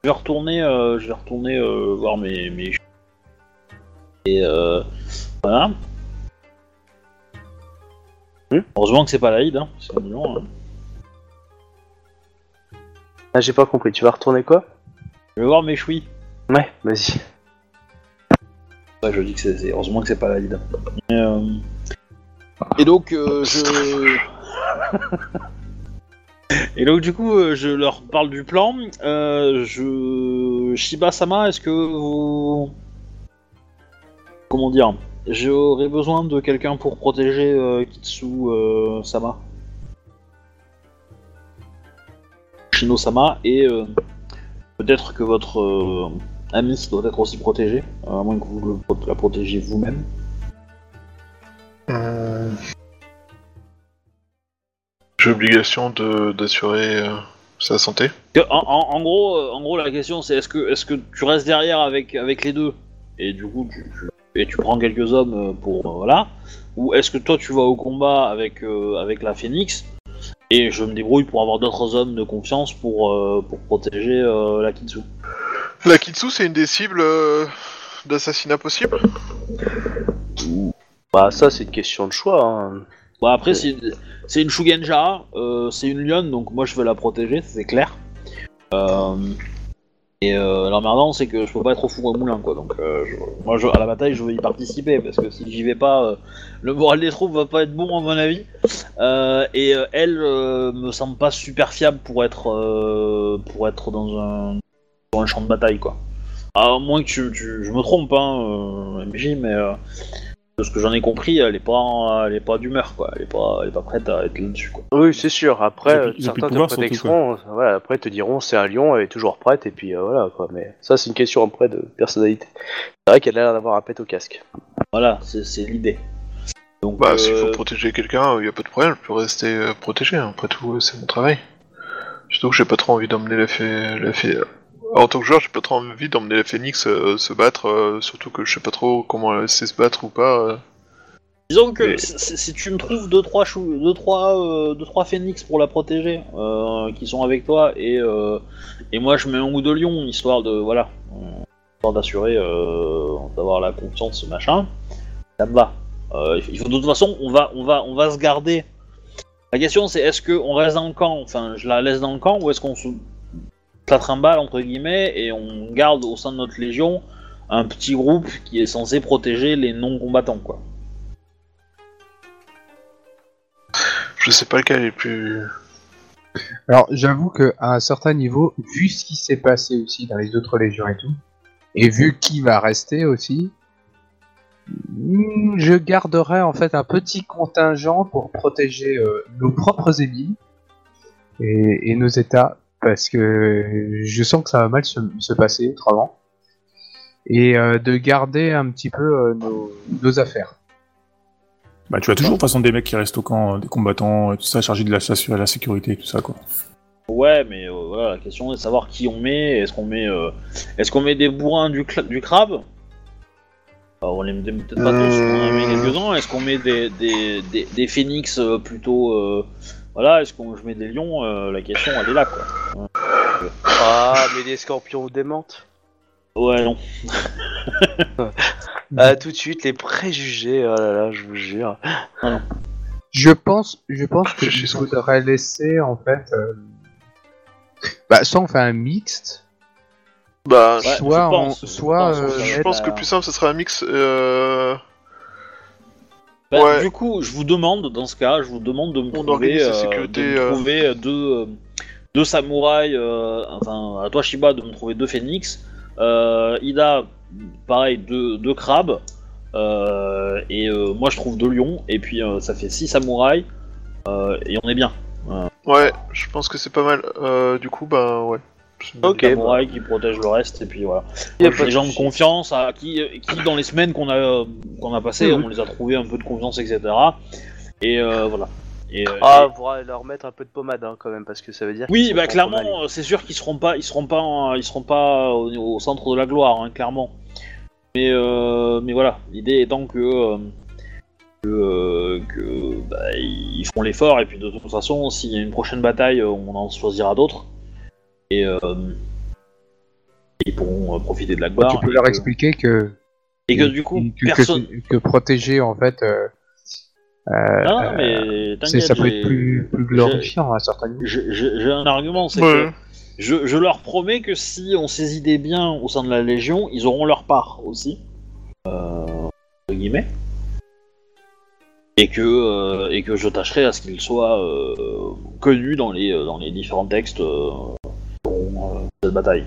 je vais retourner, euh, je vais retourner euh, voir mes, mes... Et euh, voilà. Hmm Heureusement que c'est pas l'Aïd, hein. c'est mignon. hein. Ah j'ai pas compris, tu vas retourner quoi? Je vais voir mes chouilles. Ouais, vas-y. Ouais, je dis que c'est c'est- heureusement que c'est pas l'Aïd. Et, euh, Et donc, euh, je. Et donc, du coup, euh, je leur parle du plan. Euh, je. Shiba-sama, est-ce que vous. Comment dire J'aurais besoin de quelqu'un pour protéger euh, Kitsu Sama? Shino-sama, et peut-être que votre ami doit être aussi protégé, à moins que vous la protégiez vous-même. Euh, J'ai obligation de d'assurer euh, sa santé. En, en- en gros, euh, en gros, la question c'est est-ce que, est-ce que tu restes derrière avec, avec les deux et du coup tu, tu- et tu prends quelques hommes euh, pour euh, voilà ou est-ce que toi tu vas au combat avec euh, avec la Phoenix et je me débrouille pour avoir d'autres hommes de confiance pour euh, pour protéger euh, la Kitsu. La Kitsu, c'est une des cibles euh, d'assassinat possible Bah ça c'est une question de choix. Hein. Bah après c'est une Shugenja, euh, c'est une lionne donc moi je veux la protéger, c'est clair. Euh, et euh, l'emmerdant c'est que je peux pas être au four au moulin quoi donc euh, je- moi je, à la bataille je veux y participer parce que si j'y vais pas le moral des troupes va pas être bon à mon avis. Et elle me semble pas super fiable pour être pour être dans un un champ de bataille quoi. À moins que tu, tu- je me trompe hein MJ mais de ce que j'en ai compris elle est pas elle est pas d'humeur quoi elle est pas elle est pas prête à être là-dessus quoi. Oui c'est sûr. Après Ils ont euh, plus- ils ont plus certains te prétexteront, voilà, après te diront c'est un lion, elle est toujours prête et puis euh, voilà quoi. Mais ça c'est une question après de personnalité. C'est vrai qu'elle a l'air d'avoir un pet au casque. Voilà c'est l'idée. Donc Bah, euh, s'il faut protéger quelqu'un, il y a pas de problème, je peux rester euh, protégé. Après tout, euh, c'est mon travail. Surtout que j'ai pas trop envie d'emmener la fée, la fée, En tant que joueur, j'ai pas trop envie d'emmener la Phoenix euh, se battre, euh, surtout que je sais pas trop comment elle sait se battre ou pas. euh. Disons que Mais- si- si si tu me trouves 2-3 chou... deux, trois, euh, deux, trois phénix pour la protéger, euh, qui sont avec toi, et, euh, et moi je mets un ou deux lions, histoire de. Voilà. euh, Histoire d'assurer. euh, d'avoir la confiance, machin. Ça me va. Euh, il faut, de toute façon, on va, on, va, on va se garder. La question c'est est-ce qu'on reste dans le camp, enfin je la laisse dans le camp, ou est-ce qu'on se la trimballe entre guillemets et on garde au sein de notre légion un petit groupe qui est censé protéger les non-combattants quoi. Je sais pas lequel est plus. Alors, j'avoue que à un certain niveau, vu ce qui s'est passé aussi dans les autres légions et tout, et vu qui va rester aussi, hmm, je garderai en fait un petit contingent pour protéger euh, nos propres ennemis et, et nos états, parce que je sens que ça va mal se, se passer autrement, et euh, de garder un petit peu euh, nos, nos affaires. Bah, tu as toujours de toute façon des mecs qui restent au camp, euh, des combattants, et tout ça, chargés de la, sécurité et tout ça, quoi. Ouais, mais euh, voilà, la question est de savoir qui on met. Est-ce qu'on met, euh, est-ce qu'on met des bourrins du, crabe? Alors, On les met peut-être pas tous, on en met quelques-uns. Est-ce qu'on met des, des, des, des phénix euh, plutôt. Voilà, est-ce qu'on je mets des lions Euh, La question elle est là quoi. Ah, mais des scorpions ou des menthes. Ouais, non. Ah, tout de suite, les préjugés, oh là là, je vous jure. Je pense, je pense qu'il Réfléchissons. faudrait laisser en fait. euh, Bah, soit on fait un mixte, Bah, Ouais, soit je on- pense, soit, je pense, euh, je pense que le plus simple, ce serait un mix. Euh... Bah, Ouais. Du coup, je vous demande, dans ce cas, je vous demande de me On trouver, euh, sécurité, de me euh. trouver euh, deux, deux samouraïs, enfin, à toi Shiba, de me trouver deux phénix. Ida, pareil, deux, deux crabes. Et moi, je trouve deux lions. Et puis, ça fait six samouraïs. et on est bien. Ouais, je pense que c'est pas mal. Du coup, bah ouais. Ok. qui protègent le reste. Et puis voilà. Y a pas des de gens de confiance, à qui, qui dans les semaines qu'on a, qu'on a passées, Mhm. on les a trouvés un peu de confiance, etc. Et euh, voilà. Et, euh, Ah, on pourra leur mettre un peu de pommade hein, quand même, parce que ça veut dire. Oui, bah clairement, c'est sûr qu'ils seront pas, ils seront pas, en- ils seront pas au, au centre de la gloire, hein, clairement. Mais euh, mais voilà, l'idée étant que euh, que, que, bah, ils feront l'effort et puis de toute façon, s'il y a une prochaine bataille, on en choisira d'autres et euh, ils pourront euh, profiter de la gloire. tu peux et leur que- expliquer que et que du coup, que, personne. que protéger en fait, euh, euh, Non, non, mais ça peut être plus, plus glorifiant à certains niveaux. J'ai un argument, c'est que. Je, je leur promets que si on saisit des biens au sein de la Légion, ils auront leur part aussi. Euh, entre guillemets. Et que, euh, et que je tâcherai à ce qu'ils soient euh, connus dans les, dans les différents textes cette bataille.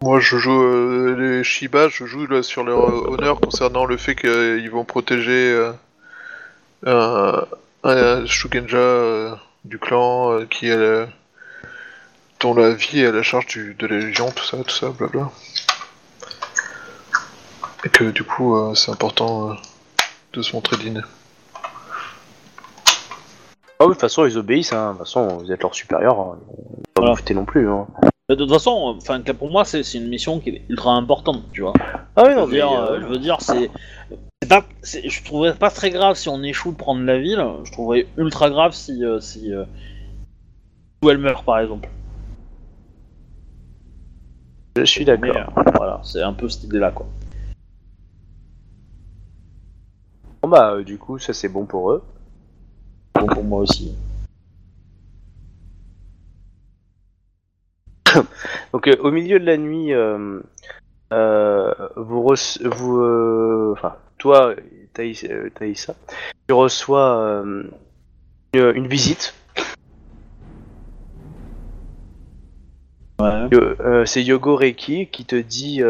Moi, je joue euh, les Shiba, je joue sur leur euh, honneur concernant le fait qu'ils vont protéger euh, un, Shugenja du clan qui est dont la vie est à la charge de la Légion, tout ça, tout ça, blabla. Et que du coup, c'est important de se montrer digne. Ah oui, de toute façon, ils obéissent, hein. de toute façon, vous êtes leur supérieur, hein. Pas Voilà. vous non plus. Hein. De toute façon, enfin, pour moi, c'est une mission qui est ultra importante, tu vois. Ah oui, Je non, veux mais. dire, euh, je veux dire, c'est. pas- Je trouverais pas très grave si on échoue de prendre la ville. Je trouverais ultra grave si. euh, si euh, où elle meurt, par exemple. Je suis d'accord. euh, voilà, c'est un peu cette idée-là, quoi. Bon bah, euh, du coup, ça c'est bon pour eux. Bon pour moi aussi. Donc, euh, au milieu de la nuit, euh, euh, vous, rece- vous enfin, toi, Thaïsa, tu reçois une, une visite. Ouais. C'est Yogo Reiki qui te dit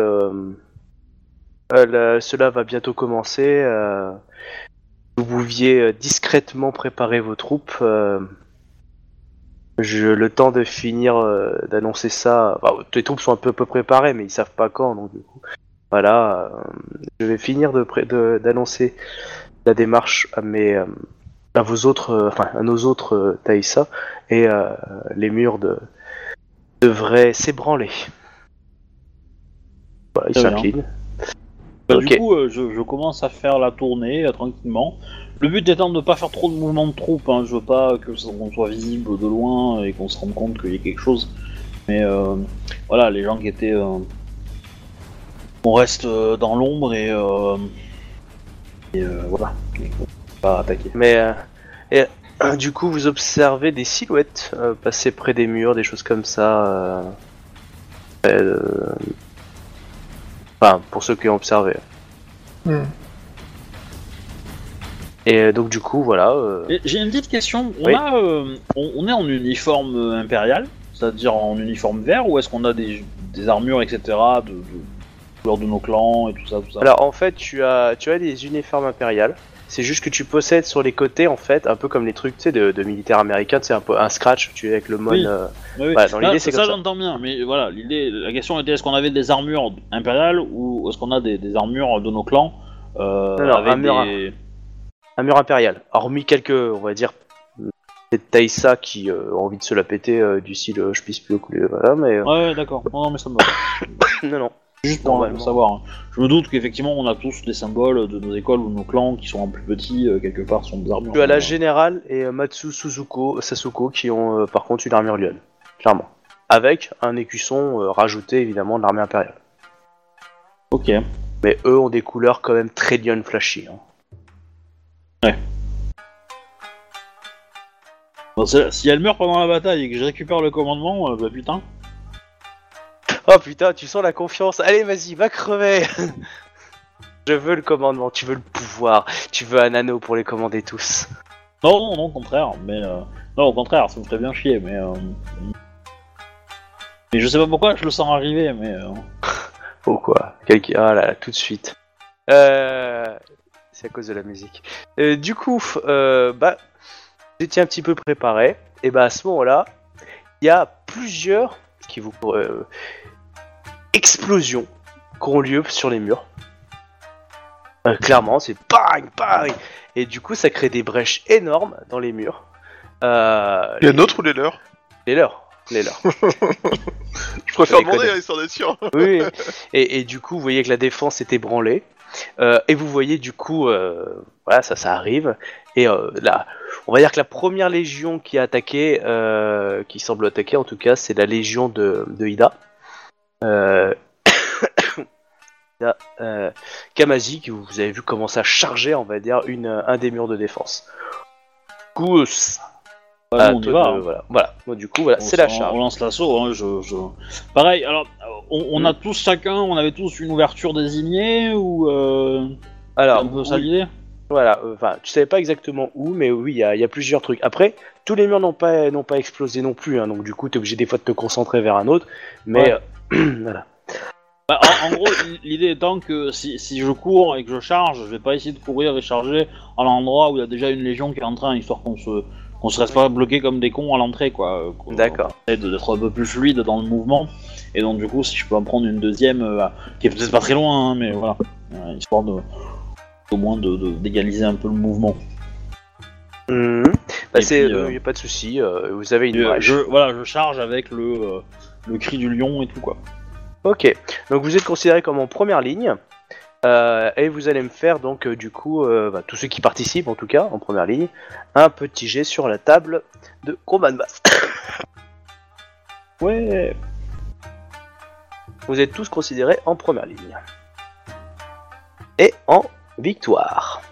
la- cela va bientôt commencer. Vous pouviez euh, discrètement préparer vos troupes. euh, je, le temps de finir euh, d'annoncer ça. Enfin, tes troupes sont un peu, peu préparées, mais ils savent pas quand. Donc du coup, voilà. euh, je vais finir de d'annoncer la démarche à mes euh, à vos autres, enfin à nos autres Thaïsa et les murs de devrait s'ébranler. Voilà, il Très bien. s'incline. Bah. Du coup, euh, je, je commence à faire la tournée euh, tranquillement. Le but étant de ne pas faire trop de mouvements de troupes. Hein. Je veux pas que qu'on soit visible de loin et qu'on se rende compte qu'il y a quelque chose. Mais euh, voilà, les gens qui étaient. on reste dans l'ombre et. euh, et euh, voilà. Pas attaquer. Mais euh, et, du coup, vous observez des silhouettes passer près des murs, des choses comme ça. Enfin, pour ceux qui ont observé. Hmm. Et donc du coup, voilà. euh, J'ai une petite question. On, Oui. a, euh, on, on est en uniforme euh, impérial, c'est-à-dire en uniforme vert, ou est-ce qu'on a des, des armures, etc., de, de couleur de nos clans et tout ça, tout ça? Alors en fait, tu as, tu as des uniformes impériales. C'est juste que tu possèdes sur les côtés, en fait, un peu comme les trucs tu sais, de, de militaires américains, c'est un peu un scratch, tu es avec le mon. Oui. euh, Oui, oui. Voilà, dans Là, l'idée, c'est ça, ça. j'entends bien, mais voilà, l'idée, la question était est-ce qu'on avait des armures impériales ou est-ce qu'on a des, des armures de nos clans euh, Non, non, avec des... un mur impérial. Hormis quelques, on va dire, des Taïsa qui euh, ont envie de se la péter euh, du style euh, je pisse plus au couler, voilà, mais euh, Ouais, ouais, d'accord. Non, non, mais ça me va. non, non. Juste pour savoir. hein. Je me doute qu'effectivement, on a tous des symboles de nos écoles ou de nos clans qui sont en plus petits, euh, quelque part, sont des armures. Tu as la Euh, générale et euh, Matsu Suzuko, Sasuko qui ont euh, par contre une armure lionne, clairement. Avec un écusson euh, rajouté évidemment de l'armée impériale. Ok. Mais eux ont des couleurs quand même très lion flashy. hein. Bon, c'est- si elle meurt pendant la bataille et que je récupère le commandement, euh, bah putain. Oh putain, tu sens la confiance. Allez, vas-y, va crever. Je veux le commandement, tu veux le pouvoir, tu veux un anneau pour les commander tous. Non, non, non, au contraire. Mais euh, non, au contraire, ça me ferait bien chier. Mais euh, mais je sais pas pourquoi, je le sens arriver. Mais euh, Oh quoi Quelqu'un Ah là là, tout de suite. Euh... C'est à cause de la musique. Euh, du coup, euh, bah, vous étiez un petit peu préparé. Et bah à ce moment-là, il y a plusieurs qui vous euh, explosions qui ont lieu sur les murs. Euh, clairement, c'est bang bang et du coup ça crée des brèches énormes dans les murs. Euh, Les nôtres ou les leurs? Les leurs, les leurs. Je préfère Les demander, histoire d'être sûr. Oui, et, et du coup, vous voyez que la défense est ébranlée. Euh, et vous voyez du coup, euh, voilà, ça, ça arrive. Et là, on va dire que la première légion qui a attaqué, qui semble attaquer en tout cas, c'est la légion de, de Ida. Euh, euh, Kamazi, que vous avez vu commencer à charger, on va dire, une, un des murs de défense. Du coup, on y va. de- hein. voilà. voilà. Bon, du coup, voilà, c'est la charge. On lance l'assaut. Hein, je, je... Pareil. Alors, on, on Mm. a tous chacun, on avait tous une ouverture désignée ou euh... Alors, un peu ça oui. Voilà, euh, enfin, tu savais pas exactement où, mais oui, il y, a- y a plusieurs trucs. Après, tous les murs n'ont pas, n'ont pas explosé non plus, hein, donc du coup, t'es obligé des fois de te concentrer vers un autre, mais Ouais. voilà. Bah, en, en gros, l'idée étant que si, si je cours et que je charge, je vais pas essayer de courir et charger à l'endroit où il y a déjà une légion qui est en train, histoire qu'on se qu'on se reste pas bloqué comme des cons à l'entrée, quoi. qu'on- D'accord. de- d'être un peu plus fluide dans le mouvement. Et donc, du coup, si je peux en prendre une deuxième, euh, qui est peut-être pas très loin, hein, mais voilà, Euh, histoire de au moins de de- d'égaliser un peu le mouvement. Mhm. Bah, c'est, puis, euh, a pas de souci. vous avez une je, voilà, je charge avec le le cri du lion et tout, quoi. Ok. Donc vous êtes considéré comme en première ligne. euh, et vous allez me faire donc euh, du coup, euh, bah, tous ceux qui participent en tout cas en première ligne, un petit jet sur la table de combat de. Ouais. Vous êtes tous considérés en première ligne. Et en victoire.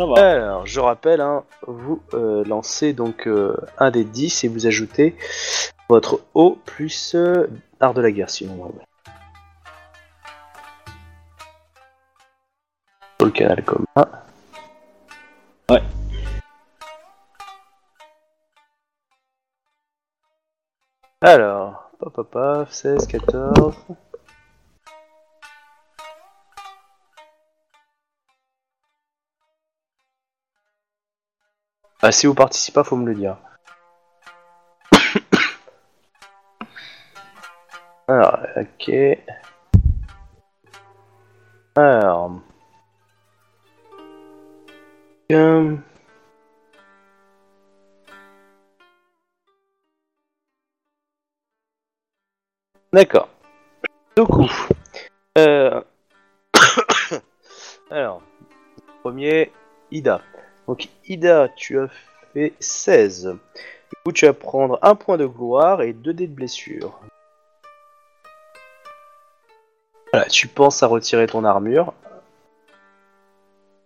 Ça va. Alors, je rappelle, hein, vous euh, lancez donc euh, un des 10 et vous ajoutez votre O plus euh, art de la guerre, sinon. Sur le canal commun. Ouais. Alors, pop, pop, 16, 14. Ah, si vous participez pas, faut me le dire. Alors, ok. Alors. D'accord. Donc, euh... alors, premier, Ida. Donc, Ida, tu as fait 16. Du coup, tu vas prendre un point de gloire et 2 dés de blessure. Voilà, tu penses à retirer ton armure.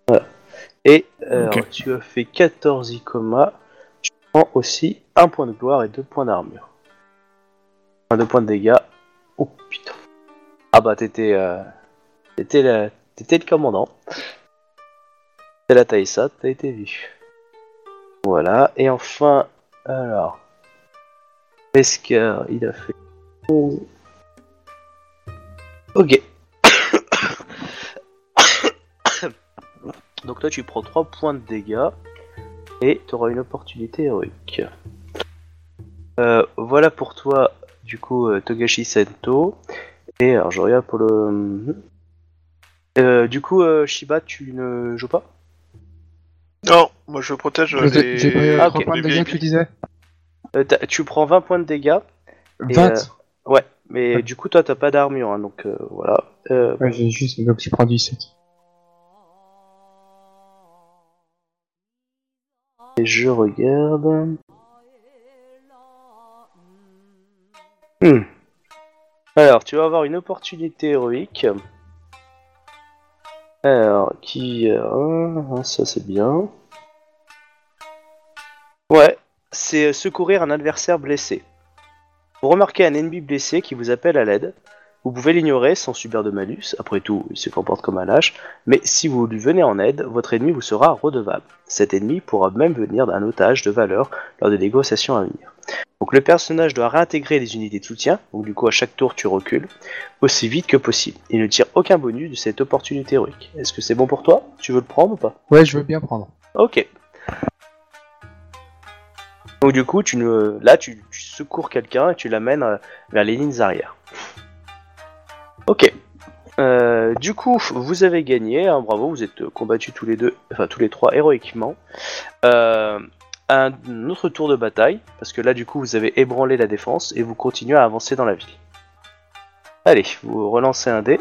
Voilà. Et euh, tu as fait 14 icoma. Tu prends aussi un point de gloire et 2 points d'armure. Enfin, 2 points de dégâts. Oh putain. Ah bah t'étais euh, t'étais le commandant. La Taïsa, t'as été vu. Voilà, et enfin, alors. Wesker, il a fait. Oh. Ok. Donc toi tu prends 3 points de dégâts et tu auras une opportunité héroïque. Euh, voilà pour toi, du coup, euh, Togashi Sento. Et alors je regarde pour le. Euh, du coup, Shiba, tu ne joues pas? Non, moi je protège les, j'ai pas eu Ah, 3 ok. points de les dégâts que tu VIP. disais Euh, t'as- Tu prends 20 points de dégâts. Et, 20 euh, Ouais, mais Ouais. du coup, toi, t'as pas d'armure, hein, donc euh, voilà. Euh, Ouais, j'ai juste donc tu prends 17. et je regarde. Hmm. Alors, tu vas avoir une opportunité héroïque. Alors, qui. euh, ça, c'est bien. Ouais, c'est euh, secourir un adversaire blessé. Vous remarquez un ennemi blessé qui vous appelle à l'aide. Vous pouvez l'ignorer sans subir de malus, après tout, il se comporte comme un lâche, mais si vous lui venez en aide, votre ennemi vous sera redevable. Cet ennemi pourra même venir d'un otage de valeur lors des négociations à venir. Donc le personnage doit réintégrer les unités de soutien, donc du coup à chaque tour tu recules, aussi vite que possible. Il ne tire aucun bonus de cette opportunité héroïque. Est-ce que c'est bon pour toi? Tu veux le prendre ou pas? Ouais, je veux bien prendre. Ok. Donc du coup, tu ne... là, tu, tu secours quelqu'un et tu l'amènes euh, vers les lignes arrière. Ok. Euh, du coup, vous avez gagné, hein, bravo, vous êtes combattus tous les deux, enfin tous les trois héroïquement. Euh, un autre tour de bataille, parce que là, du coup, vous avez ébranlé la défense et vous continuez à avancer dans la ville. Allez, vous relancez un dé.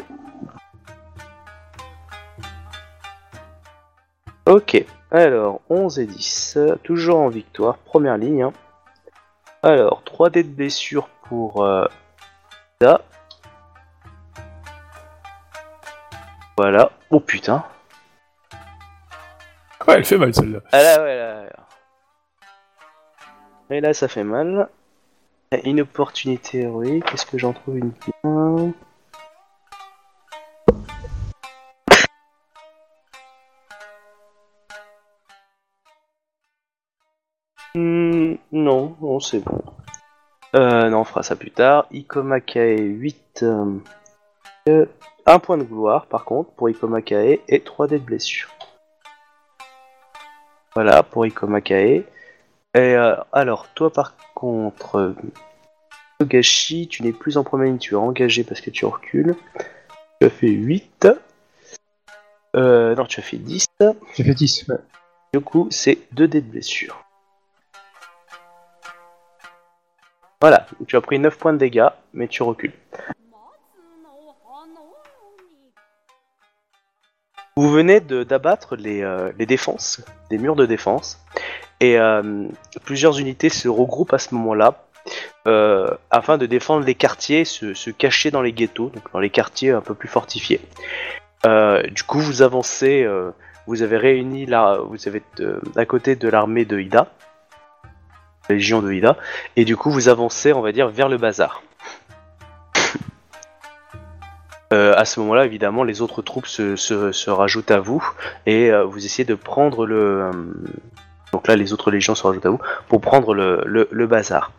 Ok, alors 11 et 10, euh, toujours en victoire, première ligne. hein. Alors, 3 dés de blessure pour euh, Da. Voilà. Oh putain. Ouais, elle fait mal celle-là. Ah là, ouais, là, là. Et là, ça fait mal. Une opportunité héroïque. Est-ce que j'en trouve une bien Hmm, non, non, c'est bon. Euh, non, on fera ça plus tard. Ikomakae 8. euh, euh, un point de gloire, par contre, pour Ikomakae, et 3 dés de blessure. Voilà, pour Ikomakae. Et euh, alors, toi par contre, Togashi, tu n'es plus en première ligne, tu es engagé parce que tu recules. Tu as fait 8. Euh, non, tu as fait 10. J'ai fait 10. Ouais. Du coup, c'est 2 dés de blessure. Voilà, tu as pris 9 points de dégâts, mais tu recules. Vous venez d'abattre les, euh, les défenses, les murs de défense, et euh, plusieurs unités se regroupent à ce moment-là euh, afin de défendre les quartiers, se, se cacher dans les ghettos, donc dans les quartiers un peu plus fortifiés. Euh, du coup, vous avancez, vous avez réuni la, vous avez à côté de l'armée de Ida, la légion de Ida, et du coup vous avancez, on va dire, vers le bazar. Euh, à ce moment-là, évidemment, les autres troupes se, se- se rajoutent à vous et euh, vous essayez de prendre le. euh, donc là, les autres légions se rajoutent à vous pour prendre le, le- le bazar.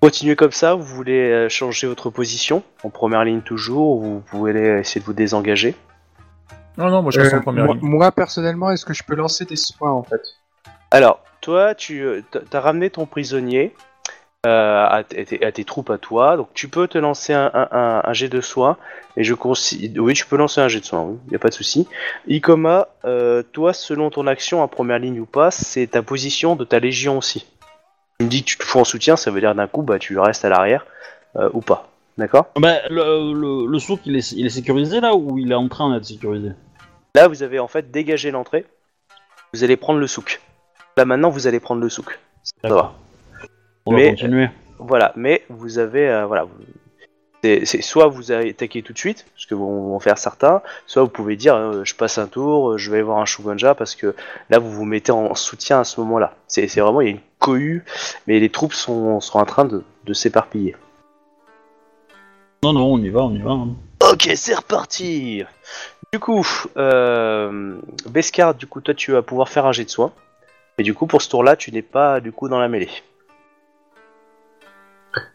Continuez comme ça, vous voulez changer votre position en première ligne toujours, ou vous pouvez aller essayer de vous désengager? Non, non, moi je reste Euh, en première moi, ligne. moi, personnellement, est-ce que je peux lancer des soins en fait? Alors, toi, tu t'as ramené ton prisonnier euh, à, tes- à tes troupes à toi, donc tu peux te lancer un, un, un- un jet de soins. Et je considère, oui, tu peux lancer un jet de soins, oui, y a pas de souci. Ikoma, euh, toi, selon ton action en première ligne ou pas, c'est ta position de ta légion aussi. Tu me dis que tu te fous en soutien, ça veut dire d'un coup, bah tu restes à l'arrière. euh, ou pas. D'accord? Bah, le, le, le souk, il est, il est sécurisé là ou il est en train d'être sécurisé? Là, vous avez en fait dégagé l'entrée. Vous allez prendre le souk. Là, maintenant, vous allez prendre le souk. Ça va. On Mais- va continuer. Voilà, mais vous avez, euh, voilà, vous- c'est soit vous attaquez tout de suite, ce que vont, vont faire certains, soit vous pouvez dire, euh, je passe un tour, euh, je vais voir un Shugonja, parce que là, vous vous mettez en soutien à ce moment-là. C'est c'est vraiment, il y a une cohue, mais les troupes sont, sont en train de, de s'éparpiller. Non, non, on y va, on y va. hein. Ok, c'est reparti Du coup, euh, Beskar, du coup, toi, tu vas pouvoir faire un jet de soin. Et du coup, pour ce tour-là, tu n'es pas, du coup, dans la mêlée.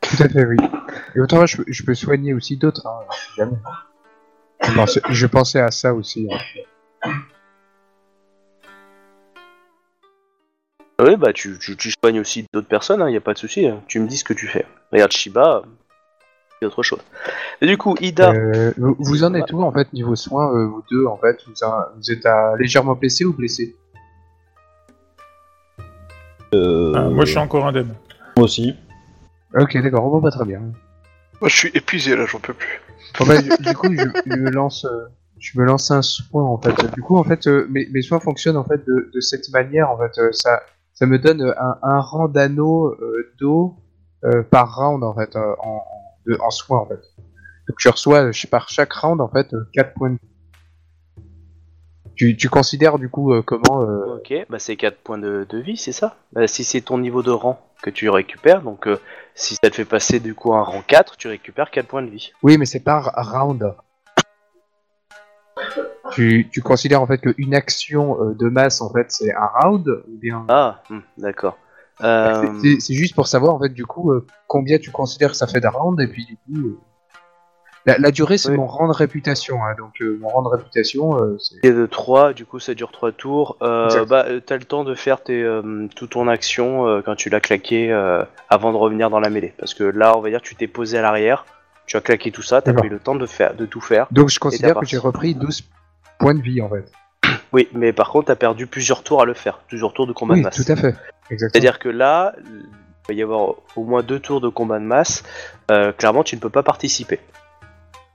Tout à fait, oui. Et autant je, peux- je peux soigner aussi d'autres, hein, si jamais. Je pensais, je pensais à ça aussi. hein. Oui, bah tu, tu, tu soignes aussi d'autres personnes, il n'y a pas de souci. hein. Tu me dis ce que tu fais. Regarde Shiba, c'est autre chose. Et du coup, Ida, Euh, vous, vous en êtes où en fait niveau soins, euh, vous deux en fait? Vous, en- vous êtes à légèrement blessé ou blessé? Euh, Ah, moi, je suis encore indemne. Moi aussi. Ok, d'accord, bon, pas très bien. Moi, je suis épuisé là, j'en peux plus. Bon, bah, du, du coup, je, je me lance, euh, je me lance un soin en fait. Du coup, en fait, euh, mes, mes soins fonctionnent en fait de, de cette manière. En fait, euh, ça, ça me donne un, un rang d'anneau euh, d'eau euh, par round en fait, euh, en, en, de- en soins en fait. Donc, je reçois euh, je- par chaque round en fait 4 points. De... Tu, tu considères du coup euh, comment euh, ok, bah c'est 4 points de, de vie, c'est ça? Bah, Si c'est ton niveau de rang que tu récupères, donc euh, si ça te fait passer du coup un rang 4, tu récupères 4 points de vie. Oui, mais c'est par round. Tu, tu considères en fait qu'une action euh, de masse en fait c'est un round ou bien Ah, hmm, d'accord. Euh, C'est- C'est juste pour savoir en fait du coup euh, combien tu considères que ça fait de round et puis du coup euh, la, la durée c'est Oui. mon rang de réputation hein, donc euh, mon rang de réputation euh, c'est Et de 3, du coup ça dure 3 tours. Euh, bah, euh, t'as le temps de faire tes, euh, toute ton action euh, quand tu l'as claqué euh, avant de revenir dans la mêlée. Parce que là, on va dire, tu t'es posé à l'arrière, tu as claqué tout ça, t'as pris le temps de, faire, de tout faire. donc je considère que j'ai repris 12 points de vie en fait. Oui, mais par contre, t'as perdu plusieurs tours à le faire, plusieurs tours de combat oui, de masse. tout à fait. C'est-à-dire que là, il va y avoir au moins deux tours de combat de masse. Euh, clairement, tu ne peux pas participer.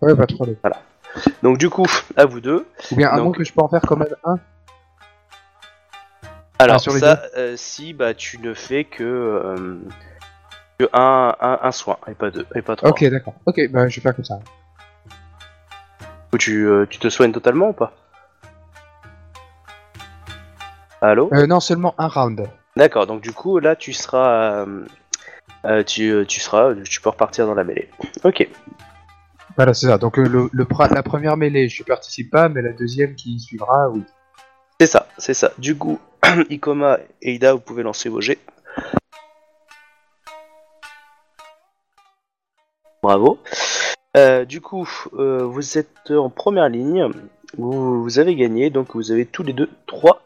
Ouais, pas trop. Donc du coup, à vous deux. Ou bien un Donc- nom que je peux en faire comme un Alors Ah, sur les ça, euh, si bah tu ne fais que euh, que un, un, un soin et pas deux et pas trois. Ok, d'accord. Ok, bah je vais faire comme ça. Ou tu, euh, tu te soignes totalement ou pas? Allô? Euh, non, seulement un round. D'accord. Donc du coup là tu seras euh, euh, tu, euh, tu seras tu peux repartir dans la mêlée. Ok. Voilà, c'est ça. Donc euh, le, le la première mêlée, je participe pas, mais la deuxième qui suivra, oui. C'est ça, c'est ça. Du coup, Ikoma et Ida, vous pouvez lancer vos jets. Bravo. Euh, du coup, euh, vous êtes en première ligne. Vous, vous avez gagné, donc vous avez tous les deux 3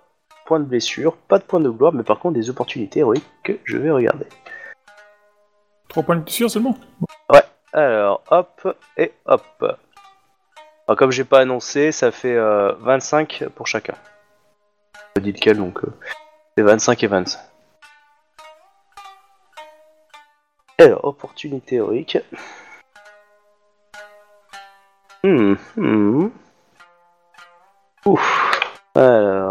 points de blessure. Pas de points de gloire, mais par contre des opportunités héroïques que je vais regarder. 3 points de blessure seulement? Alors, hop et hop. Alors, comme j'ai pas annoncé, ça fait euh, 25 pour chacun. Je dis lequel donc. euh, c'est 25 et 25. Alors, opportunité héroïque. Hmm, hmm. Ouf. Alors.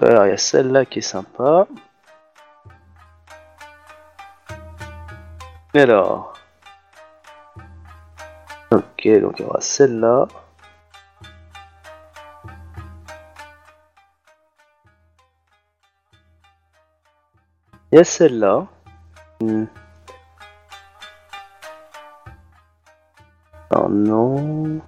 Alors il y a celle-là qui est sympa. Alors. Ok, donc il y aura celle-là. Il y a celle-là. Oh non.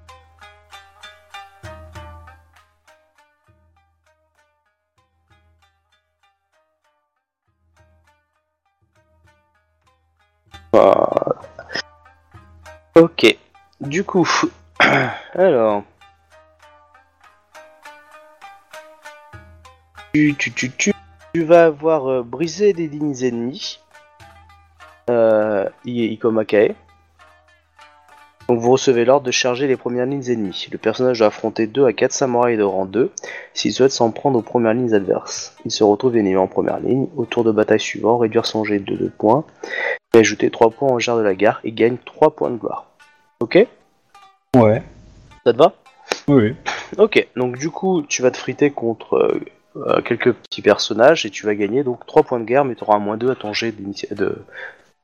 Ok. Du coup, alors. Tu, vas avoir euh, brisé des lignes ennemies. Euh, I- Ikoma Kae. Donc vous recevez l'ordre de charger les premières lignes ennemies. Le personnage doit affronter 2 à 4 samouraïs de rang 2 s'il souhaite s'en prendre aux premières lignes adverses. Il se retrouve ennemi en première ligne. Au tour de bataille suivant, réduire son jet de 2 points et ajouter 3 points en gère de la gare et gagne 3 points de gloire. Ok Ouais. Ça te va? Oui. Ok, donc du coup, tu vas te friter contre euh, euh, quelques petits personnages et tu vas gagner donc 3 points de guerre, mais tu auras un moins 2 à ton jet de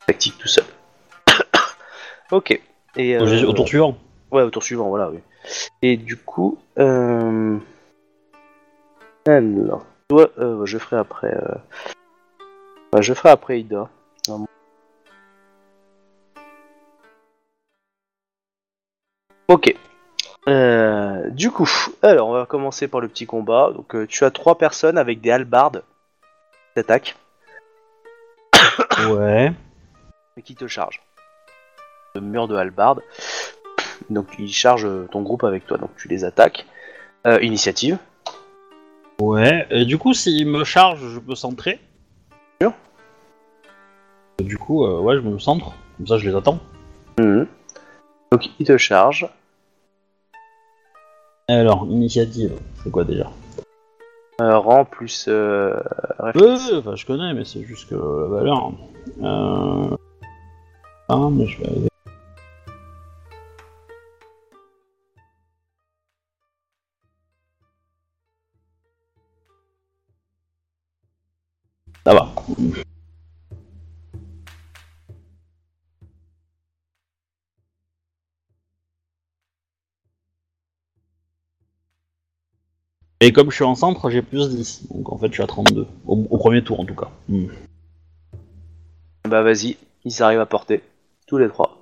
tactique tout seul. ok. Et, euh, Au tour suivant. Ouais, au tour suivant, voilà, oui. Et du coup, euh... alors, toi, euh, je ferai après. euh, bah, je ferai après Ida. Non. Ok. Euh, du coup, alors on va commencer par le petit combat. Donc, euh, tu as trois personnes avec des halbardes qui t'attaquent Ouais. et qui te chargent. Le mur de halbarde. Donc, ils chargent euh, ton groupe avec toi. Donc, tu les attaques. Euh, initiative. Ouais. Et du coup, s'il me charge, je peux centrer Sûr. Du coup, euh, ouais, je me centre. Comme ça, je les attends. Mhm. Donc, ils te chargent. Alors, initiative, c'est quoi déjà Euh, rang plus euh, réflexe. ouais, enfin, je connais, mais c'est juste que la valeur. Euh... Ah, mais je vais arriver. Et comme je suis en centre, j'ai plus 10. Donc en fait, je suis à 32. Au, au premier tour en tout cas. Hmm. Bah, vas-y. Ils arrivent à porter. Tous les trois.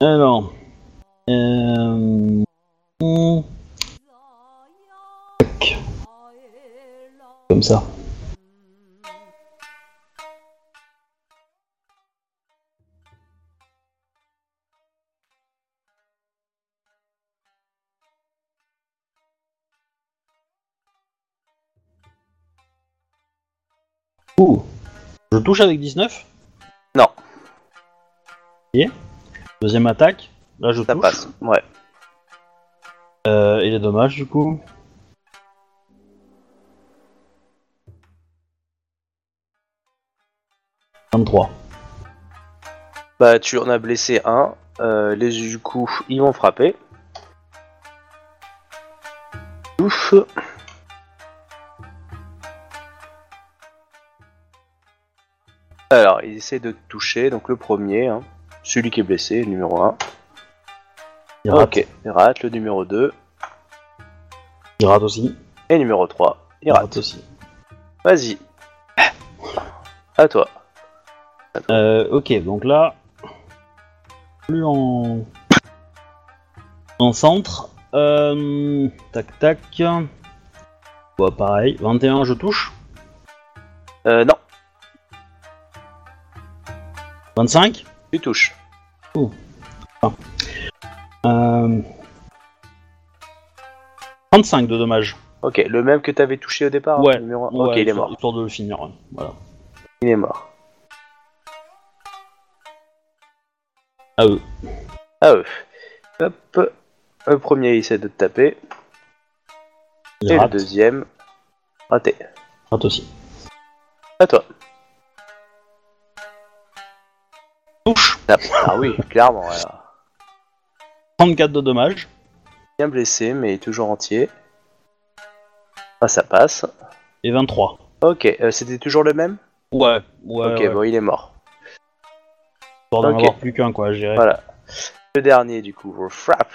Alors. Euh... hmm. Comme ça. Ouh. Je touche avec 19 Non. Deuxième attaque. Là, je Ça touche. passe. Ouais. Euh, et les dommages, du coup. « 23. Bah, tu en as blessé un. Euh, les du coup, ils vont frapper. Ouf. Essaient de toucher. Donc, le premier, hein, celui qui est blessé, le numéro 1. Il rate. Ok, il rate. Le numéro 2 Il rate aussi. et numéro 3. Il Il rate. rate aussi. Vas-y. À toi. Euh, ok, donc là... Plus en... En centre. Euh... Tac, tac. Bah, pareil. 21, je touche. Euh, 25 tu touches. euh... 35 de dommages. Ok, le même que t'avais touché au départ. Ouais, numéro un Ouais, ok, il est mort. Histoire de le finir, ouais. Voilà. Il est mort. À eux. Ah eux. Hop. Le premier essaie de te taper. Et le deuxième. Raté. Rate aussi. À toi. Ah, ah oui, clairement. voilà. 34 de dommages. Bien blessé, mais toujours entier. Ah, ça passe. Et 23. Ok, euh, c'était toujours le même? Ouais, ouais. Ok, ouais. bon, il est mort. Histoire d'en ok. avoir plus qu'un, quoi, je dirais. Voilà. Le dernier, du coup, frappe.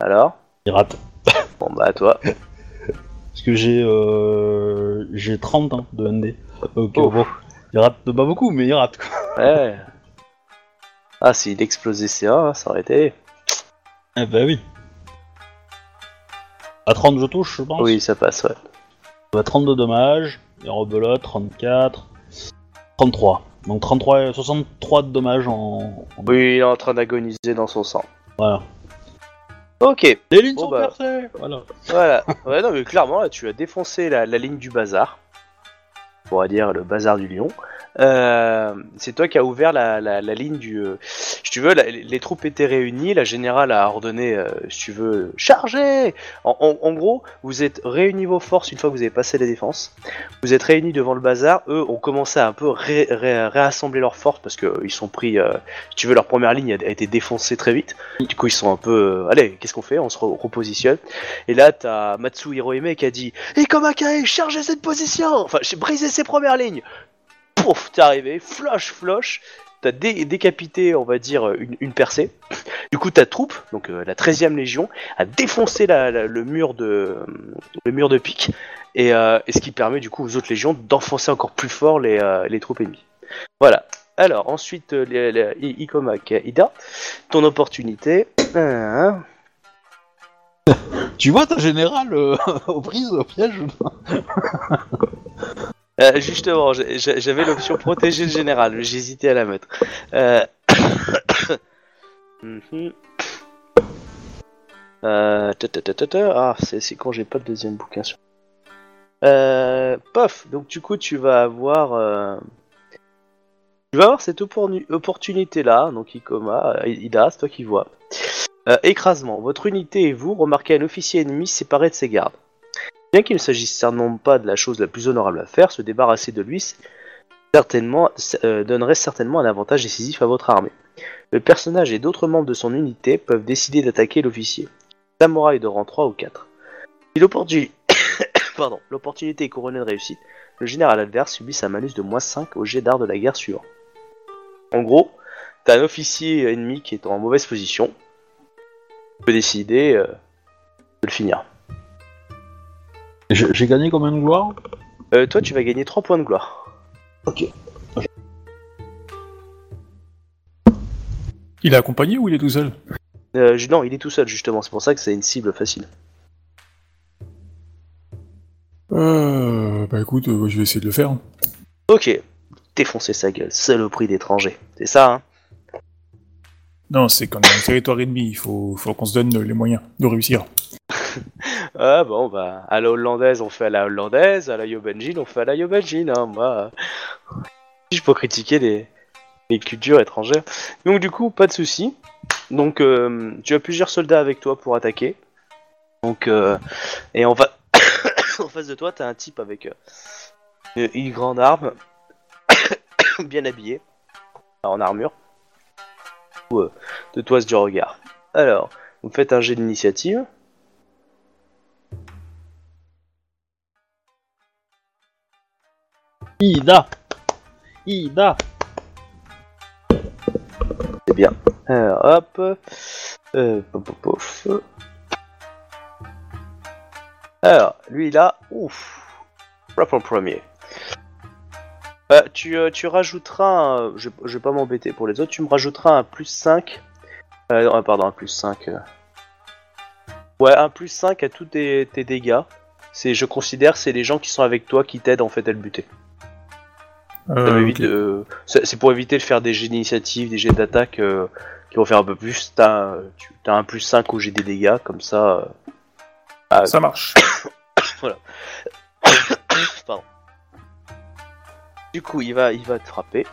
Alors? Il rate. Bon, bah, à toi. Parce que j'ai euh, j'ai 30 hein, de ND. Donc Oh. bon, il rate pas beaucoup, mais il rate quoi. Ouais. Ah, s'il explosait C1, ça aurait été. Eh ben oui. À 30 je touche, je pense. Oui, ça passe, ouais. Bah, 32 dommages. Et rebelote, 34. 33. Donc 33, et 63 de dommages en. en- Oui, il est en train d'agoniser dans son sang. Voilà. Ok, Les lignes Bon, sont bah. percées Voilà. voilà. Ouais, non, mais clairement, là, tu as défoncé la, la ligne du bazar. pourrait dire le bazar du lion. Euh, c'est toi qui as ouvert la, la, ligne du. euh, si tu veux, les troupes étaient réunies. La générale a ordonné, euh, si tu veux, charger. En, gros, vous êtes réunis vos forces une fois que vous avez passé la défense. Vous êtes réunis devant le bazar. Eux ont commencé à un peu ré- ré- réassembler leurs forces parce que euh, ils sont pris. si tu veux, leur première ligne a, été défoncée très vite. Du coup, ils sont un peu. allez, qu'est-ce qu'on fait? On se re- repositionne. Et là, t'as Matsu Hirohime qui a dit Ikomakae, chargez cette position Enfin, brisé ses premières lignes Pouf, t'es arrivé, floche, floche T'as dé- décapité, on va dire, une, percée. Du coup, ta troupe, donc euh, la 13e Légion, a défoncé la- le, mur de, le mur de pique. Et, euh, et ce qui permet, du coup, aux autres Légions d'enfoncer encore plus fort les, euh, les troupes ennemies. Voilà. Alors, ensuite, les, les, Ida, ton opportunité. Tu vois ta générale aux prises au piège Euh, justement, j'avais l'option protéger le général, mais j'hésitais à la mettre. Euh... Euh. Ah, c'est quand j'ai pas le deuxième bouquin sur. Pof, donc du coup tu vas avoir, tu vas avoir cette opportunité là, donc Ikoma, Ida, c'est toi qui vois. Écrasement, votre unité et vous remarquez un officier ennemi séparé de ses gardes. Bien qu'il ne s'agisse certainement pas de la chose la plus honorable à faire, se débarrasser de lui euh, donnerait certainement un avantage décisif à votre armée. Le personnage et d'autres membres de son unité peuvent décider d'attaquer l'officier. Samouraï de rang 3 ou 4. Si l'opportunité est couronnée de réussite, le général adverse subit sa malus de moins 5 au jet d'art de la guerre suivant. En gros, t'as un officier ennemi qui est en mauvaise position. Tu peux décider euh, de le finir. J'ai j'ai gagné combien de gloire Euh, toi, tu vas gagner 3 points de gloire. Ok. Il est accompagné ou il est tout seul Euh, je- non, il est tout seul justement, c'est pour ça que c'est une cible facile. Euh, bah écoute, euh, je vais essayer de le faire. hein. Ok, défoncer sa gueule, saloperie d'étranger. C'est ça, hein Non, c'est qu'on est en territoire ennemi, il faut, faut qu'on se donne les moyens de réussir. Ah bon, bah, à la hollandaise, on fait à la hollandaise, à la yobenjin, on fait à la yobenjin, hein, moi. Je peux critiquer les, les cultures étrangères. Donc du coup, pas de souci. Donc, euh, tu as plusieurs soldats avec toi pour attaquer. Donc, euh, et en face de toi, t'as un type avec euh, une, une grande arme, bien habillé, en armure, ou euh, de toise du regard. Alors, vous faites un jet d'initiative. Ida Ida C'est bien. Alors, hop. Euh, pof. Alors, lui là, ouf. Frappe en premier. Euh, tu, euh, tu rajouteras. Je, vais pas m'embêter pour les autres. Tu me rajouteras un plus 5. Euh, non, pardon, un plus 5. euh. Ouais, un plus 5 à tous tes, tes dégâts. C'est, je considère, c'est les gens qui sont avec toi qui t'aident en fait à le buter. Euh, de- C'est pour éviter de faire des jets d'initiative, des jets d'attaque euh, qui vont faire un peu plus. T'as un- tu as un plus 5 au jet des dégâts, comme ça. euh, ah, Ça marche. Pardon. Du coup, il va, il va te frapper.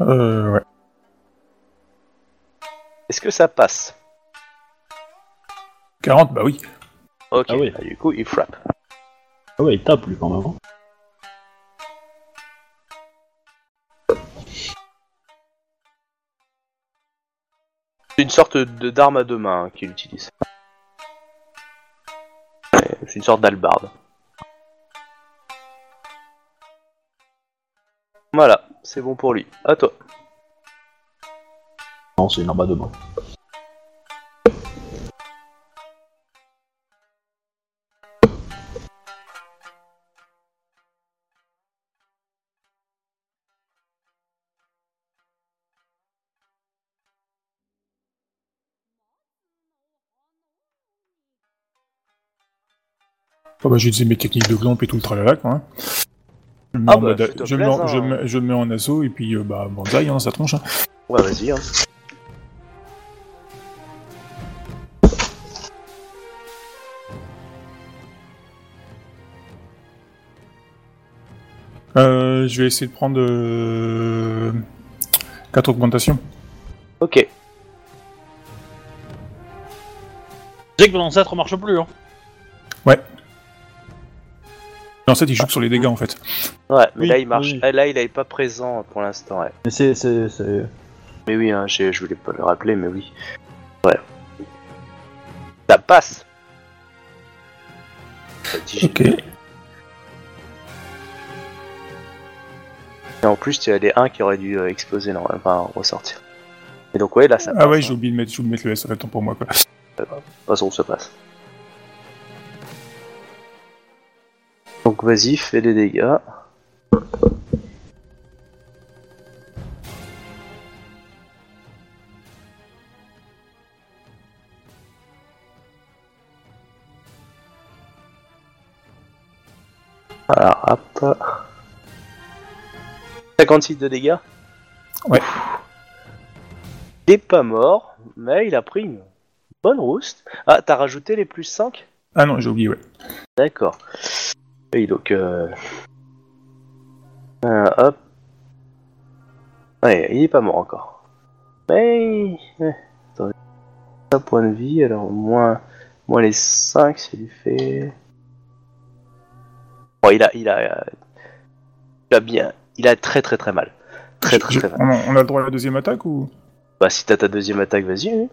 Euh, ouais. Est-ce que ça passe? 40, bah oui. Ok, Ah oui. bah, du coup, il frappe. Ah ouais, il tape lui quand même. hein. C'est une sorte de d'arme à deux mains hein, qu'il utilise. Ouais, C'est une sorte d'albarde. Voilà, c'est bon pour lui. À toi. Non, c'est une arme à deux mains. Oh bah, j'ai utilisé mes techniques de glamp et tout le tralala, quoi. Hein. Je me, mets, en assaut et puis euh, bah banzai, hein, ça tronche. Hein. Ouais, vas-y. Hein. Euh, je vais essayer de prendre euh, 4 augmentations. Ok. J'ai que pendant ça, ça marche plus. Hein. Ouais. En fait, il joue que sur les dégâts en fait. Ouais, mais Oui, là il marche. oui. Ah, Là il est pas présent pour l'instant, ouais. Mais c'est, c'est, c'est... Mais oui, hein, je voulais pas le rappeler, mais oui. Ouais. Ça passe. Ok. Et en plus, tu as les 1 qui auraient dû euh, exploser, normalement, enfin ressortir. Et donc, ouais, là ça passe. Ah ouais, hein. j'ai oublié de mettre, j'ai oublié de mettre le S, ça fait temps pour moi quoi. De toute façon, ça passe. Donc, vas-y, fais des dégâts. Voilà, hop. 56 de dégâts. Ouais. Il est pas mort, mais il a pris une bonne rouste. Ah, t'as rajouté les plus 5 Ah non, j'ai oublié, ouais. D'accord. Et donc, euh... euh, hop. Ouais, il est pas mort encore. Mais... ouais, Attendez. Un point de vie, alors moins, moins les 5, ça lui fait... Bon, il a... Il a, euh, il a bien... Il a très très très mal. Très très très mal. on, a, on a le droit à la deuxième attaque ou? Bah si t'as ta deuxième attaque, vas-y. oui.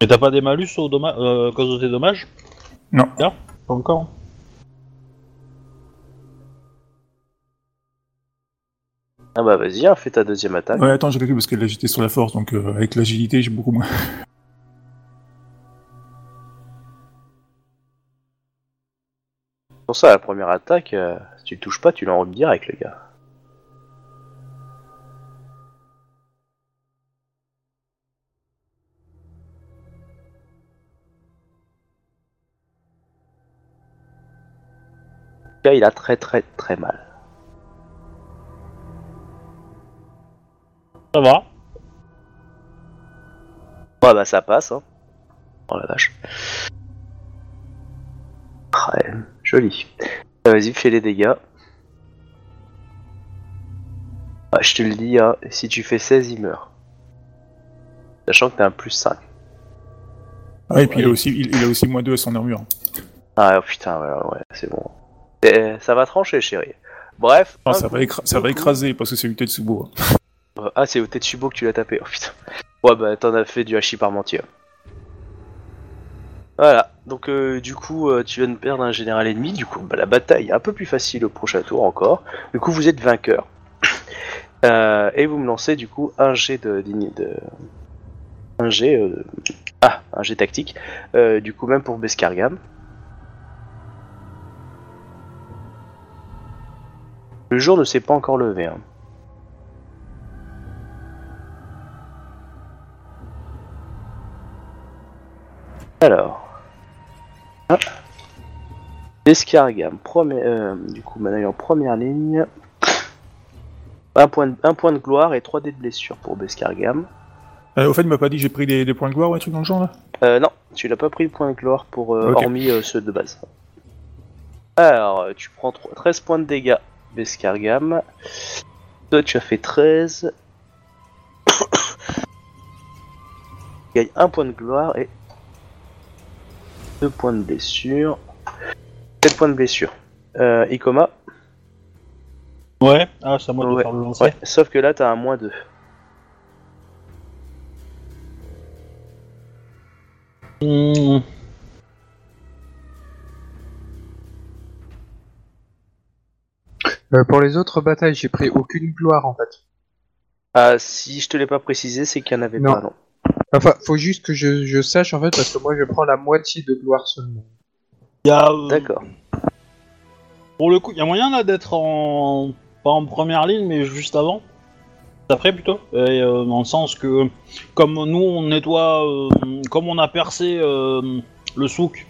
Et t'as pas des malus au dommage, euh, à cause de tes dommages? Non. Là Pas encore. Ah bah vas-y, hein, fais ta deuxième attaque. Ouais, attends, j'ai calculé parce qu'elle agité sur la force, donc euh, avec l'agilité, j'ai beaucoup moins. Pour ça, la première attaque, euh, si tu le touches pas, tu l'enroules direct, le gars. Il a très très très mal. Ça va. Ouais, bah ça passe, hein. Oh la vache. Ouais, joli. Euh, Vas-y, fais les dégâts. Ah, je te le dis, hein, si tu fais 16, il meurt. Sachant que t'as un plus 5. Ah, et puis il, a aussi, il, il a aussi moins 2 à son armure. Ah oh, putain, ouais, ouais, c'est bon. Eh, ça va trancher, chérie. Bref. Ah, ça, va ça va écraser parce que c'est Utetsubo. Tsubo. Euh, Ah, c'est au Tetsubo que tu l'as tapé. Oh putain. Ouais, bah t'en as fait du hachis parmentier. Voilà. Donc, euh, du coup, euh, tu viens de perdre un général ennemi. Du coup, bah, la bataille est un peu plus facile au prochain tour encore. Du coup, vous êtes vainqueur. Euh, et vous me lancez, du coup, un jet de. de, de- un jet. euh, ah, un jet tactique. Euh, du coup, même pour Bescargam. Le jour ne s'est pas encore levé. Hein. Alors. Ah. Escargam, premier, euh, du coup, maintenant en première ligne. Un point, de, un point de gloire et 3 dés de blessure pour Bescargam. Euh, au fait, il m'a pas dit que j'ai pris des, des points de gloire ou un truc dans le genre là? Euh, non, tu n'as pas pris de point de gloire pour, euh, Ok. hormis euh, ceux de base. Alors, tu prends tro- 13 points de dégâts, Bescargam. Toi, tu as fait 13. tu gagnes un point de gloire et 2 points de blessure. 7 points de blessure. Euh, Ikoma, Ouais. Ah, c'est à moi de Ouais, faire le lancer. ouais, sauf que là, t'as un moins 2. Mmh. Euh, pour les autres batailles, j'ai pris aucune gloire en fait. Ah, si je te l'ai pas précisé, c'est qu'il n'y en avait Non. pas, non. Enfin, faut juste que je, je sache en fait parce que moi je prends la moitié de gloire seulement. Y a, euh, D'accord. Pour le coup, il y a moyen là d'être en pas en première ligne, mais juste avant? Après plutôt? Et, euh, dans le sens que comme nous on nettoie, euh, comme on a percé euh, le souk,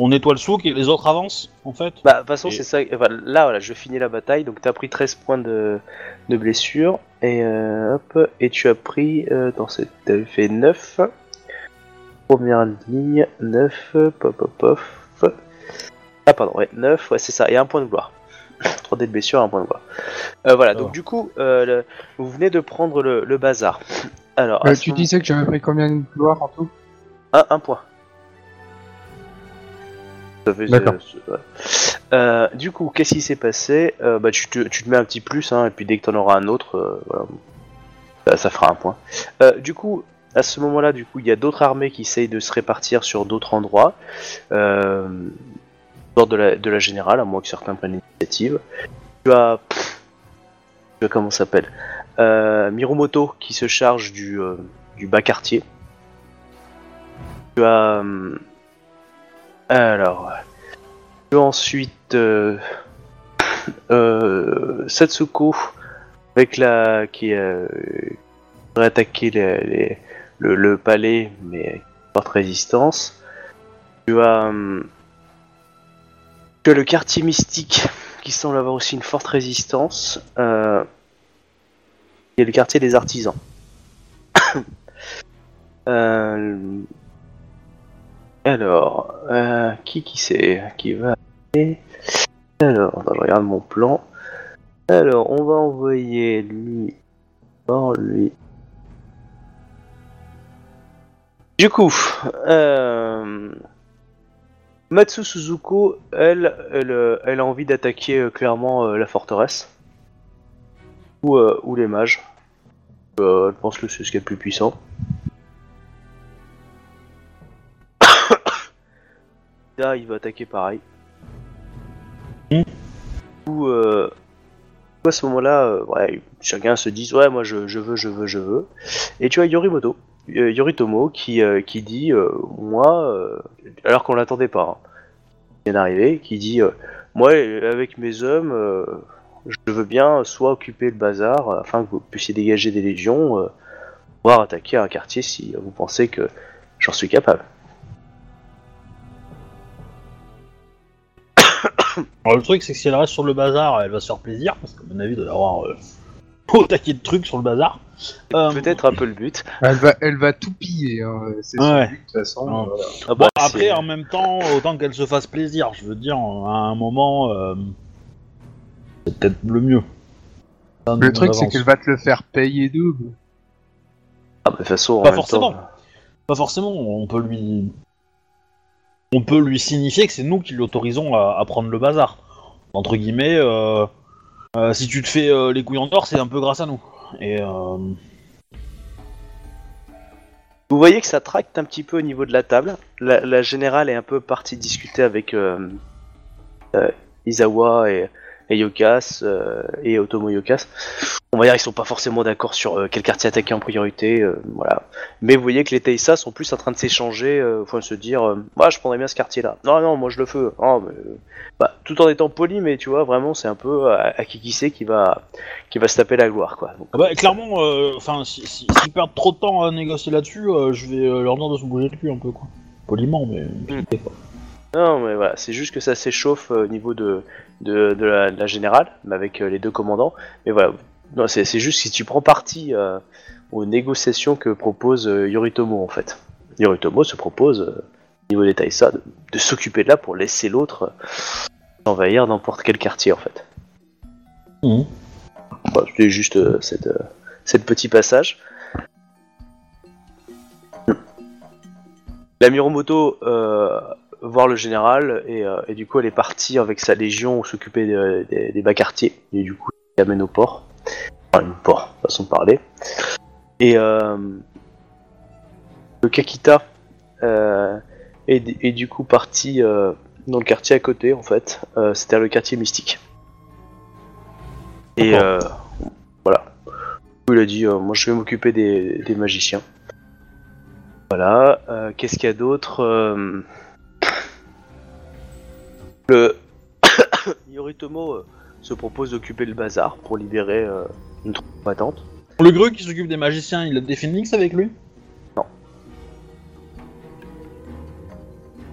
on nettoie le souk et les autres avancent en fait. Bah, de toute façon, Et- c'est ça. enfin, là, voilà, je finis la bataille. Donc, t'as pris 13 points de, de blessure. Et, euh, hop, et tu as pris. Euh, t'avais fait 9. Première ligne, 9, pop, pop, pop. Ah, pardon, ouais, 9, ouais, c'est ça, et un point de gloire. 3 dés de blessure, un point de gloire. Euh, voilà, donc du coup, euh, le- vous venez de prendre le, le bazar. Alors, Euh, tu moment- disais que j'avais pris combien de gloire en tout? Un, un point. Ça fait- D'accord. c'est- ouais. Euh, du coup, qu'est-ce qui s'est passé? Euh, Bah, tu te, tu te mets un petit plus, hein, et puis dès que t'en auras un autre, euh, voilà, ça, ça fera un point. Du coup, à ce moment-là, du coup, il y a d'autres armées qui essayent de se répartir sur d'autres endroits, euh, de la, de la générale, à moins que certains prennent l'initiative. Tu as, tu as comment s'appelle? Mirumoto qui se charge du, du bas quartier. Tu as. Alors. Ensuite. Euh, euh, Satsuko avec la. qui euh, les- les- le, palais, mais forte résistance. Tu as. hum, tu as le quartier mystique qui semble avoir aussi une forte résistance. Euh, a le quartier des artisans. Euh, alors, euh, qui qui c'est qui va aller Alors, je regarde mon plan. Alors, on va envoyer lui, voir lui. Du coup, euh, Matsu Suzuko, elle, elle, elle a envie d'attaquer euh, clairement la forteresse ou, ou les mages. Elle pense que c'est ce qui est le plus puissant. Il va attaquer pareil. Mm. Ou euh, à ce moment-là, euh, ouais, chacun se dit ouais, moi je, je veux, je veux, je veux. Et tu as Yorimoto, euh, Yoritomo qui, qui dit moi, alors qu'on l'attendait pas, hein, qui vient d'arriver, qui dit moi avec mes hommes, je veux bien soit occuper le bazar afin que vous puissiez dégager des légions, voire attaquer un quartier si vous pensez que j'en suis capable. Alors, le truc, c'est que si elle reste sur le bazar, elle va se faire plaisir, parce qu'à mon avis, il doit y avoir euh, au taquet de trucs sur le bazar. Euh, Peut-être un peu le but. elle va, elle va tout piller, hein. c'est son Ouais. but de toute façon. Voilà. Ah Bon, bah, après, en même temps, autant qu'elle se fasse plaisir, je veux dire, à un moment, euh, c'est peut-être le mieux. Le truc, c'est qu'elle va te le faire payer double. Ah bah, de toute façon, en Pas même forcément. temps, Pas forcément, on peut lui... On peut lui signifier que c'est nous qui l'autorisons à, prendre le bazar. Entre guillemets, euh, euh, si tu te fais euh, les couilles en or, c'est un peu grâce à nous. Vous voyez que ça tracte un petit peu au niveau de la table. La, la générale est un peu partie discuter avec Izawa et, et Yokas euh, et Otomo Yokas. On va dire qu'ils sont pas forcément d'accord sur euh, quel quartier attaquer en priorité, euh, voilà. Mais vous voyez que les Taisa sont plus en train de s'échanger, enfin se dire, moi je prendrais bien ce quartier-là. Non non, moi je le fais. Oh, mais, euh, bah, tout en étant poli, mais tu vois vraiment c'est un peu à, à qui qui sait qui va qui va se taper la gloire quoi. Donc, ah bah, clairement, euh, enfin, si, si- perdent trop de temps à négocier là-dessus, euh, je vais euh, leur dire de se bouger le cul un peu, quoi. Poliment, mais. Non, mais voilà, c'est juste que ça s'échauffe euh, au niveau de, de, de la, de la générale, mais avec euh, les deux commandants. Mais voilà, non, c'est c'est juste si tu prends parti euh, aux négociations que propose euh, Yoritomo en fait. Yoritomo se propose, euh, au niveau des Taïsa, de, de s'occuper de là pour laisser l'autre envahir n'importe quel quartier en fait. Mhm. Voilà, C'était juste cette, cette petit passage. La Miromoto voir le général et, euh, et du coup elle est partie avec sa légion s'occuper des, des, des bas quartiers et du coup elle amène au port. Enfin, le port, façon de parler. Et euh, le Kakita euh, est, est du coup parti dans le quartier à côté en fait. C'était le quartier mystique. Et euh, voilà. Du coup, il a dit euh, moi je vais m'occuper des, des magiciens. Voilà. euh, Qu'est-ce qu'il y a d'autre Le Yoritomo euh, se propose d'occuper le bazar pour libérer euh, une troupe battante. Le grue qui s'occupe des magiciens, il a des phoenix avec lui? Non.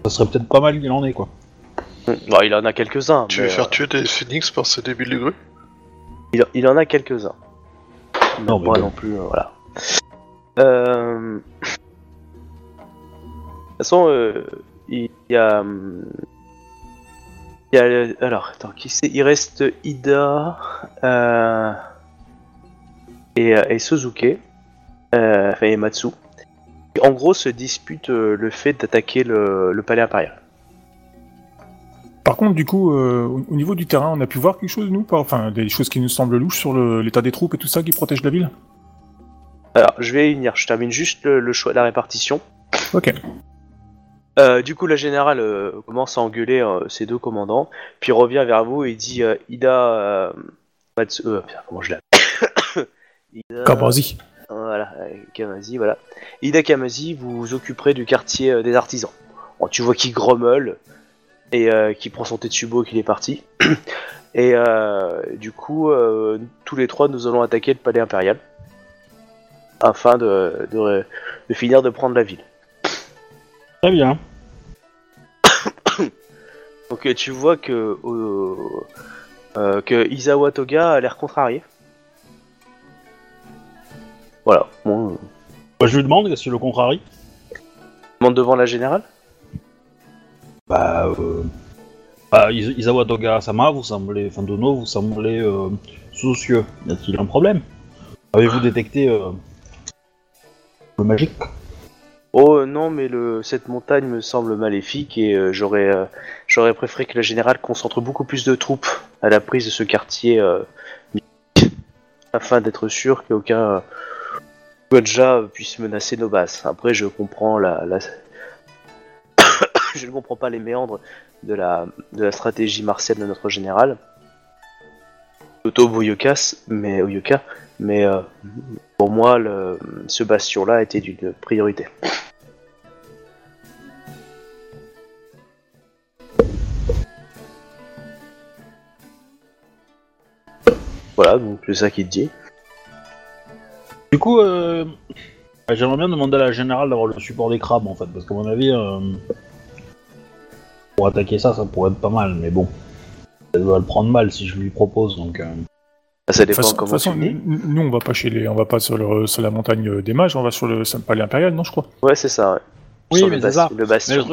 Ça serait peut-être pas mal qu'il en ait, quoi. Bon, il en a quelques-uns. Tu mais, veux faire euh, tuer des phoenix par ce début de grue il, il en a quelques-uns. Non, Non, mais pas bon. non plus, euh, voilà. Euh, toute façon, euh, il y a. Il y a. Alors, attends, qui c'est? Il reste Ida euh, et, euh, et Suzuki, euh, enfin et Matsu. qui, En gros, se disputent le fait d'attaquer le, le palais impérial. Par contre, du coup, euh, au au niveau du terrain, on a pu voir quelque chose, nous pas- Enfin, des choses qui nous semblent louches sur l'état des troupes et tout ça qui protège la ville? Alors, je vais y venir. Je termine juste le, le choix de la répartition. Ok. Euh, du coup, la générale euh, commence à engueuler euh, ses deux commandants, puis revient vers vous et dit Ida. Matsu- comment je l'appelle Ida. Kabazi. Voilà, Kamazi, voilà. Ida Kamazi, vous vous occuperez du quartier des artisans. Bon, tu vois qu'il grommelle et euh, qui prend son Tetsubo et qu'il est parti. et du coup, tous les trois, nous allons attaquer le palais impérial afin de, de, de finir de prendre la ville. Très bien. Donc tu vois que euh, euh, que Izawa Toga a l'air contrarié. Voilà. Bon, euh, Bah, je lui demande qu'est-ce que le contrarie? demande devant la générale? Bah, euh... bah Isawa Toga Sama, vous semblez, enfin Dono, vous semblez euh, soucieux. Y a-t-il un problème? Avez-vous détecté euh, le magique? Oh non, mais cette montagne me semble maléfique et euh, j'aurais euh, j'aurais préféré que la générale concentre beaucoup plus de troupes à la prise de ce quartier euh, afin d'être sûr qu'aucun Godja puisse menacer nos bases. Après, je comprends la, je ne comprends pas les méandres de la de la stratégie martienne de notre général. Toto Boyokas, mais mais euh, pour moi, le, ce bastion-là était d'une priorité. Voilà, donc c'est ça qu'il dit. Du coup, euh, j'aimerais bien demander à la générale d'avoir le support des crabes en fait, parce qu'à mon avis, euh, pour attaquer ça, ça pourrait être pas mal, mais bon. Elle va le prendre mal si je lui propose, donc. euh, Ça De toute dépend façon, de comment toute façon, tu nous, on va pas chez les, on va pas sur, le- sur la montagne des mages, on va sur le palais impérial, non, je crois. Ouais, c'est ça, ouais. Oui, Sur mais le, c'est ça. bastion.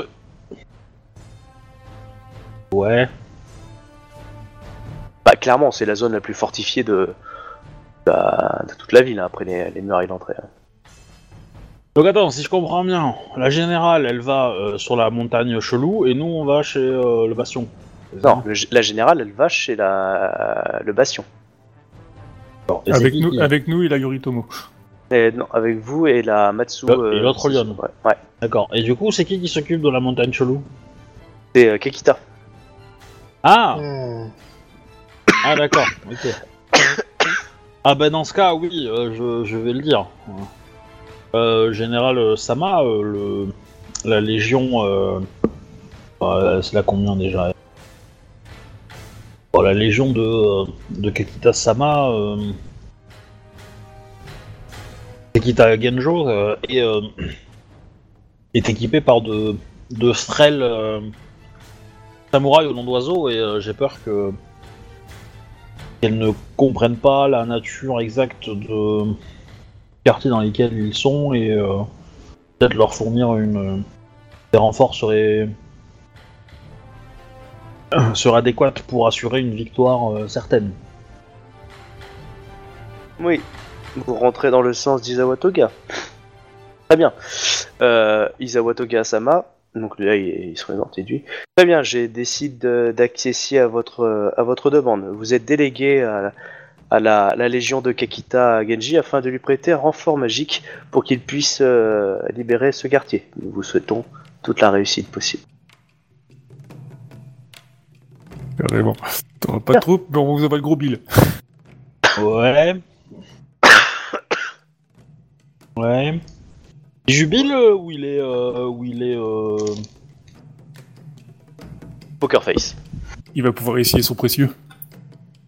Ouais. Bah, clairement, c'est la zone la plus fortifiée de, de, de toute la ville, hein, après les, les murailles d'entrée. hein. Donc attends, si je comprends bien, la générale, elle va euh, sur la montagne chelou, et nous, on va chez euh, le bastion. Non, le la générale, elle va chez la, le bastion. Avec nous, qui- avec nous, il a Yoritomo. Et non, avec vous et la Matsu. Le- et l'autre c'est- lionne. Ouais, ouais. D'accord. Et du coup, c'est qui qui s'occupe de la montagne chelou c'est euh, Kekita. Ah Hmm. Ah d'accord, ok. Ah ben dans ce cas, oui, euh, je, je vais le dire. Euh, Général euh, Sama, euh, le, la Légion... Euh, euh, c'est la combien déjà La Légion de, euh, Kekita Sama... Euh, Kekita Genjo euh, est, équipée par de, de strel euh, samouraï au nom d'oiseau et j'ai peur que qu'elles ne comprennent pas la nature exacte de quartier dans lesquels ils sont et peut-être leur fournir une des renforts seraient seraient adéquates pour assurer une victoire euh, certaine. Oui, vous rentrez dans le sens d'Izawa Toga. Très bien. Euh, Izawa Toga Sama, donc là il, se présente et dit Très bien, j'ai décidé de- d'accéder à votre, demande. Vous êtes délégué à, la légion de Kakita Genji afin de lui prêter un renfort magique pour qu'il puisse euh, libérer ce quartier. Nous vous souhaitons toute la réussite possible. Carrément. T'auras pas de troupes, mais on vous envoie le gros bill. Ouais. Ouais. Il jubile euh, ou il est euh, où il est euh... Poker Face. Il va pouvoir essayer son précieux.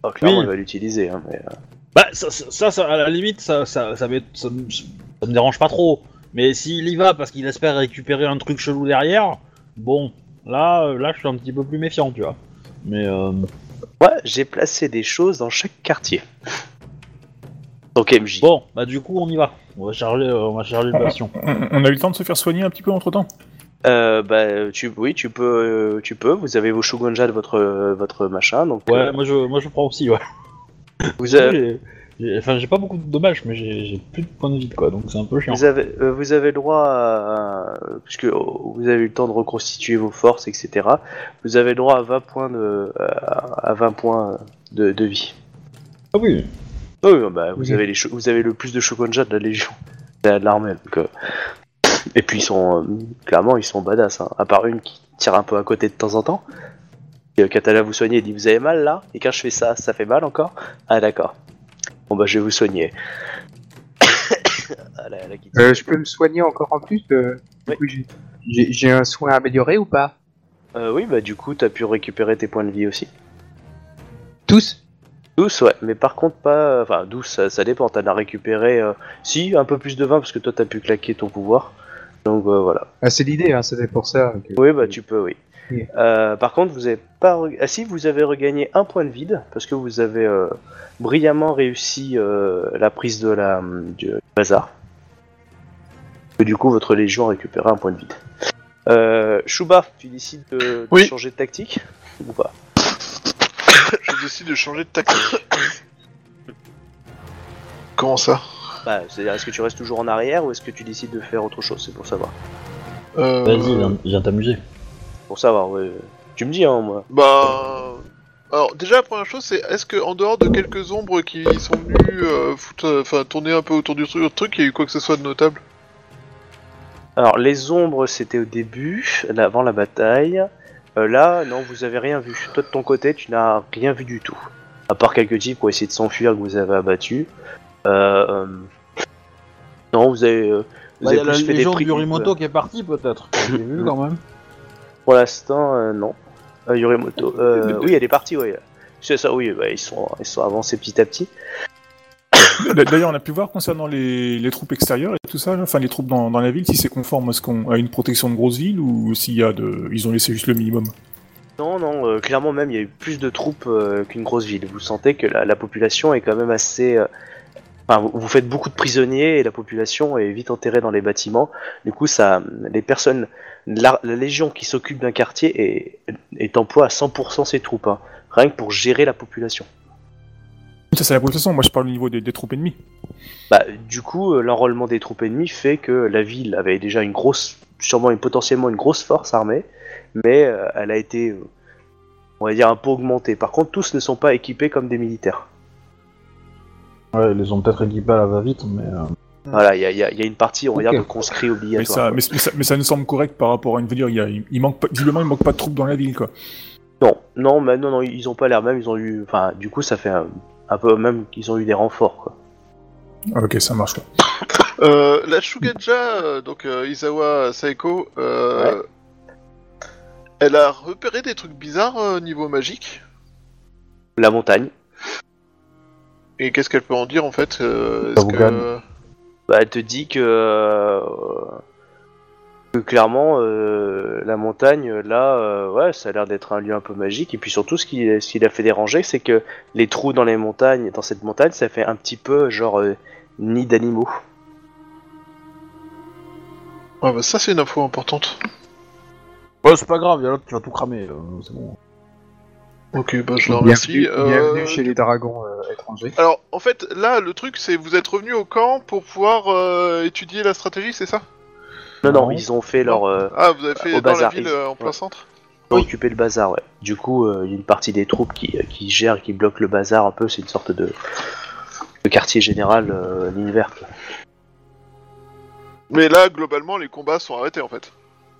Oh, clairement, Oui. il va l'utiliser. Hein, mais, euh, Bah, ça, ça, ça, ça, à la limite, ça, ça, ça, m'est- ça me- ça me dérange pas trop. Mais s'il y va parce qu'il espère récupérer un truc chelou derrière, bon, là, euh, là, je suis un petit peu plus méfiant, tu vois. Mais euh, Ouais, j'ai placé des choses dans chaque quartier. Donc MJ. bon, bah du coup, on y va. On va charger, euh, on va charger le bastion. On, a eu le temps de se faire soigner un petit peu entre temps Euh, bah, tu, oui, tu peux, euh, tu peux. Vous avez vos Shogunja de votre, votre machin, donc. Ouais, euh, moi je, moi je prends aussi, ouais. vous, avez, Enfin, j'ai pas beaucoup de dommages, mais j'ai plus de points de vie, quoi, donc c'est un peu chiant. vous avez, euh, vous avez le droit à, puisque oh, vous avez eu le temps de reconstituer vos forces, etc. Vous avez le droit à 20 points de, à à 20 points de, de vie. Ah oui. Oui, oui, bah, vous Oui. avez les, vous avez le plus de Shogunja de la Légion, de la- de l'armée. donc, euh, Et puis ils sont, euh, clairement, ils sont badass. Hein, à part une qui tire un peu à côté de temps en temps. Et, euh, Katana vous soignez, elle dit vous avez mal là? Et quand je fais ça, ça fait mal encore? Ah d'accord. Bon bah je vais vous soigner. Ah, la- la Kitty. Euh, je peux me soigner encore en plus euh, du Oui. coup, j'ai- J'ai j'ai un soin amélioré ou pas? Euh, oui bah du coup t'as pu récupérer tes points de vie aussi. Tous? Douce ouais, mais par contre pas... Enfin douce ça, ça dépend, t'en as récupéré... euh, Si, un peu plus de 20 parce que toi t'as pu claquer ton pouvoir. Donc euh, voilà. ah, C'est l'idée, hein, c'était pour ça. que- Oui, bah tu peux, oui. Oui. Euh, par contre, vous avez pas. re- Ah si, vous avez regagné un point de vide parce que vous avez euh, brillamment réussi euh, la prise de la du bazar. Et du coup, votre légion a récupéré un point de vide. Euh, Shuba, tu décides de, de Oui. changer de tactique ou pas? Je décide de changer de tactique. Comment ça? Bah, C'est-à-dire, est-ce que tu restes toujours en arrière ou est-ce que tu décides de faire autre chose? C'est pour savoir. euh... Vas-y, viens, viens t'amuser. Pour savoir, ouais. Tu me dis, hein, moi. Bah. Alors, déjà, la première chose, c'est est-ce que en dehors de quelques ombres qui sont venues euh, foutre, euh, enfin, tourner un peu autour du truc, il y a eu quoi que ce soit de notable? Alors, les ombres, c'était au début, avant la bataille. Euh, là, non, vous avez rien vu. Toi, de ton côté, tu n'as rien vu du tout. À part quelques types pour essayer de s'enfuir que vous avez abattus. Euh, euh, Non, vous avez, euh, vous Bah, avez y a la plus fait des légion prix. de Yorimoto qui est partie, peut-être. J'ai vu quand même. Pour l'instant, euh, non. Euh, Yorimoto. Euh, oui, elle est partie, oui. C'est ça, oui, bah, ils, sont, ils sont avancés petit à petit. D'ailleurs, on a pu voir concernant les, les troupes extérieures et tout ça, enfin les troupes dans, dans la ville, si c'est conforme à, ce qu'on, à une protection de grosse ville ou s'il y a de, ils ont laissé juste le minimum. Non, non, euh, clairement même, il y a eu plus de troupes euh, qu'une grosse ville. Vous sentez que la, la population est quand même assez... euh, Enfin, vous, faites beaucoup de prisonniers et la population est vite enterrée dans les bâtiments. Du coup, ça, les personnes, la, la légion qui s'occupe d'un quartier est, est emploie à 100% ses troupes, hein, rien que pour gérer la population. Ça, c'est la population. Moi, je parle au niveau des, des troupes ennemies. Bah, du coup, euh, l'enrôlement des troupes ennemies fait que la ville avait déjà une grosse, sûrement une, potentiellement une grosse force armée, mais euh, elle a été, euh, on va dire, un peu augmentée. Par contre, tous ne sont pas équipés comme des militaires. Ouais, ils les ont peut-être équipés à la va-vite, mais. euh, Voilà, il y a, il y a- il y a une partie, on va Ok. dire, de conscrits Mais obligatoires. ça, mais, mais ça, mais ça nous semble correct par rapport à une. Je veux dire, il, y a, il manque pas, visiblement, il manque pas de troupes dans la ville, quoi. Non, non, mais non, non, ils ont pas l'air même, ils ont eu, enfin, du coup, ça fait un, un peu même qu'ils ont eu des renforts, quoi. Ah, ok, ça marche. Quoi. euh, La Shugenja, euh, donc euh, Izawa Saeko, euh, elle a repéré des trucs bizarres euh, niveau magique? La montagne, Et qu'est-ce qu'elle peut en dire en fait euh, est-ce que- bah, elle te dit que, euh, que clairement, euh, la montagne, là, euh, ouais, ça a l'air d'être un lieu un peu magique. Et puis surtout, ce qui, ce qui l'a fait déranger, c'est que les trous dans les montagnes, dans cette montagne, ça fait un petit peu genre euh, nid d'animaux. Ah bah ça c'est une info importante. Ouais, c'est pas grave, y'a l'autre qui va tout cramer, euh, c'est bon. Ok, bah je la remercie. Bienvenue, Euh, bienvenue chez les dragons euh, étrangers. Alors en fait là le truc c'est vous êtes revenu au camp pour pouvoir euh, étudier la stratégie, c'est ça? Non, non, Non. ils ont fait leur, euh, Ah vous avez fait Au dans bazar, la ville ils- euh, en plein ouais. centre? Ils ont occupé le bazar, ouais. Du coup, euh, il y a une partie des troupes qui, qui gèrent, qui bloquent le bazar un peu. C'est une sorte de, de quartier général euh, l'univers. quoi. Mais là globalement les combats sont arrêtés en fait.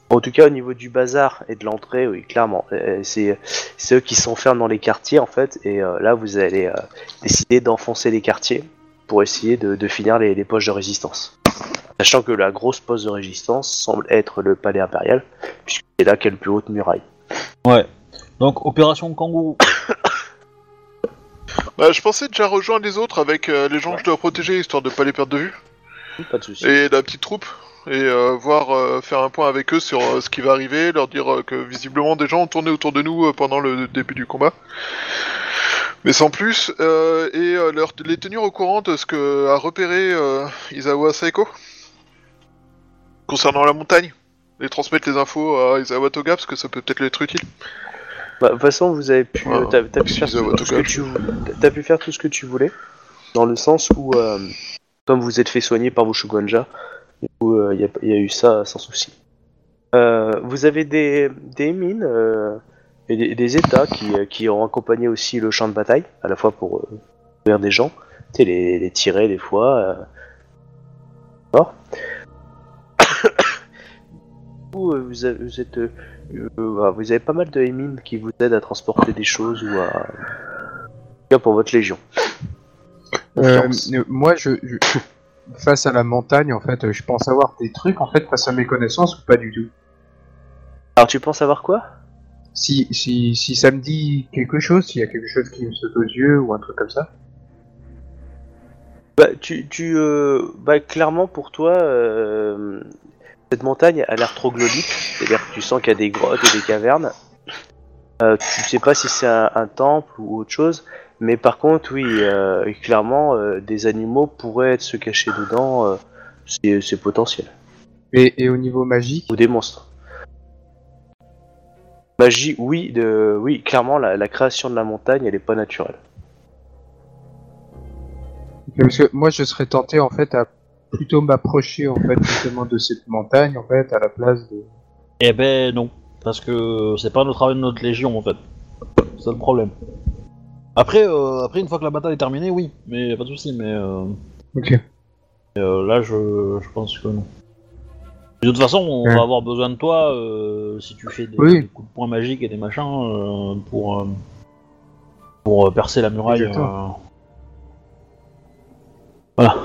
En tout cas, au niveau du bazar et de l'entrée, oui, clairement. Euh, C'est c'est eux qui s'enferment dans les quartiers, en fait. Et euh, là, vous allez euh, décider d'enfoncer les quartiers pour essayer de, de finir les, les poches de résistance. Sachant que la grosse poste de résistance semble être le palais impérial, puisque c'est là qu'est le plus haute muraille. Ouais. Donc, opération kangourou. Bah je pensais déjà rejoindre les autres avec euh, les gens que je dois protéger histoire de pas les perdre de vue. Pas de soucis. Et la petite troupe. Et euh, voir euh, faire un point avec eux sur euh, ce qui va arriver, leur dire que visiblement des gens ont tourné autour de nous pendant le début du combat. Mais sans plus, euh, et euh, leur, les tenir au courant de ce que a repéré euh, Isawa Saeko concernant la montagne. les transmettre les infos à Isawatoga parce que ça peut peut-être être utile. Bah, de toute façon, vous avez pu, Ouais, t'as, t'as pu faire tout, tout ce que tu, t'as pu faire tout ce que tu voulais, dans le sens où, comme vous êtes fait soigner par vos Shugonja, du coup, il y, a, y a eu ça sans souci. Euh, vous avez des, des mines euh, et des, des états qui, euh, qui ont accompagné aussi le champ de bataille, à la fois pour euh, vers des gens, tu sais, les, les tirer des fois. Euh... Euh, vous, avez- vous êtes euh, euh, voilà, vous avez pas mal de mines qui vous aident à transporter des choses ou à. Pour votre légion. Euh, euh, moi, je, je- face à la montagne, en fait, je pense avoir des trucs, en fait, face à mes connaissances ou pas du tout. Alors tu penses avoir quoi? Si, si, si ça me dit quelque chose, s'il y a quelque chose qui me saute aux yeux ou un truc comme ça. Bah, tu, tu euh, bah, clairement pour toi, euh, cette montagne a l'air troglodyte, c'est-à-dire que tu sens qu'il y a des grottes et des cavernes. Euh, tu sais pas si c'est un, un temple ou autre chose, mais par contre, oui, euh, clairement, euh, des animaux pourraient être se cacher dedans, euh, c'est c'est potentiel. Et, et au niveau magique, Ou des monstres. Magie, oui, de, oui, clairement, la, la création de la montagne, elle est pas naturelle. parce que moi, je serais tenté, en fait, à plutôt m'approcher, en fait, justement de cette montagne, en fait, à la place de. Eh ben non, parce que c'est pas le travail de notre légion en fait. C'est le problème. Après, euh, après une fois que la bataille est terminée, oui, mais pas de souci. Mais euh, Ok. euh, là, je, je pense que non. De toute façon, on Ouais. va avoir besoin de toi euh, si tu fais des, Oui. des coups de poing magiques et des machins euh, pour euh, pour euh, percer la muraille. Exactement. euh. Voilà.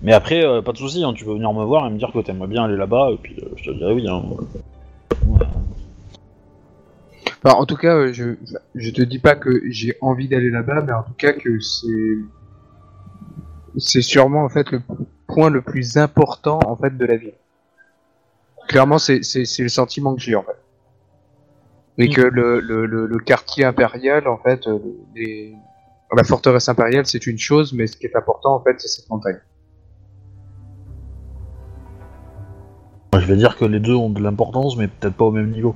Mais après, euh, pas de souci, hein, tu peux venir me voir et me dire que t'aimerais bien aller là-bas, et puis euh, je te dirai oui. Hein. Enfin, en tout cas, euh, je, je te dis pas que j'ai envie d'aller là-bas, mais en tout cas que c'est c'est sûrement en fait le point le plus important en fait de la ville. Clairement, c'est c'est c'est le sentiment que j'ai en fait. Et Mm. que le, le, le, le quartier impérial, en fait, euh, les- la forteresse impériale, c'est une chose, mais ce qui est important, en fait, c'est cette montagne. Je vais dire que les deux ont de l'importance, mais peut-être pas au même niveau.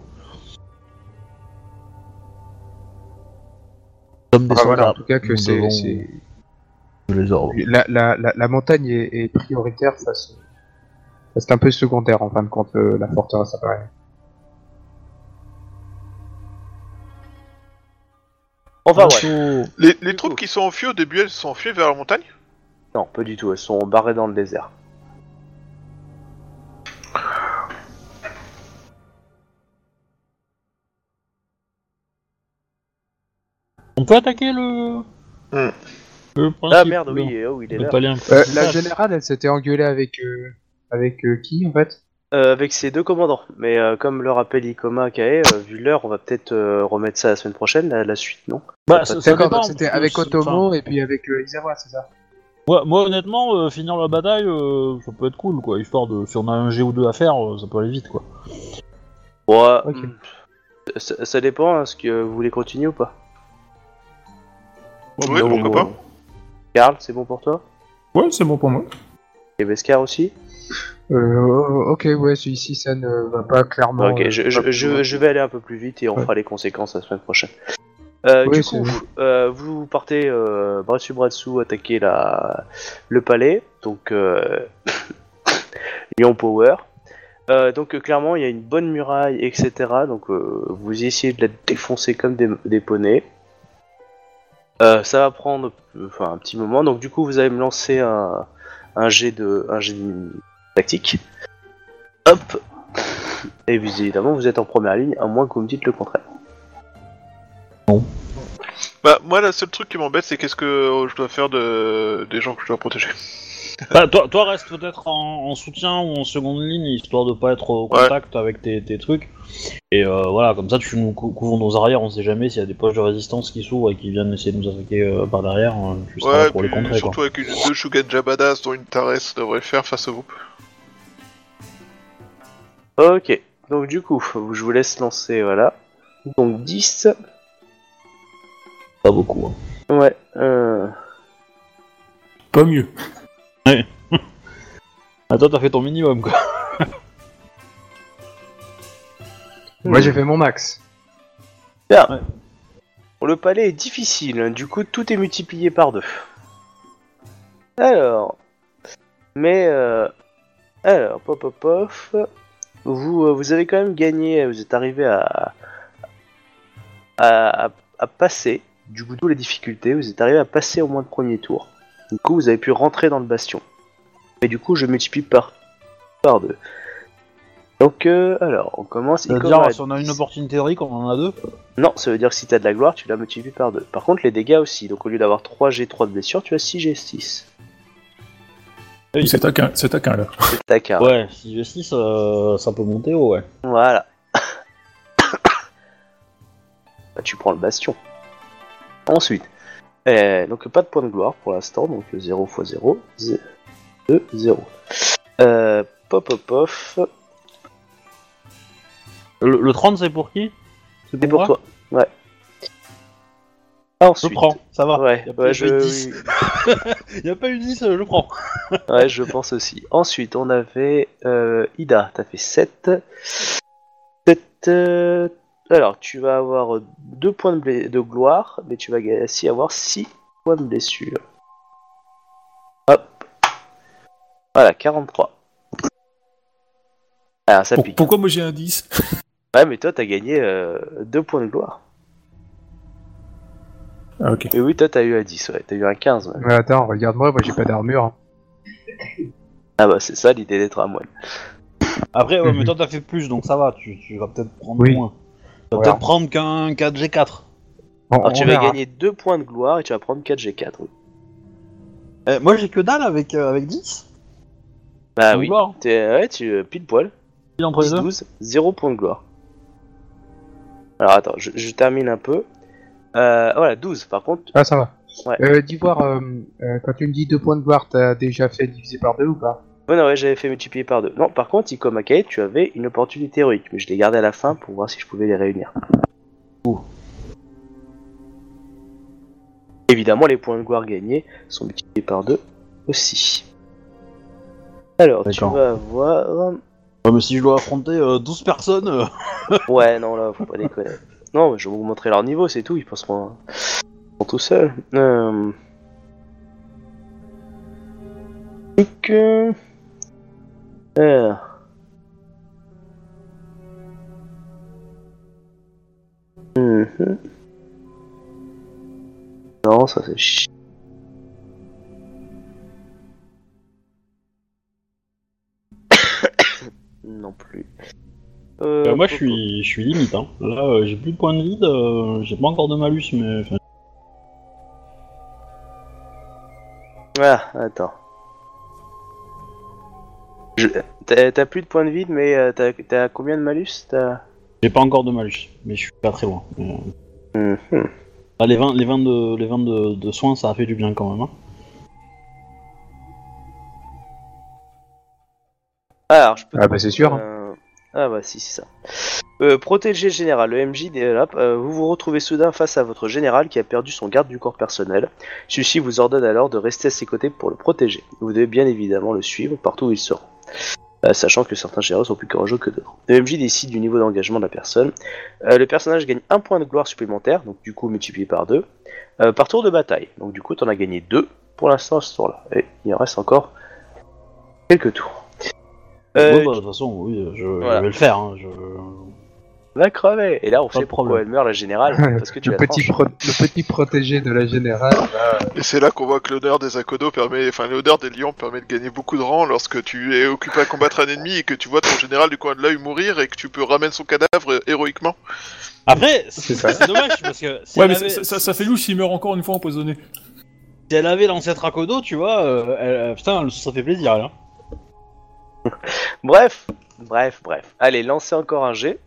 Comme des Enfin, voilà, en tout cas que c'est les ordres. la, la, la, la montagne est, est prioritaire face. C'est un peu secondaire en fin de compte euh, la forteresse impériale. Enfin ouais. Les, les troupes qui sont enfuies au début, elles sont enfuies vers la montagne? Non, pas du tout, elles sont barrées dans le désert. On peut attaquer le. Le Ah merde, le- oui, oh, il est le là. Euh, la générale, elle s'était engueulée avec euh, avec euh, qui en fait? Euh, avec ses deux commandants. Mais euh, comme le rappelle Ikoma Kae, euh, vu l'heure, on va peut-être euh, remettre ça la semaine prochaine, la, la suite, non? Bah, D'accord, c'était avec Otomo et puis avec euh, Izawa, c'est ça? Moi, moi, honnêtement, euh, finir la bataille, euh, ça peut être cool, quoi. Histoire de. Si on a un G ou deux à faire, euh, ça peut aller vite, quoi. Ouais, Ok. hmm, ça, ça dépend, hein, est-ce que vous voulez continuer ou pas Oui, Donc, pourquoi pas Karl, c'est bon pour toi? Ouais, c'est bon pour moi. Et Beskar aussi? Euh, Ok, ouais, celui-ci ça ne va pas clairement. Ok, euh, je, vais aller un peu plus vite et on Ouais. fera les conséquences la semaine prochaine. Euh, Oui, du coup, bon. euh, vous partez euh, bras dessus bras dessous attaquer la, le palais, donc euh, Lyon Power. Euh, donc euh, clairement il y a une bonne muraille, etc. Donc euh, vous essayez de la défoncer comme des, des poneys. Euh, ça va prendre enfin, un petit moment, donc du coup vous allez me lancer un, un jet de un jet de tactique. Hop, et vous, évidemment, vous êtes en première ligne, à moins que vous me dites le contraire. Bah, moi, le seul truc qui m'embête, c'est qu'est-ce que euh, je dois faire de... des gens que je dois protéger. Bah, toi, toi, reste peut-être en, en soutien ou en seconde ligne, histoire de pas être au Ouais. contact avec tes, tes trucs. Et euh, voilà, comme ça, tu nous cou- couvres nos arrières, on sait jamais s'il y a des poches de résistance qui s'ouvrent et qui viennent essayer de nous attaquer euh, par derrière. euh, là Ouais, pour les puis contrer, quoi. surtout avec une, deux Shugenja badass dont une Tares devrait faire face au groupe. Ok, donc du coup, je vous laisse lancer, voilà. Donc 10. Pas beaucoup. hein. Ouais, euh... Pas mieux. Ah, toi, t'as fait ton minimum, quoi. Moi j'ai fait mon max. Le palais est difficile, hein. du coup tout est multiplié par deux. Alors, mais euh, alors, pop pop pop, vous euh, vous avez quand même gagné, vous êtes arrivé à à, à- à passer, du coup d'où les difficultés, vous êtes arrivé à passer au moins le premier tour. Du coup vous avez pu rentrer dans le bastion. Et du coup je multiplie par par deux. Donc euh, alors on commence. commence à si on a une 10. opportunité théorique, on en a deux. Non, ça veut dire que si t'as de la gloire, tu la multiplies par 2. Par contre, les dégâts aussi. Donc au lieu d'avoir 3 G3 de blessure, tu as 6 G6. Oui. C'est taquin, c'est taquin là. C'est ta carte. Ouais, si j'ai 6, ça peut monter haut, ouais. Voilà. Bah, tu prends le bastion. Ensuite, euh, donc pas de point de gloire pour l'instant, donc 0 x 0, 2, 0. Euh, pop pop pof, Le, le 30, c'est pour qui? C'est pour moi? toi. Ouais. Je Ensuite, prends, ça va. Ouais, Y a pas ouais, je, 10. Y a pas eu 10, euh, je prends. Ouais, je pense aussi. Ensuite, on avait euh, Ida, t'as fait 7. 7. euh, alors, tu vas avoir 2 points de, bla- de gloire, mais tu vas aussi avoir 6 points de blessure. Voilà, 43. Alors, ça Pour- pique. pourquoi moi j'ai un 10 Ouais, mais toi, t'as gagné 2 points de gloire. Ah ok. Et oui, toi, t'as eu un 10, ouais. T'as eu un 15, ouais. Mais attends, regarde-moi, moi j'ai pas d'armure. hein. Ah bah, c'est ça l'idée d'être un moine. Après, ouais, mais toi, t'as fait plus, donc ça va. Tu, tu vas peut-être prendre Oui. moins. Tu vas Voilà. peut-être prendre qu'un 4G4. On, Alors, on tu vas verra. gagner 2 points de gloire et tu vas prendre 4 G4, oui. Euh, moi, j'ai que dalle avec, euh, avec 10. Bah oui. gloire. T'es, ouais, tu euh, pile poil. 10, deux. 12, 0 point de gloire. Alors attends, je, je termine un peu. Euh, voilà, 12 par contre. Ah, ça va. Ouais. Euh, D'Ivoire, euh, euh, quand tu me dis 2 points de gloire, t'as déjà fait diviser par 2 ou pas? Ouais, non, ouais, j'avais fait multiplier par 2. Non, par contre, Iko Makai, tu avais une opportunité héroïque, mais je l'ai gardé à la fin pour voir si je pouvais les réunir. Évidemment, les points de gloire gagnés sont multipliés par 2 aussi. Alors, tu D'accord. vas avoir. Ouais, mais si je dois affronter euh, 12 personnes. euh, Ouais, non, là, faut pas déconner. Non, mais je vais vous montrer leur niveau, c'est tout, ils penseront ils sont tout seuls. Euh... Donc, euh... alors. Mhm. Non, ça c'est chi... non plus. Euh, euh, moi, je suis, je suis limite. Hein. Là, euh, j'ai plus de points de vide. euh, j'ai pas encore de malus, mais. enfin, Ah, attends. Je- T'as t'as plus de points de vide, mais euh, t'as t'as combien de malus T'as? J'ai pas encore de malus, mais je suis pas très loin. Mais, Mhm. ah, les 20, les 20, de, les 20 de, de soins, ça a fait du bien quand même. Hein. Alors, je peux. Ah bah, c'est sûr, hein. Euh, Ah bah si, c'est ça. Euh, protéger général, le MJ, euh, vous vous retrouvez soudain face à votre général qui a perdu son garde du corps personnel. Celui-ci vous ordonne alors de rester à ses côtés pour le protéger. Vous devez bien évidemment le suivre partout où il se rend. Euh, sachant que certains généraux sont plus courageux que d'autres. Le MJ décide du niveau d'engagement de la personne. Le personnage gagne un point de gloire supplémentaire, donc du coup multiplié par deux, euh, par tour de bataille. Donc du coup, t'en as gagné deux pour l'instant à ce tour-là. Et il en reste encore quelques tours. Euh, Ouais, bah, de toute façon, oui, je, vais le faire. Hein. Je... va crever. Et là, on Pas sait pourquoi problème. elle meurt, la générale, parce que tu le, petit pro- le petit protégé de la générale. là, Et c'est là qu'on voit que l'honneur des Akodo permet, enfin l'honneur des lions permet de gagner beaucoup de rang lorsque tu es occupé à combattre un ennemi et que tu vois ton général du coin de l'œil mourir et que tu peux ramener son cadavre euh, héroïquement. Après, c'est ça. c'est dommage parce que si, Ouais, elle, mais avait, ça, ça, ça fait louche s'il meurt encore une fois empoisonné. si elle avait l'ancêtre Akodo, tu vois, euh, elle- euh, putain, ça fait plaisir là. Bref, bref, bref. Allez, lancez encore un G.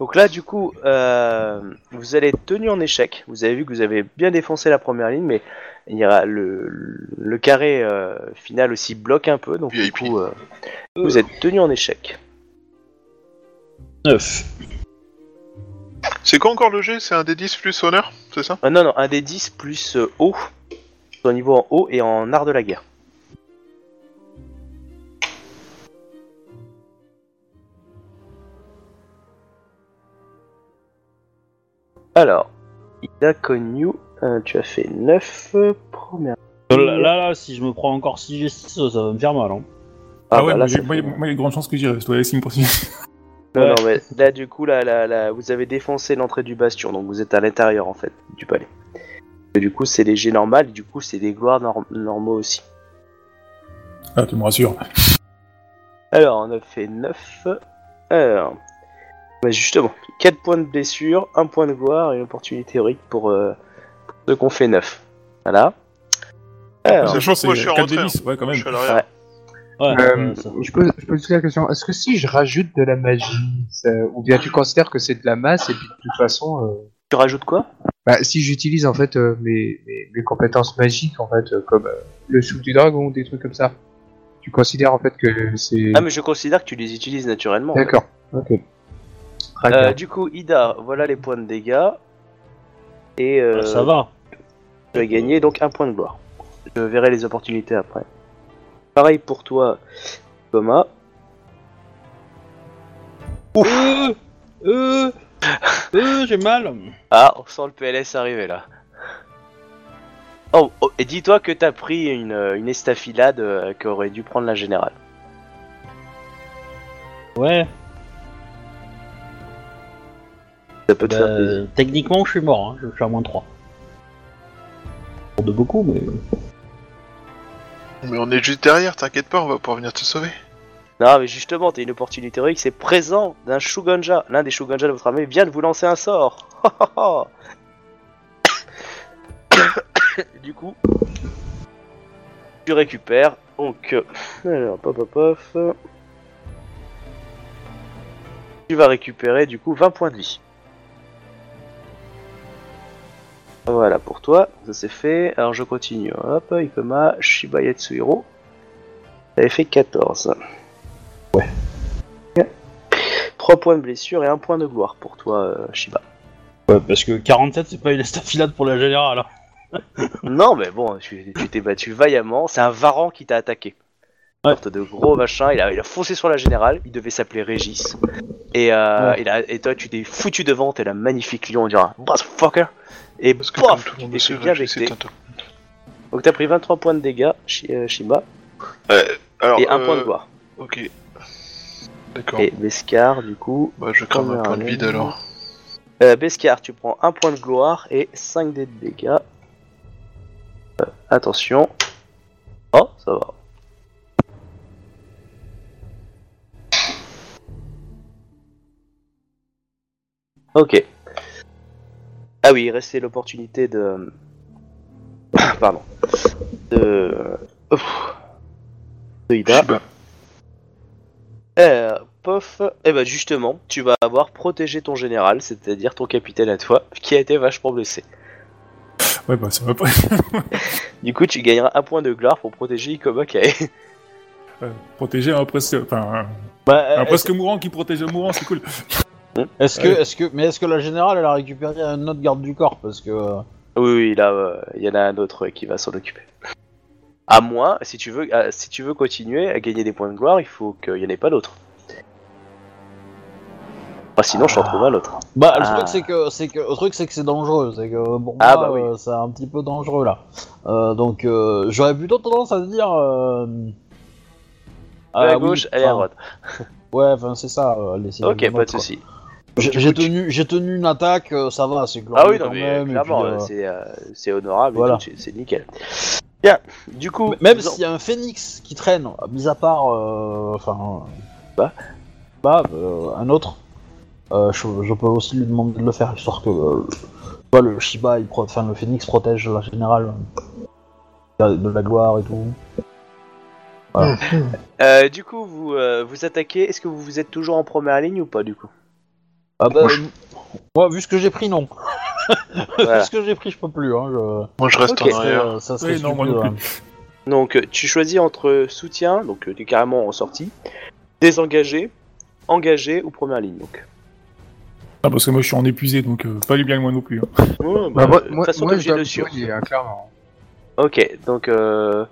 Donc là, du coup, euh, vous allez être tenu en échec. Vous avez vu que vous avez bien défoncé la première ligne, mais il y aura le, le carré euh, final aussi bloque un peu. Donc du coup, euh, vous êtes tenu en échec. 9. C'est quoi encore le G? C'est un des 10 plus honneur, c'est ça? Ah, non, non, un des 10 plus euh, haut. Au niveau en haut et en art de la guerre. Alors, Ida Konyu, euh, tu as fait 9 première. Euh, Là, là, là, si je me prends encore 6 G6, ça va me faire mal. Hein. Ah, bah ouais, là, moi, ça j'ai- moi, fait- moi, il y a de grandes chances que j'y reste. Ouais, s'il me poursuit. Non, Ouais. non, mais là, du coup, là, là, là, vous avez défoncé l'entrée du bastion, donc vous êtes à l'intérieur, en fait, du palais. Et du coup, c'est des jets normales, et du coup, c'est des gloires norm- normaux aussi. Ah, tu me rassures. Alors, on a fait 9. Alors, bah, justement, 4 points de blessure, 1 point de gloire et une opportunité héroïque pour, euh, pour ceux qu'on fait 9. Voilà. Alors, Sachant, c'est moi, je suis en 4 retrait, délices, ouais, quand même. Je suis à l'arrière. Ouais. Ouais, Euh, ça- je, peux, je peux te poser la question, est-ce que si je rajoute de la magie, ça- ou bien tu considères que c'est de la masse et puis de toute façon, euh, tu rajoutes quoi? bah, si j'utilise en fait euh, mes, mes, mes compétences magiques en fait, euh, comme euh, le souffle du dragon, des trucs comme ça, tu considères en fait que c'est... Ah, mais je considère que tu les utilises naturellement. D'accord, ok. Euh, du coup, Ida, voilà les points de dégâts. Et euh, ça va. tu as gagné donc un point de gloire. Je verrai les opportunités après. Pareil pour toi, Thomas. Euh, euh, euh, j'ai mal. Ah, on sent le PLS arriver là. Oh, oh, et dis-toi que t'as pris une, une estafilade euh, qu'aurait dû prendre la générale. Ouais, Ça peut te faire bah, plaisir. techniquement, je suis mort. Hein. Je suis à moins 3. Pour de beaucoup, mais. Mais on est juste derrière, t'inquiète pas, on va pouvoir venir te sauver. Non, mais justement, t'as une opportunité héroïque, c'est présent d'un Shugonja. L'un des Shugonja de votre armée vient de vous lancer un sort. du coup, tu récupères. Donc, euh, alors, pop, pop, pop. Tu vas récupérer du coup 20 points de vie. Voilà pour toi, ça c'est fait. Alors je continue. Hop, Ikoma, Shiba Yatsuhiro. T'avais fait 14. 3 points de blessure et 1 point de gloire pour toi, euh, Shiba. Ouais, parce que 47, c'est pas une estafilade pour la générale. hein. non, mais bon, tu t'es battu vaillamment. C'est un Varan qui t'a attaqué. Ouais. Sorte de gros machin. Il a, il a foncé sur la générale. Il devait s'appeler Régis. Et, euh, Ouais. il a- et toi, tu t'es foutu devant. T'es la magnifique lion, on dirait un motherfucker. Et Parce que comme pof, tout le monde sait, becter. tantôt. Donc t'as pris 23 points de dégâts, Shi- euh, Shiba, Alors, et 1 euh, point de gloire. Ok. D'accord. Et Beskar, du coup. Bah, je crame un point de vide alors. Euh, Beskar, tu prends 1 point de gloire et 5 dés de dégâts. Euh, attention. Oh, ça va. Ok. Ah oui, il restait l'opportunité de. Pardon. De. Ouf. De Ida. Euh, pof, et bah justement, tu vas avoir protégé ton général, c'est-à-dire ton capitaine à toi, qui a été vachement blessé. Ouais, bah, ça va pas. Du coup, tu gagneras un point de gloire pour protéger Ikoma. Euh, Protéger un presque. Enfin, un, Bah, un est-ce presque mourant qui protège un mourant, c'est cool. Est-ce que, est-ce que, mais est-ce que la générale, elle a récupéré un autre garde du corps Parce que. euh, Oui, oui, là, euh, il y en a un autre qui va s'en occuper. À moins, si tu veux, si tu veux continuer à gagner des points de gloire, il faut qu'il n'y en ait pas d'autres. Ah, sinon, je t'en trouve un autre. Bah, le Ah. truc c'est que c'est que le truc c'est que c'est dangereux, c'est que pour Ah, moi bah oui. euh, c'est un petit peu dangereux là. Euh, donc euh, j'aurais plutôt tendance à dire euh... À la oui, gauche, est à enfin, droite. Ouais, enfin c'est ça. euh, laisser Ok, pas de quoi. soucis. J'ai tenu j'ai tenu une attaque, euh, ça va, c'est Ah glorieux oui, non, quand mais même. et clairement, puis, euh, euh, c'est, euh, c'est honorable, et voilà. tout, c'est- c'est nickel. Bien, du coup, Même vous en- s'il y a un phénix qui traîne, mis à part, euh, enfin, Bah. bah, euh, un autre, euh, je, je peux aussi lui demander de le faire, histoire que, euh, tu vois, le Shiba, il pro- enfin, le phénix protège la générale euh, de la gloire et tout. Euh, du coup, vous euh, vous attaquez. Est-ce que vous vous êtes toujours en première ligne ou pas du coup? Ah bah, Moi, je- moi, vu ce que j'ai pris, non. Voilà. vu ce que j'ai pris, je peux plus. Hein, je... Moi je reste en arrière. ça serait Oui, non, moi stupide, non ouais. Donc, tu choisis entre soutien, donc euh, t'es carrément en sortie, désengagé, engagé ou première ligne. Donc, Ah, parce que moi, je suis en épuisé, donc euh, pas lui bien que moi non plus. hein. Ouais, Bah, bah, moi, de toute moi, façon, moi, je le suivre. soigner, hein, clairement. Ok, donc euh,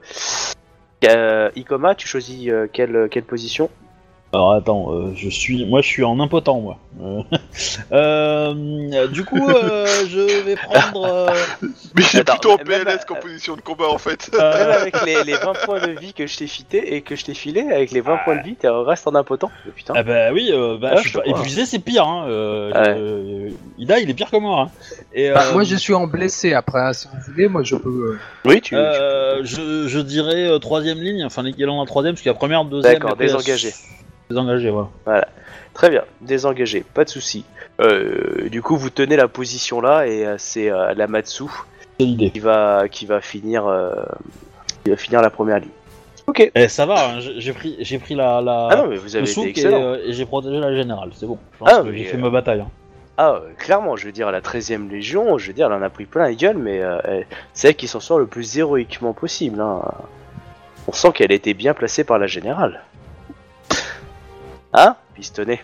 euh, Ikoma, tu choisis euh, quelle, quelle position? Alors attends, euh, je suis, moi je suis en impotent moi. Euh, euh, du coup, euh, je vais prendre. euh, Mais Attends, plutôt en PLS qu'en position de combat en fait. euh, Même avec les, les 20 points de vie que je t'ai fité et que je t'ai filé, avec les 20 points de vie, tu restes en impotent. Putain. Ah bah oui, euh, bah, Ah, je suis pas épuisé, c'est pire. Hein. euh, Ouais. euh, Ida, il est pire que moi. Hein. Et, Bah, euh, moi, je suis en blessé après. hein, si vous voulez, moi, je peux. euh, Oui, tu. euh, je, je dirais euh, troisième ligne, enfin l'équivalent la troisième, parce qu'il y a première, deuxième. D'accord, désengagé. Désengagé, voilà. Très bien, désengagé, pas de souci. Euh, du coup, vous tenez la position là et euh, c'est euh, la Matsu C'est l'idée. qui va qui va finir euh, qui va finir la première ligne. Ok. Eh, ça va, hein, j'ai j'ai pris, j'ai pris la, la, Ah non, mais vous le avez souk été et, excellent. euh, et j'ai protégé la générale, c'est bon. Je pense Ah, que mais, j'ai fait euh, ma bataille. hein. Ah, euh, clairement, je veux dire, la 13ème Légion, je veux dire, elle en a pris plein la gueule, mais euh, elle- c'est elle qui s'en sort le plus héroïquement possible. Hein. On sent qu'elle a été bien placée par la générale. Hein Pistonné.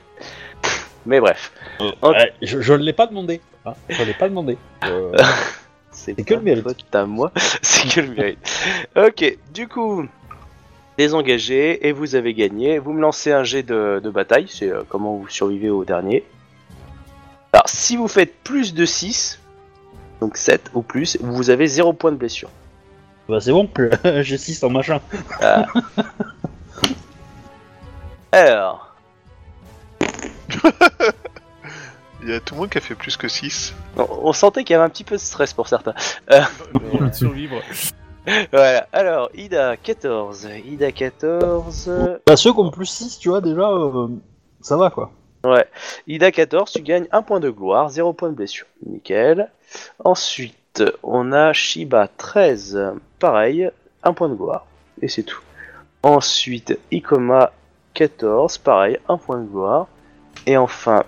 Mais bref, Ouais, je, je ne l'ai pas demandé. hein, je l'ai pas demandé. Euh, c'est que le mérite. faute à moi, c'est que le mérite. Ok, du coup, désengagé, et vous avez gagné. Vous me lancez un jet de, de bataille, c'est euh, comment vous survivez au dernier. Alors, si vous faites plus de 6, donc 7 ou plus, vous avez 0 point de blessure. bah c'est bon, j'ai 6 en machin. Alors, Il y a tout le monde qui a fait plus que 6. on, on sentait qu'il y avait un petit peu de stress pour certains. Pour survivre. Voilà, alors, Ida 14. Ida 14. Bah ceux qui ont plus 6, tu vois, déjà, euh, ça va quoi. Ouais. Ida 14, tu gagnes 1 point de gloire, 0 point de blessure. Nickel. Ensuite, on a Shiba 13. Pareil, 1 point de gloire. Et c'est tout. Ensuite, Ikoma 14. Pareil, 1 point de gloire. Et enfin,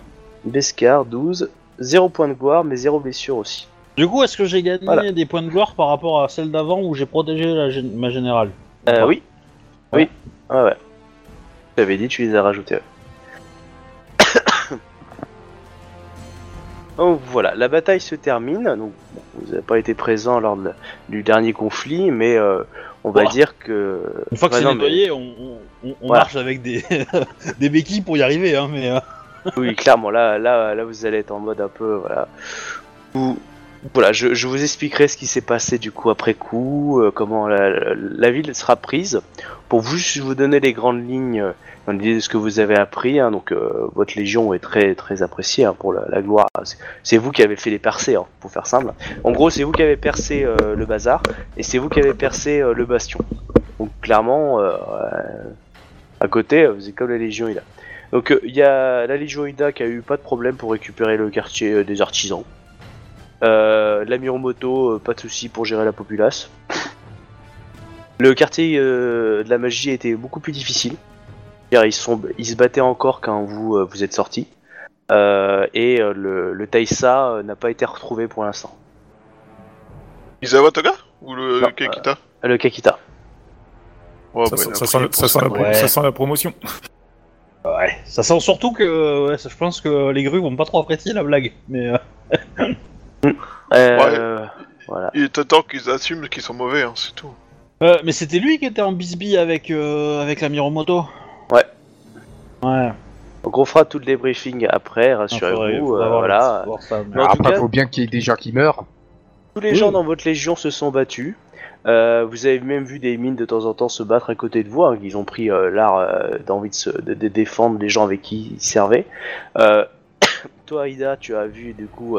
Beskar 12. 0 point de gloire, mais 0 blessure aussi. Du coup, est-ce que j'ai gagné Voilà. des points de gloire par rapport à celle d'avant où j'ai protégé la ma générale? Euh, oui. Oui. Ouais, ouais. J'avais dit, tu les as rajoutés. ouais. Donc voilà, la bataille se termine. Donc, bon, vous n'avez pas été présent lors de la- du dernier conflit, mais euh, on va dire que. Une fois que Ouais, c'est non, mais- nettoyé, on, on- on- on Voilà. marche avec des, des béquilles pour y arriver, hein, mais... euh, Oui, clairement, là, là, là, vous allez être en mode un peu, voilà. Où- voilà, je, je vous expliquerai ce qui s'est passé du coup après coup, euh, comment la, ville sera prise, pour vous juste vous donner les grandes lignes euh, dans l'idée de ce que vous avez appris. hein. donc, euh, votre légion est très très appréciée hein, pour la, gloire. C'est- vous qui avez fait les percées, hein, pour faire simple. En gros, c'est vous qui avez percé le bazar et c'est vous qui avez percé le bastion. Donc, clairement, à côté, vous êtes comme la légion Ida. Donc il y a la Légion Ida qui a eu pas de problème pour récupérer le quartier euh, des artisans. Euh, la Miromoto, euh, pas de souci pour gérer la populace. Le quartier euh, de la magie a été beaucoup plus difficile. C'est-à-dire, Ils, sont, ils se battaient encore quand vous, euh, vous êtes sortis. Euh, et euh, le, le Taïsa euh, n'a pas été retrouvé pour l'instant. Isawa Toga Ou le Non, Kekita? Le Kakita. Ça, bah, sent, sent la, Ouais. ça sent la promotion. Ouais. Ça sent surtout que... Ouais, ça- je pense que les grues vont pas trop apprécier la blague, mais... euh, Euh, Voilà. Il est temps qu'ils assument qu'ils sont mauvais, hein, c'est tout. euh, mais c'était lui qui était en bisbille avec, euh, avec la Miromoto Ouais. Ouais. Donc on fera tout le débriefing après, rassurez-vous. euh, voilà. Mais en tout Après, cas- faut bien qu'il y ait des gens qui meurent. Tous les Oui. gens dans votre légion se sont battus. Euh, vous avez même vu des mines de temps en temps se battre à côté de vous. hein, ils ont pris euh, l'art euh, d'envie de, défendre les gens avec qui ils servaient. Toi, Ida, tu as vu du coup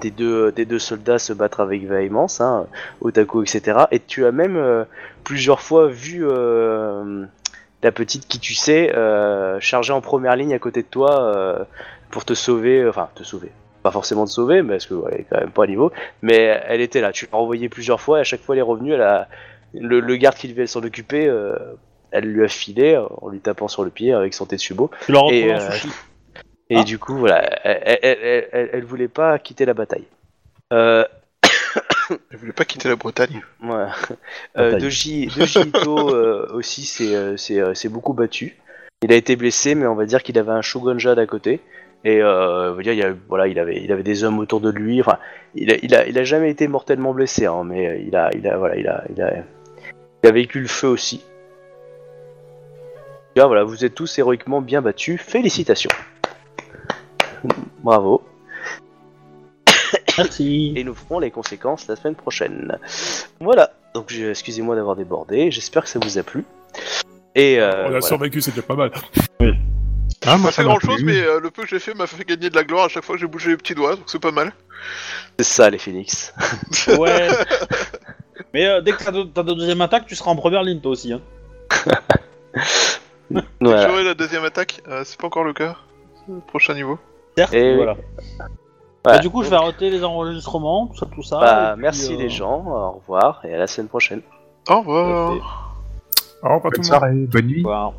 tes, deux, soldats se battre avec véhémence, hein, Otaku, etc. Et tu as même plusieurs fois vu la petite qui tu sais charger en première ligne à côté de toi pour te sauver, enfin te sauver. Pas forcément te sauver, mais parce qu'elle est quand même pas à niveau mais elle était là. Tu l'as renvoyée plusieurs fois et à chaque fois elle est revenue. Elle a... le, le garde qui devait s'en occuper, euh, elle lui a filé euh, en lui tapant sur le pied avec son Tetsubo. Tu l'as Et, en euh, sushi. Et Ah. du coup, voilà, elle, elle, elle, elle- elle voulait pas quitter la bataille. Euh, Il voulait pas quitter la Bretagne. voilà. Euh. Doji, Doji Ito euh, aussi s'est beaucoup battu. Il a été blessé, mais on va dire qu'il avait un Shogunja d'à côté. Et euh, dire, il, y a, voilà, il, avait, il avait des hommes autour de lui. Enfin, il a, il a, il a jamais été mortellement blessé, hein, mais il a, il a, voilà, il a, il a, il a vécu le feu aussi. Voilà, vous êtes tous héroïquement bien battus. Félicitations. Bravo. Merci. Et nous ferons les conséquences la semaine prochaine. Voilà. Donc, excusez-moi d'avoir débordé. J'espère que ça vous a plu. Et euh, On a voilà. survécu, c'est déjà pas mal. Ah, Pas ça fait m'a grand chose, mais euh, le peu que j'ai fait m'a fait gagner de la gloire à chaque fois que j'ai bougé les petits doigts, donc c'est pas mal. c'est ça, les phoenix. Ouais. Mais euh, dès que t'as de- de deuxième attaque, tu seras en première ligne toi aussi. Hein. Voilà. J'aurai la deuxième attaque, euh, c'est pas encore le cas. Prochain niveau. Certes, Et oui. voilà. Voilà. Bah, du coup, je vais arrêter les enregistrements, tout ça, tout ça. Bah, et puis, merci euh, les gens. Au revoir et à la semaine prochaine. Au revoir. Au revoir tout Bonne le monde. soirée, bonne nuit. Voilà.